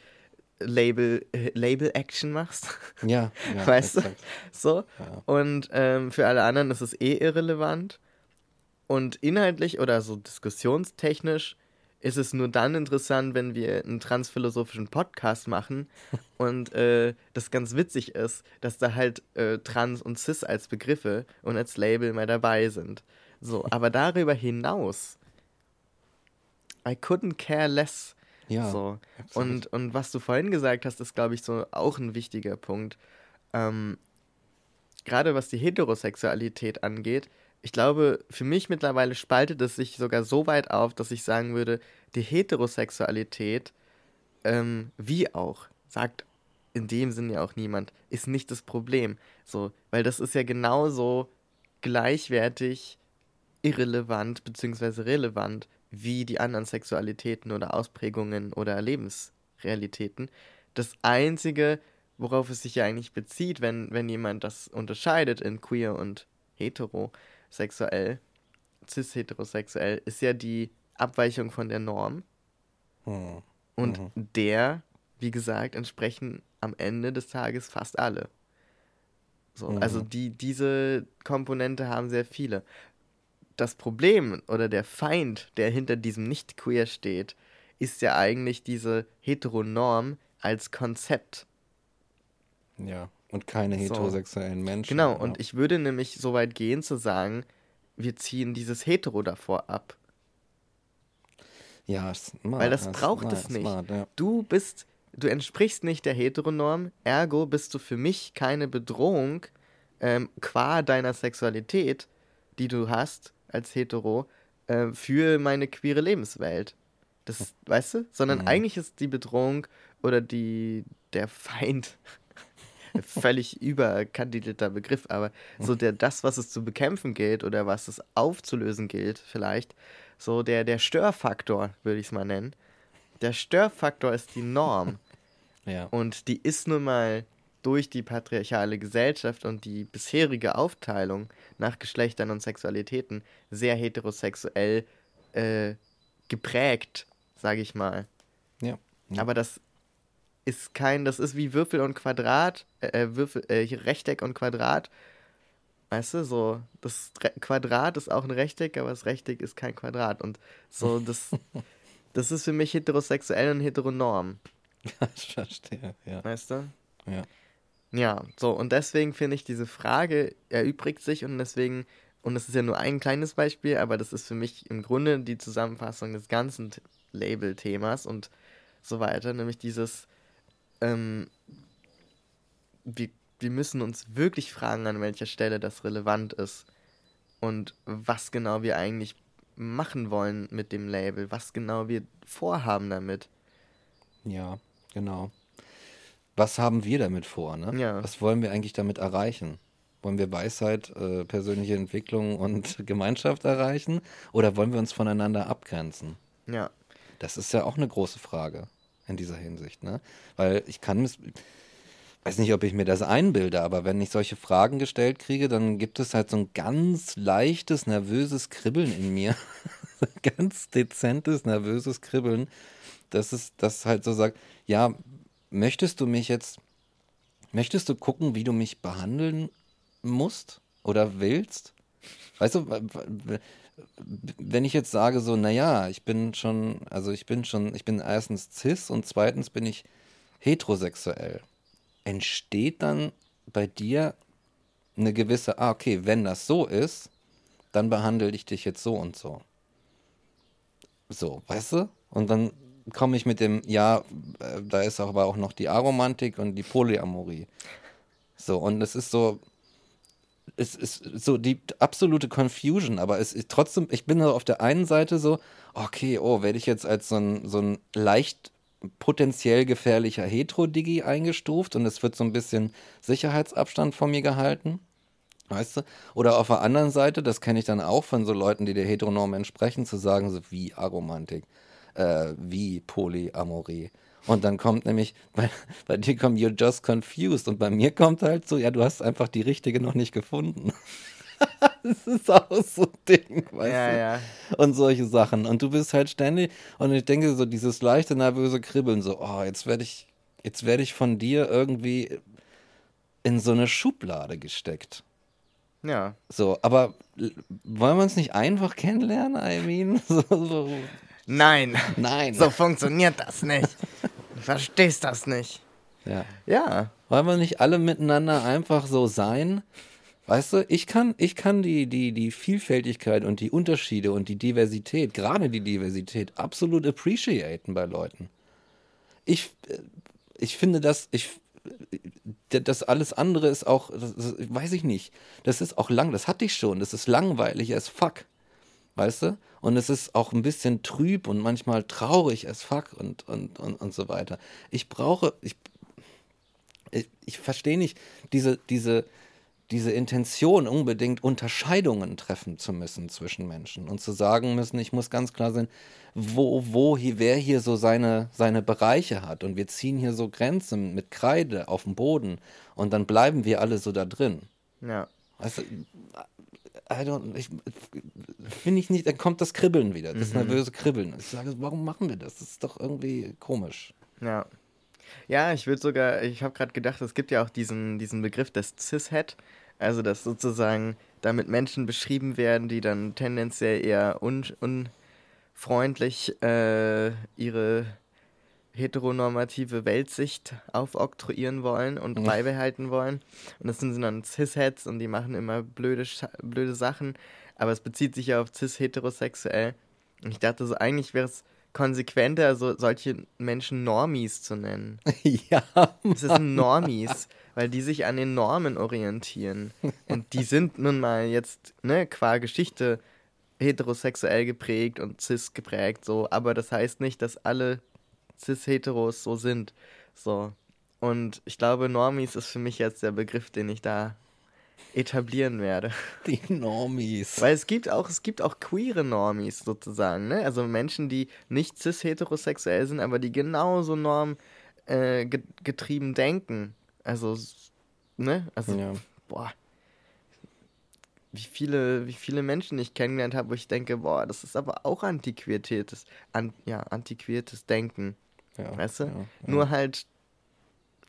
Label, äh, Label Action machst. Ja, ja weißt exakt. du? So. Ja. Und ähm, für alle anderen ist es eh irrelevant. Und inhaltlich oder so diskussionstechnisch ist es nur dann interessant, wenn wir einen transphilosophischen Podcast machen und äh, das ganz witzig ist, dass da halt äh, Trans und Cis als Begriffe und als Label mal dabei sind. So, aber darüber hinaus, I couldn't care less. Ja. So. Und, und was du vorhin gesagt hast, ist, glaube ich, so auch ein wichtiger Punkt. Ähm, Gerade was die Heterosexualität angeht, ich glaube, für mich mittlerweile spaltet es sich sogar so weit auf, dass ich sagen würde, die Heterosexualität, ähm, wie auch, sagt in dem Sinne ja auch niemand, ist nicht das Problem. So, weil das ist ja genauso gleichwertig irrelevant bzw. relevant wie die anderen Sexualitäten oder Ausprägungen oder Lebensrealitäten. Das Einzige, worauf es sich ja eigentlich bezieht, wenn, wenn jemand das unterscheidet in queer und heterosexuell, cis-heterosexuell, ist ja die Abweichung von der Norm. Hm. Und mhm. der, wie gesagt, entsprechen am Ende des Tages fast alle. So, mhm. Also die, diese Komponente haben sehr viele das Problem oder der Feind, der hinter diesem Nicht-Queer steht, ist ja eigentlich diese Heteronorm als Konzept. Ja, und keine heterosexuellen so. Menschen. Genau, ja. und ich würde nämlich so weit gehen zu sagen, wir ziehen dieses Hetero davor ab. Ja, smart, Weil das braucht smart, es nicht. Smart, ja. Du bist, du entsprichst nicht der Heteronorm, ergo bist du für mich keine Bedrohung ähm, qua deiner Sexualität, die du hast, als Hetero äh, für meine queere Lebenswelt. Das, weißt du? Sondern mhm. eigentlich ist die Bedrohung oder die, der Feind völlig überkandidelter Begriff, aber so der, das, was es zu bekämpfen gilt oder was es aufzulösen gilt, vielleicht, so der, der Störfaktor, würde ich es mal nennen. Der Störfaktor ist die Norm. Ja. Und die ist nun mal durch die patriarchale Gesellschaft und die bisherige Aufteilung nach Geschlechtern und Sexualitäten sehr heterosexuell äh, geprägt, sage ich mal. Ja, ja. Aber das ist kein, das ist wie Würfel und Quadrat, äh, äh Würfel, äh, Rechteck und Quadrat. Weißt du, so, das Re Quadrat ist auch ein Rechteck, aber das Rechteck ist kein Quadrat. Und so, das, das ist für mich heterosexuell und heteronorm. Ich verstehe, ja. Weißt du? Ja. Ja, so, und deswegen finde ich, diese Frage erübrigt sich und deswegen, und das ist ja nur ein kleines Beispiel, aber das ist für mich im Grunde die Zusammenfassung des ganzen Label-Themas und so weiter, nämlich dieses, ähm, wir, wir müssen uns wirklich fragen, an welcher Stelle das relevant ist und was genau wir eigentlich machen wollen mit dem Label, was genau wir vorhaben damit. Ja, genau. Was haben wir damit vor? Ne? Ja. Was wollen wir eigentlich damit erreichen? Wollen wir Weisheit, äh, persönliche Entwicklung und Gemeinschaft erreichen? Oder wollen wir uns voneinander abgrenzen? Ja. Das ist ja auch eine große Frage in dieser Hinsicht. Ne? Weil ich kann, ich weiß nicht, ob ich mir das einbilde, aber wenn ich solche Fragen gestellt kriege, dann gibt es halt so ein ganz leichtes, nervöses Kribbeln in mir. ganz dezentes, nervöses Kribbeln, dass es das halt so sagt, ja, möchtest du mich jetzt, möchtest du gucken, wie du mich behandeln musst oder willst? Weißt du, wenn ich jetzt sage so, naja, ich bin schon, also ich bin schon, ich bin erstens cis und zweitens bin ich heterosexuell, entsteht dann bei dir eine gewisse, ah, okay, wenn das so ist, dann behandle ich dich jetzt so und so. So, weißt du? Und dann komme ich mit dem, ja, äh, da ist aber auch noch die Aromantik und die Polyamorie. So, und es ist so, es ist so die absolute Confusion, aber es ist trotzdem, ich bin so auf der einen Seite so, okay, oh, werde ich jetzt als so ein, so ein leicht potenziell gefährlicher Hetero-Digi eingestuft und es wird so ein bisschen Sicherheitsabstand von mir gehalten. Weißt du? Oder auf der anderen Seite, das kenne ich dann auch von so Leuten, die der Heteronorm entsprechen, zu sagen, so wie Aromantik, äh, wie Polyamorie. Und dann kommt nämlich, bei, bei dir kommt You're just confused und bei mir kommt halt so, ja, du hast einfach die richtige noch nicht gefunden. das ist auch so ein Ding, weißt ja, du? Ja. Und solche Sachen. Und du bist halt ständig, und ich denke so, dieses leichte, nervöse Kribbeln, so, oh, jetzt werde ich, jetzt werde ich von dir irgendwie in so eine Schublade gesteckt. Ja. So, aber wollen wir uns nicht einfach kennenlernen, I mean? So, so. Nein. Nein. So funktioniert das nicht. Du verstehst das nicht. Ja. Ja. Wollen wir nicht alle miteinander einfach so sein? Weißt du, ich kann, ich kann die, die, die Vielfältigkeit und die Unterschiede und die Diversität, gerade die Diversität, absolut appreciaten bei Leuten. Ich, äh, ich finde das, ich, das alles andere ist auch, das, das, weiß ich nicht, das ist auch lang, das hatte ich schon, das ist langweilig as fuck, weißt du? Und es ist auch ein bisschen trüb und manchmal traurig as fuck und, und, und, und so weiter. Ich brauche, ich, ich, ich verstehe nicht diese, diese, diese Intention, unbedingt Unterscheidungen treffen zu müssen zwischen Menschen und zu sagen müssen, ich muss ganz klar sein, wo, wo hier, wer hier so seine, seine Bereiche hat. Und wir ziehen hier so Grenzen mit Kreide auf dem Boden und dann bleiben wir alle so da drin. Ja. Ich, finde ich nicht, dann kommt das Kribbeln wieder, das mhm. nervöse Kribbeln. Ich sage, warum machen wir das? Das ist doch irgendwie komisch. Ja. Ja, ich würde sogar, ich habe gerade gedacht, es gibt ja auch diesen, diesen Begriff des Cishet, also dass sozusagen damit Menschen beschrieben werden, die dann tendenziell eher un, unfreundlich äh, ihre heteronormative Weltsicht aufoktroyieren wollen und beibehalten wollen. Und das sind dann Cis-Heads und die machen immer blöde, blöde Sachen, aber es bezieht sich ja auf cis-heterosexuell. Und ich dachte so, eigentlich wäre es konsequenter, so solche Menschen Normies zu nennen. ja. Es sind Normies, weil die sich an den Normen orientieren. Und die sind nun mal jetzt, ne, qua Geschichte heterosexuell geprägt und cis geprägt, so. Aber das heißt nicht, dass alle cis-heteros so sind. So. Und ich glaube, Normies ist für mich jetzt der Begriff, den ich da etablieren werde. Die Normies. Weil es gibt auch, es gibt auch queere Normies sozusagen, ne? Also Menschen, die nicht cis-heterosexuell sind, aber die genauso normgetrieben äh, denken. Also, ne? Also, ja. boah. Wie viele, wie viele Menschen ich kennengelernt habe, wo ich denke, boah, das ist aber auch antiquiertes, an, ja, antiquiertes Denken. Ja, weißt du? Ja, Nur halt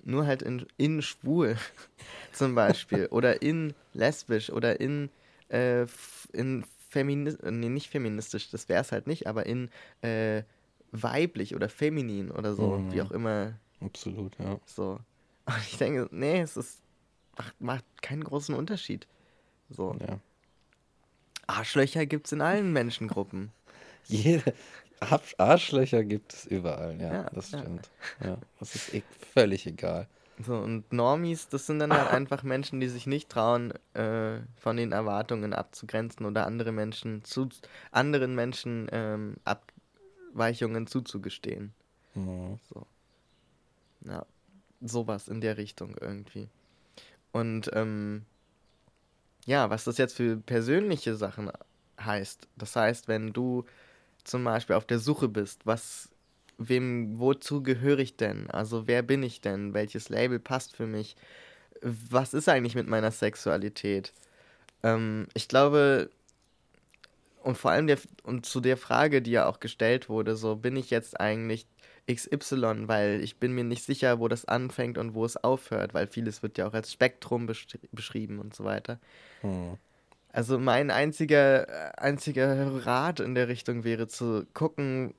nur halt in, in schwul zum Beispiel oder in lesbisch oder in, äh, in feministisch, nee, nicht feministisch, das wäre es halt nicht, aber in äh, weiblich oder feminin oder so, mhm. wie auch immer. Absolut, ja. So. Und ich denke, nee, es ist, macht, macht keinen großen Unterschied. So. Ja. Arschlöcher gibt es in allen Menschengruppen. Jede, Arschlöcher gibt es überall, ja, ja das stimmt. Ja. ja, das ist e völlig egal. So, und Normies, das sind dann halt einfach Menschen, die sich nicht trauen, äh, von den Erwartungen abzugrenzen oder andere Menschen zu anderen Menschen ähm, Abweichungen zuzugestehen. Mhm. So. Ja, sowas in der Richtung irgendwie. Und ähm, ja, was das jetzt für persönliche Sachen heißt. Das heißt, wenn du zum Beispiel auf der Suche bist, was wem, wozu gehöre ich denn? Also wer bin ich denn? Welches Label passt für mich? Was ist eigentlich mit meiner Sexualität? Ähm, ich glaube, und vor allem der, und zu der Frage, die ja auch gestellt wurde, so bin ich jetzt eigentlich XY, weil ich bin mir nicht sicher, wo das anfängt und wo es aufhört, weil vieles wird ja auch als Spektrum beschrieben und so weiter. Hm. Also mein einziger, einziger Rat in der Richtung wäre zu gucken,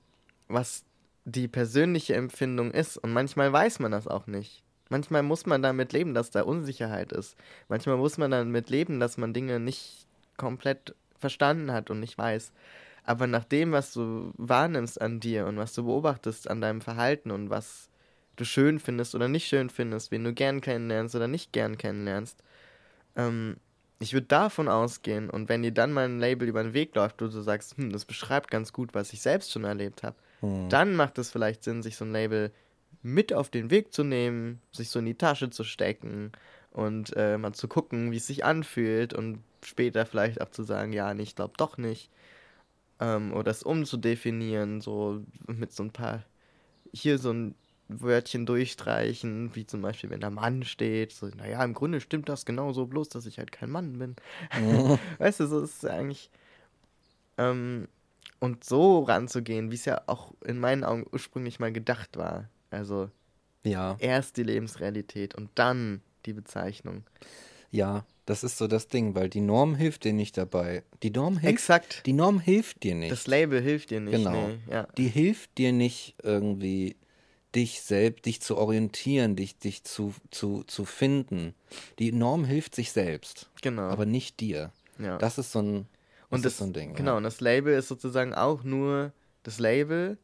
was die persönliche Empfindung ist. Und manchmal weiß man das auch nicht. Manchmal muss man damit leben, dass da Unsicherheit ist. Manchmal muss man damit leben, dass man Dinge nicht komplett verstanden hat und nicht weiß. Aber nach dem, was du wahrnimmst an dir und was du beobachtest an deinem Verhalten und was du schön findest oder nicht schön findest, wen du gern kennenlernst oder nicht gern kennenlernst, ähm, ich würde davon ausgehen und wenn dir dann mal ein Label über den Weg läuft, wo du sagst, hm, das beschreibt ganz gut, was ich selbst schon erlebt habe, hm. Dann macht es vielleicht Sinn, sich so ein Label mit auf den Weg zu nehmen, sich so in die Tasche zu stecken und äh, mal zu gucken, wie es sich anfühlt und später vielleicht auch zu sagen, ja, nee, ich glaube doch nicht. Ähm, oder es umzudefinieren, so mit so ein paar, hier so ein Wörtchen durchstreichen, wie zum Beispiel, wenn da Mann steht, so, naja, im Grunde stimmt das genauso, bloß, dass ich halt kein Mann bin. Mhm. weißt du, so ist es eigentlich, ähm, und so ranzugehen, wie es ja auch in meinen Augen ursprünglich mal gedacht war. Also ja. erst die Lebensrealität und dann die Bezeichnung. Ja, das ist so das Ding, weil die Norm hilft dir nicht dabei. Die Norm hilft. Exakt. Die Norm hilft dir nicht. Das Label hilft dir nicht. Genau. Nee, ja. Die hilft dir nicht irgendwie dich selbst, dich zu orientieren, dich, dich zu, zu, zu finden. Die Norm hilft sich selbst. Genau. Aber nicht dir. Ja. Das ist so ein und das, das ist so ein Ding. Genau, ja. und das Label ist sozusagen auch nur das Label.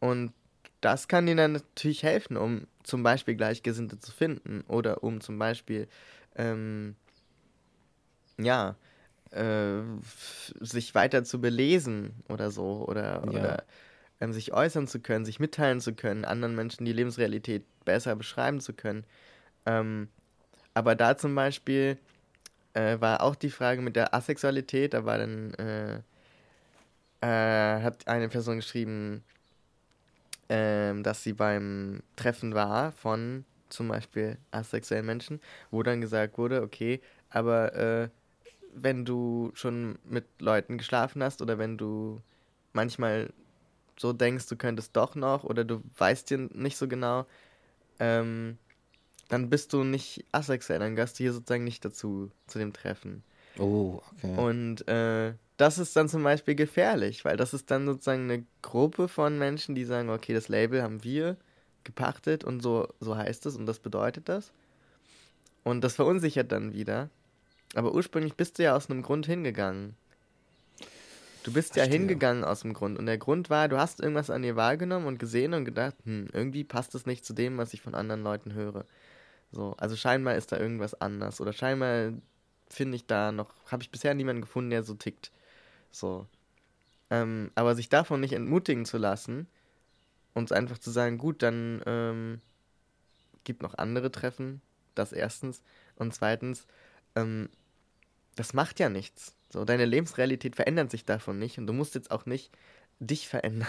Und das kann dir dann natürlich helfen, um zum Beispiel Gleichgesinnte zu finden oder um zum Beispiel, ähm, ja, äh, sich weiter zu belesen oder so oder, ja. oder ähm, sich äußern zu können, sich mitteilen zu können, anderen Menschen die Lebensrealität besser beschreiben zu können. Ähm, aber da zum Beispiel äh, war auch die Frage mit der Asexualität. Da war dann, äh, äh, hat eine Person geschrieben, ähm, dass sie beim Treffen war von zum Beispiel asexuellen Menschen, wo dann gesagt wurde, okay, aber äh, wenn du schon mit Leuten geschlafen hast oder wenn du manchmal so denkst, du könntest doch noch oder du weißt dir nicht so genau, ähm, dann bist du nicht asexuell, dann gehörst du hier sozusagen nicht dazu, zu dem Treffen. Oh, okay. Und äh, das ist dann zum Beispiel gefährlich, weil das ist dann sozusagen eine Gruppe von Menschen, die sagen, okay, das Label haben wir gepachtet und so, so heißt es und das bedeutet das. Und das verunsichert dann wieder. Aber ursprünglich bist du ja aus einem Grund hingegangen. Du bist Verstehe. ja hingegangen aus dem Grund. Und der Grund war, du hast irgendwas an dir wahrgenommen und gesehen und gedacht, hm, irgendwie passt es nicht zu dem, was ich von anderen Leuten höre. So, also scheinbar ist da irgendwas anders. Oder scheinbar finde ich da noch, habe ich bisher niemanden gefunden, der so tickt. So. Ähm, aber sich davon nicht entmutigen zu lassen und einfach zu sagen, gut, dann ähm, gibt noch andere Treffen, das erstens. Und zweitens, ähm, das macht ja nichts. So, deine Lebensrealität verändert sich davon nicht und du musst jetzt auch nicht dich verändern.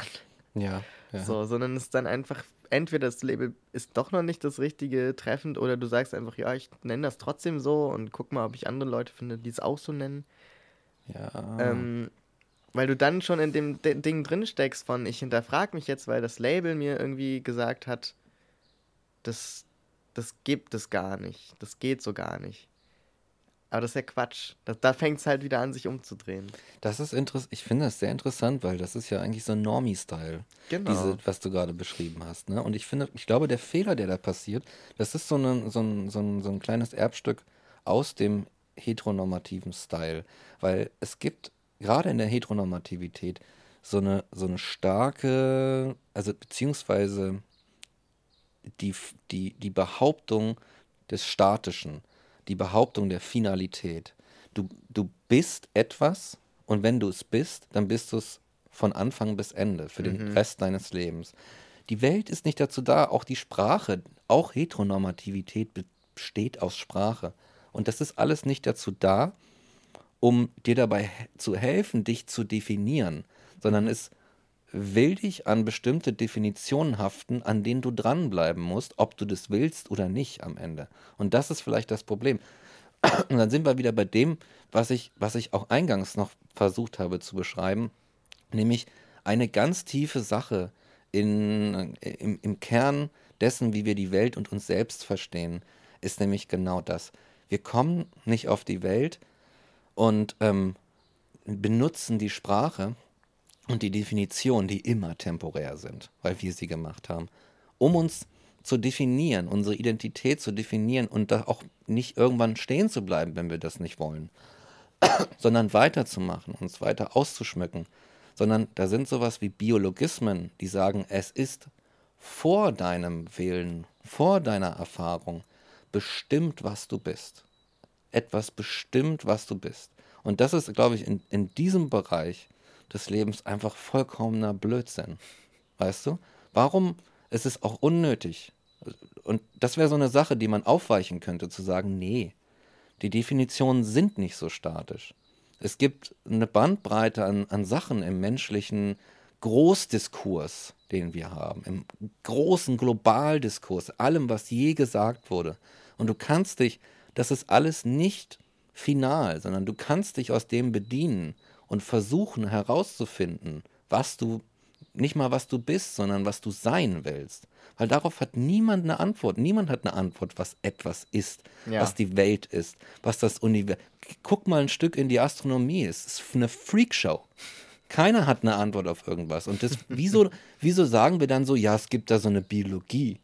Ja, ja. So, sondern es ist dann einfach entweder das Label ist doch noch nicht das richtige treffend oder du sagst einfach, ja, ich nenne das trotzdem so und guck mal, ob ich andere Leute finde, die es auch so nennen. Ja. Ähm, weil du dann schon in dem D Ding drin steckst von, ich hinterfrage mich jetzt, weil das Label mir irgendwie gesagt hat, das, das gibt es gar nicht, das geht so gar nicht. Aber das ist ja Quatsch. Da, da fängt es halt wieder an, sich umzudrehen. Das ist interessant. Ich finde das sehr interessant, weil das ist ja eigentlich so ein Normie-Style. Genau. Diese, was du gerade beschrieben hast. Ne? Und ich finde, ich glaube, der Fehler, der da passiert, das ist so, eine, so, ein, so, ein, so ein kleines Erbstück aus dem heteronormativen Style. Weil es gibt gerade in der Heteronormativität so eine, so eine starke, also beziehungsweise die, die, die Behauptung des Statischen, die Behauptung der Finalität. Du, du bist etwas und wenn du es bist, dann bist du es von Anfang bis Ende, für den mhm. Rest deines Lebens. Die Welt ist nicht dazu da, auch die Sprache, auch Heteronormativität besteht aus Sprache. Und das ist alles nicht dazu da, um dir dabei zu helfen, dich zu definieren, sondern es will dich an bestimmte Definitionen haften, an denen du dranbleiben musst, ob du das willst oder nicht am Ende. Und das ist vielleicht das Problem. Und dann sind wir wieder bei dem, was ich, was ich auch eingangs noch versucht habe zu beschreiben, nämlich eine ganz tiefe Sache in, im, im Kern dessen, wie wir die Welt und uns selbst verstehen, ist nämlich genau das. Wir kommen nicht auf die Welt und ähm, benutzen die Sprache und die Definition, die immer temporär sind, weil wir sie gemacht haben, um uns zu definieren, unsere Identität zu definieren und da auch nicht irgendwann stehen zu bleiben, wenn wir das nicht wollen, sondern weiterzumachen, uns weiter auszuschmücken, sondern da sind sowas wie Biologismen, die sagen, es ist vor deinem Willen, vor deiner Erfahrung bestimmt, was du bist. Etwas bestimmt, was du bist. Und das ist, glaube ich, in, in diesem Bereich des Lebens einfach vollkommener Blödsinn. Weißt du? Warum ist es auch unnötig? Und das wäre so eine Sache, die man aufweichen könnte, zu sagen, nee, die Definitionen sind nicht so statisch. Es gibt eine Bandbreite an, an Sachen im menschlichen Großdiskurs, den wir haben, im großen Globaldiskurs, allem, was je gesagt wurde. Und du kannst dich, das ist alles nicht final, sondern du kannst dich aus dem bedienen und versuchen herauszufinden, was du, nicht mal was du bist, sondern was du sein willst. Weil darauf hat niemand eine Antwort. Niemand hat eine Antwort, was etwas ist, ja. was die Welt ist, was das Universum. Guck mal ein Stück in die Astronomie. Es ist eine Freakshow. Keiner hat eine Antwort auf irgendwas. Und das, wieso, wieso sagen wir dann so, ja, es gibt da so eine Biologie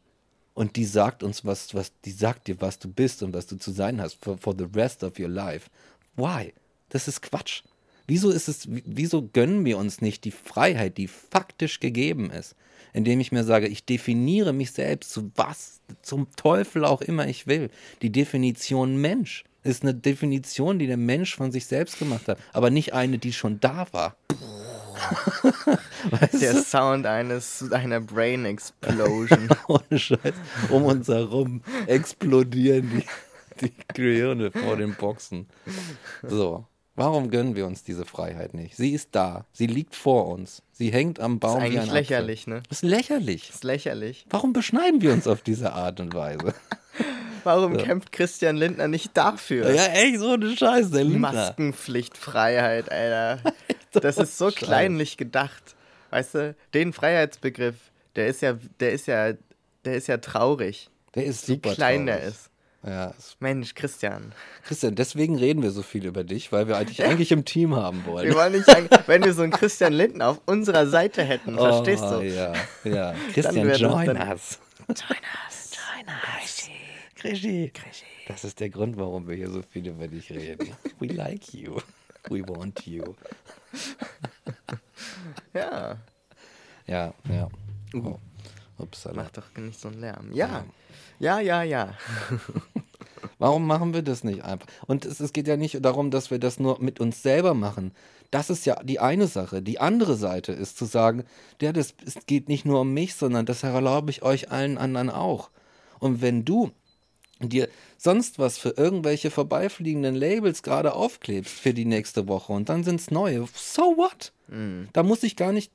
und die sagt uns was, was, die sagt dir, was du bist und was du zu sein hast for, for the rest of your life. Why? Das ist Quatsch. Wieso ist es, wieso gönnen wir uns nicht die Freiheit, die faktisch gegeben ist, indem ich mir sage, ich definiere mich selbst zu was, zum Teufel auch immer ich will. Die Definition Mensch ist eine Definition, die der Mensch von sich selbst gemacht hat, aber nicht eine, die schon da war. weißt der du? Sound eines einer Brain Explosion. Ohne Scheiß. Um uns herum explodieren die, die Gehirne vor den Boxen. So. Warum gönnen wir uns diese Freiheit nicht? Sie ist da. Sie liegt vor uns. Sie hängt am Baum. Das ist eigentlich lächerlich, ne? Das ist lächerlich. Das ist lächerlich. Warum beschneiden wir uns auf diese Art und Weise? Warum so. kämpft Christian Lindner nicht dafür? Ja, echt, so eine Scheiße, der Lindner. Maskenpflichtfreiheit, Alter. Das ist so kleinlich gedacht. Weißt du, den Freiheitsbegriff, der ist ja, der ist ja, der ist ja traurig. Der ist super Wie klein traurig. der ist. Ja. Mensch, Christian. Christian, deswegen reden wir so viel über dich, weil wir eigentlich, eigentlich im Team haben wollen. Wir wollen nicht sagen, wenn wir so einen Christian Lindner auf unserer Seite hätten, oh, verstehst du? Ja, ja. Christian, join us. Join us. Join us. Krischi. Krischi. Das ist der Grund, warum wir hier so viel über dich reden. We like you. We want you. ja. Ja, ja. Oh. Upsala. Mach doch nicht so einen Lärm. Ja. Ja, ja, ja. ja. Warum machen wir das nicht einfach? Und es, es geht ja nicht darum, dass wir das nur mit uns selber machen. Das ist ja die eine Sache. Die andere Seite ist zu sagen, ja, das es geht nicht nur um mich, sondern das erlaube ich euch allen anderen auch. Und wenn du dir sonst was für irgendwelche vorbeifliegenden Labels gerade aufklebst für die nächste Woche und dann sind es neue, so what? Mhm. Da muss ich gar nicht,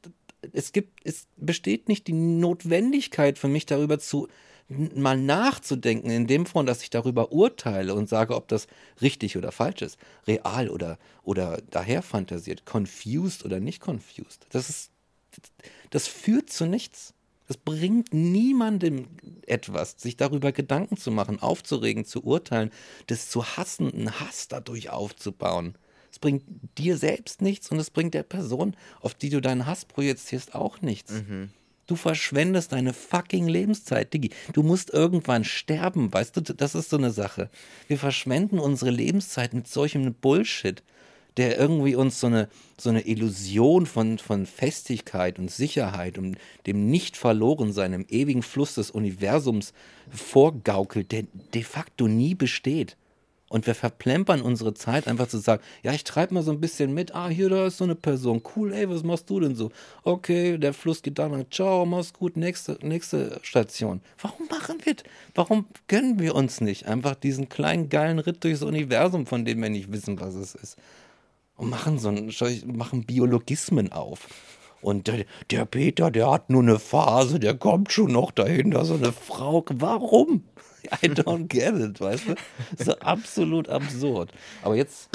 es gibt, es besteht nicht die Notwendigkeit für mich darüber zu mal nachzudenken, in dem Fall, dass ich darüber urteile und sage, ob das richtig oder falsch ist, real oder, oder daher fantasiert, confused oder nicht confused. Das ist, das führt zu nichts. Es bringt niemandem etwas, sich darüber Gedanken zu machen, aufzuregen, zu urteilen, das zu hassen, einen Hass dadurch aufzubauen. Es bringt dir selbst nichts und es bringt der Person, auf die du deinen Hass projizierst, auch nichts. Mhm. Du verschwendest deine fucking Lebenszeit, Diggi. Du musst irgendwann sterben, weißt du? Das ist so eine Sache. Wir verschwenden unsere Lebenszeit mit solchem Bullshit, der irgendwie uns so eine, so eine Illusion von, von Festigkeit und Sicherheit und dem Nicht-Verlorensein im ewigen Fluss des Universums vorgaukelt, der de facto nie besteht. Und wir verplempern unsere Zeit einfach zu sagen, ja, ich treibe mal so ein bisschen mit, ah, hier, da ist so eine Person, cool, ey, was machst du denn so? Okay, der Fluss geht dann, ciao, mach's gut, nächste, nächste Station. Warum machen wir das? Warum gönnen wir uns nicht einfach diesen kleinen, geilen Ritt durchs Universum, von dem wir nicht wissen, was es ist? Und machen so ein, machen Biologismen auf. Und der, der Peter, der hat nur eine Phase, der kommt schon noch dahinter, so eine Frau. Warum? I don't get it, weißt du? So absolut absurd. Aber jetzt,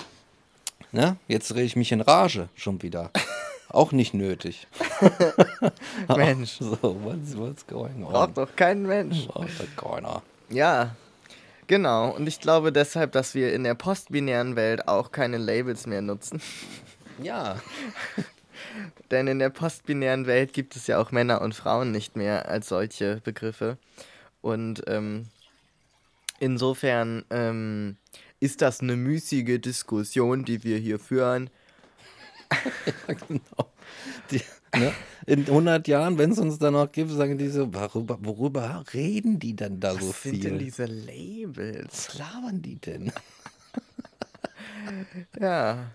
ne, jetzt rede ich mich in Rage schon wieder. Auch nicht nötig. Mensch. so, what's, what's going on? Braucht doch kein Mensch. Braucht doch keiner. Ja, genau. Und ich glaube deshalb, dass wir in der postbinären Welt auch keine Labels mehr nutzen. Ja. Denn in der postbinären Welt gibt es ja auch Männer und Frauen nicht mehr als solche Begriffe. Und ähm, Insofern ähm, ist das eine müßige Diskussion, die wir hier führen. ja, genau. Die, ne? In 100 Jahren, wenn es uns dann noch gibt, sagen die so, worüber, worüber reden die denn da Was so viel? Was sind denn diese Labels? Was labern die denn? ja.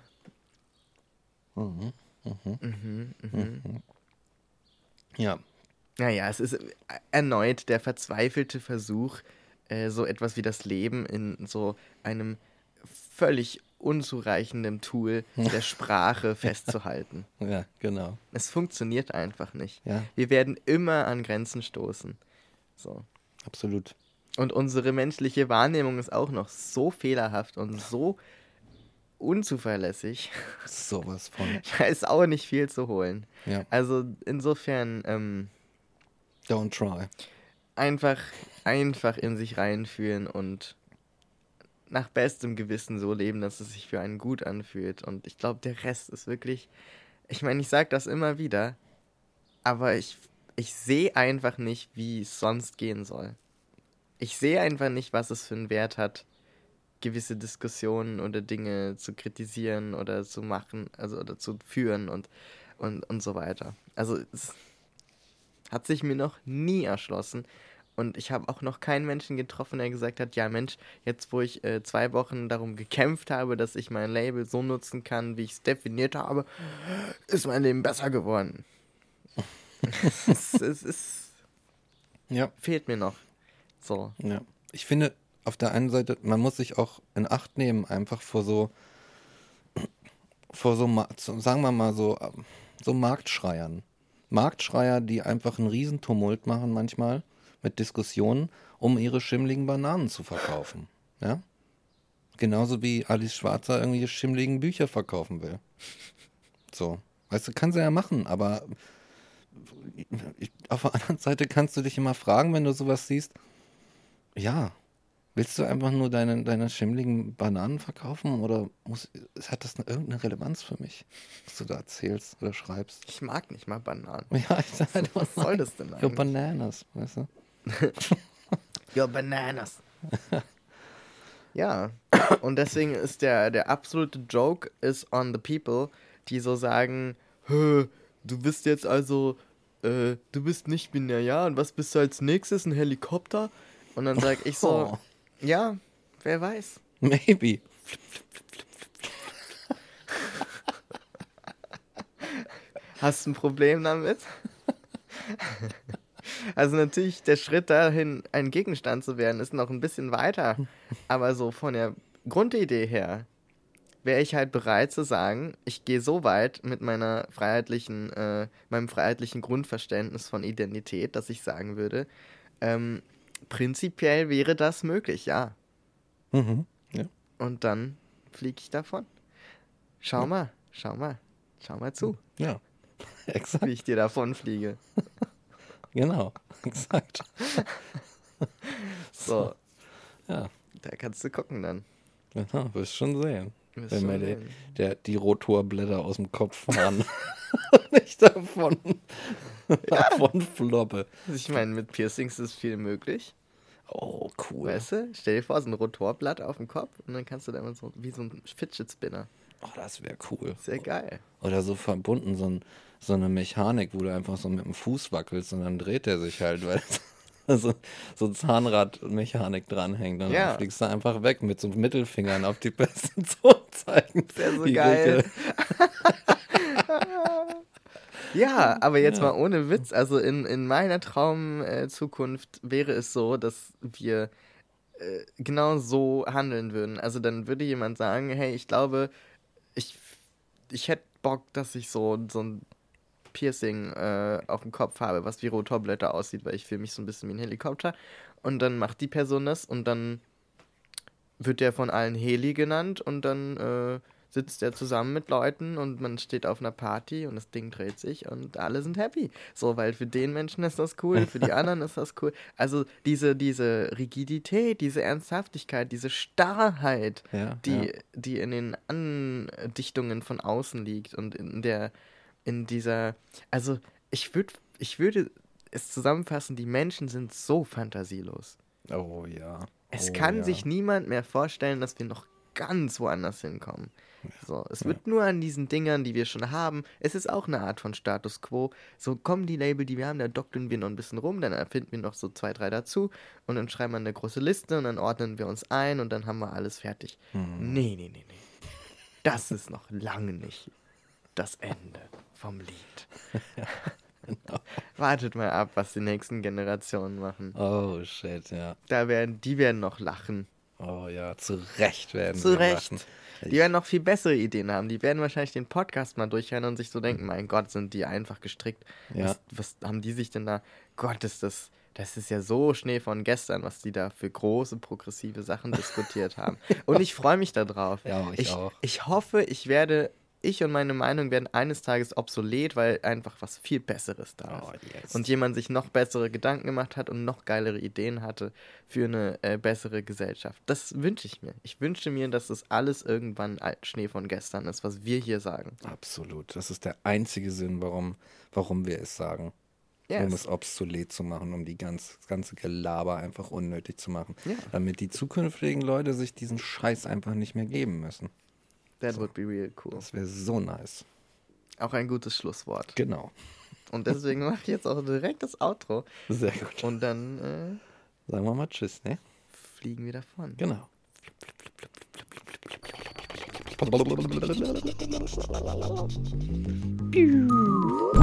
Mhm. Mhm. Mhm, mhm. Ja. Naja, es ist erneut der verzweifelte Versuch, äh, so etwas wie das Leben in so einem völlig unzureichenden Tool der Sprache festzuhalten. Ja, genau. Es funktioniert einfach nicht. Ja. Wir werden immer an Grenzen stoßen. So. Absolut. Und unsere menschliche Wahrnehmung ist auch noch so fehlerhaft und so unzuverlässig. Sowas von. Da ist auch nicht viel zu holen. Ja. Also insofern. Ähm, Don't try. Einfach einfach in sich reinfühlen und nach bestem Gewissen so leben, dass es sich für einen gut anfühlt. Und ich glaube, der Rest ist wirklich, ich meine, ich sage das immer wieder, aber ich, ich sehe einfach nicht, wie es sonst gehen soll. Ich sehe einfach nicht, was es für einen Wert hat, gewisse Diskussionen oder Dinge zu kritisieren oder zu machen, also oder zu führen und, und, und so weiter. Also es hat sich mir noch nie erschlossen. Und ich habe auch noch keinen Menschen getroffen, der gesagt hat, ja Mensch, jetzt wo ich äh, zwei Wochen darum gekämpft habe, dass ich mein Label so nutzen kann, wie ich es definiert habe, ist mein Leben besser geworden. es, es ist... Ja. Fehlt mir noch. So. Ja. Ich finde, auf der einen Seite, man muss sich auch in Acht nehmen, einfach vor so, vor so, sagen wir mal so, so Marktschreiern. Marktschreier, die einfach einen Riesentumult machen manchmal mit Diskussionen, um ihre schimmligen Bananen zu verkaufen. Ja? Genauso wie Alice Schwarzer irgendwelche schimmligen Bücher verkaufen will. So. Weißt du, kann sie ja machen, aber ich, auf der anderen Seite kannst du dich immer fragen, wenn du sowas siehst, ja, willst du einfach nur deine, deine schimmligen Bananen verkaufen oder muss, hat das eine, irgendeine Relevanz für mich, was du da erzählst oder schreibst? Ich mag nicht mal Bananen. Ja, ich sag, was soll das denn eigentlich? Your Bananas, weißt du? Your bananas. ja, und deswegen ist der, der absolute Joke is on the people, die so sagen, du bist jetzt also, äh, du bist nicht binär, ja, und was bist du als nächstes, ein Helikopter? Und dann sag ich so, oh. ja, wer weiß. Maybe. Hast du ein Problem damit? Also natürlich, der Schritt dahin, ein Gegenstand zu werden, ist noch ein bisschen weiter. Aber so von der Grundidee her wäre ich halt bereit zu sagen, ich gehe so weit mit meiner freiheitlichen, äh, meinem freiheitlichen Grundverständnis von Identität, dass ich sagen würde, ähm, prinzipiell wäre das möglich, ja. Mhm, ja. Und dann fliege ich davon. Schau ja. mal, schau mal, schau mal zu. Ja, exakt. Wie ich dir davon fliege. Genau, exakt. so. Ja. Da kannst du gucken dann. Genau, wirst schon sehen. Wirst wenn mir die, der, die Rotorblätter aus dem Kopf fahren. Nicht davon, ja. davon floppe. Ich meine, mit Piercings ist viel möglich. Oh, cool. Weißt du, stell dir vor, so ein Rotorblatt auf dem Kopf und dann kannst du da immer so wie so ein Fidget Spinner. Oh, das wäre cool. Sehr geil. Oder so verbunden, so, ein, so eine Mechanik, wo du einfach so mit dem Fuß wackelst und dann dreht der sich halt, weil so, so Zahnradmechanik dranhängt. Und ja. dann fliegst du einfach weg mit so Mittelfingern auf die besten Zunzeigen. Sehr so geil. ja, aber jetzt ja. mal ohne Witz. Also in, in meiner Traumzukunft äh, wäre es so, dass wir äh, genau so handeln würden. Also dann würde jemand sagen, hey, ich glaube, ich hätte Bock, dass ich so, so ein Piercing äh, auf dem Kopf habe, was wie Rotorblätter aussieht, weil ich fühle mich so ein bisschen wie ein Helikopter. Und dann macht die Person das und dann wird der von allen Heli genannt und dann äh, sitzt er zusammen mit Leuten und man steht auf einer Party und das Ding dreht sich und alle sind happy. So, weil für den Menschen ist das cool, für die anderen ist das cool. Also diese, diese Rigidität, diese Ernsthaftigkeit, diese Starrheit, ja, die, ja. die in den Andichtungen von außen liegt und in der in dieser, also ich würde, ich würde es zusammenfassen, die Menschen sind so fantasielos. Oh ja. Es oh, kann ja. sich niemand mehr vorstellen, dass wir noch ganz woanders hinkommen. So, es wird nur an diesen Dingern, die wir schon haben, es ist auch eine Art von Status Quo. So kommen die Label, die wir haben, da doktern wir noch ein bisschen rum, dann erfinden wir noch so zwei, drei dazu und dann schreiben wir eine große Liste und dann ordnen wir uns ein und dann haben wir alles fertig. Hm. Nee, nee, nee, nee. Das ist noch lange nicht das Ende vom Lied. genau. Wartet mal ab, was die nächsten Generationen machen. Oh shit, ja. Da werden, die werden noch lachen. Oh ja, zu Recht werden zu Recht. Lachen. Die werden noch viel bessere Ideen haben. Die werden wahrscheinlich den Podcast mal durchhören und sich so denken, mein Gott, sind die einfach gestrickt. Ja. Was, was haben die sich denn da? Gott, ist das, das ist ja so Schnee von gestern, was die da für große progressive Sachen diskutiert haben. Und ich freue mich darauf. Ja, ich, ich auch. Ich hoffe, ich werde ich und meine Meinung werden eines Tages obsolet, weil einfach was viel Besseres da ist. Oh, yes. Und jemand sich noch bessere Gedanken gemacht hat und noch geilere Ideen hatte für eine äh, bessere Gesellschaft. Das wünsche ich mir. Ich wünsche mir, dass das alles irgendwann Schnee von gestern ist, was wir hier sagen. Absolut. Das ist der einzige Sinn, warum, warum wir es sagen. Yes. Um es obsolet zu machen, um die ganz, das ganze Gelaber einfach unnötig zu machen. Ja. Damit die zukünftigen Leute sich diesen Scheiß einfach nicht mehr geben müssen. That so. would be real cool. Das wäre so nice. Auch ein gutes Schlusswort. Genau. Und deswegen mache ich jetzt auch direkt das Outro. Sehr gut. Und dann äh, sagen wir mal Tschüss, ne? Fliegen wir davon. Genau. Piu.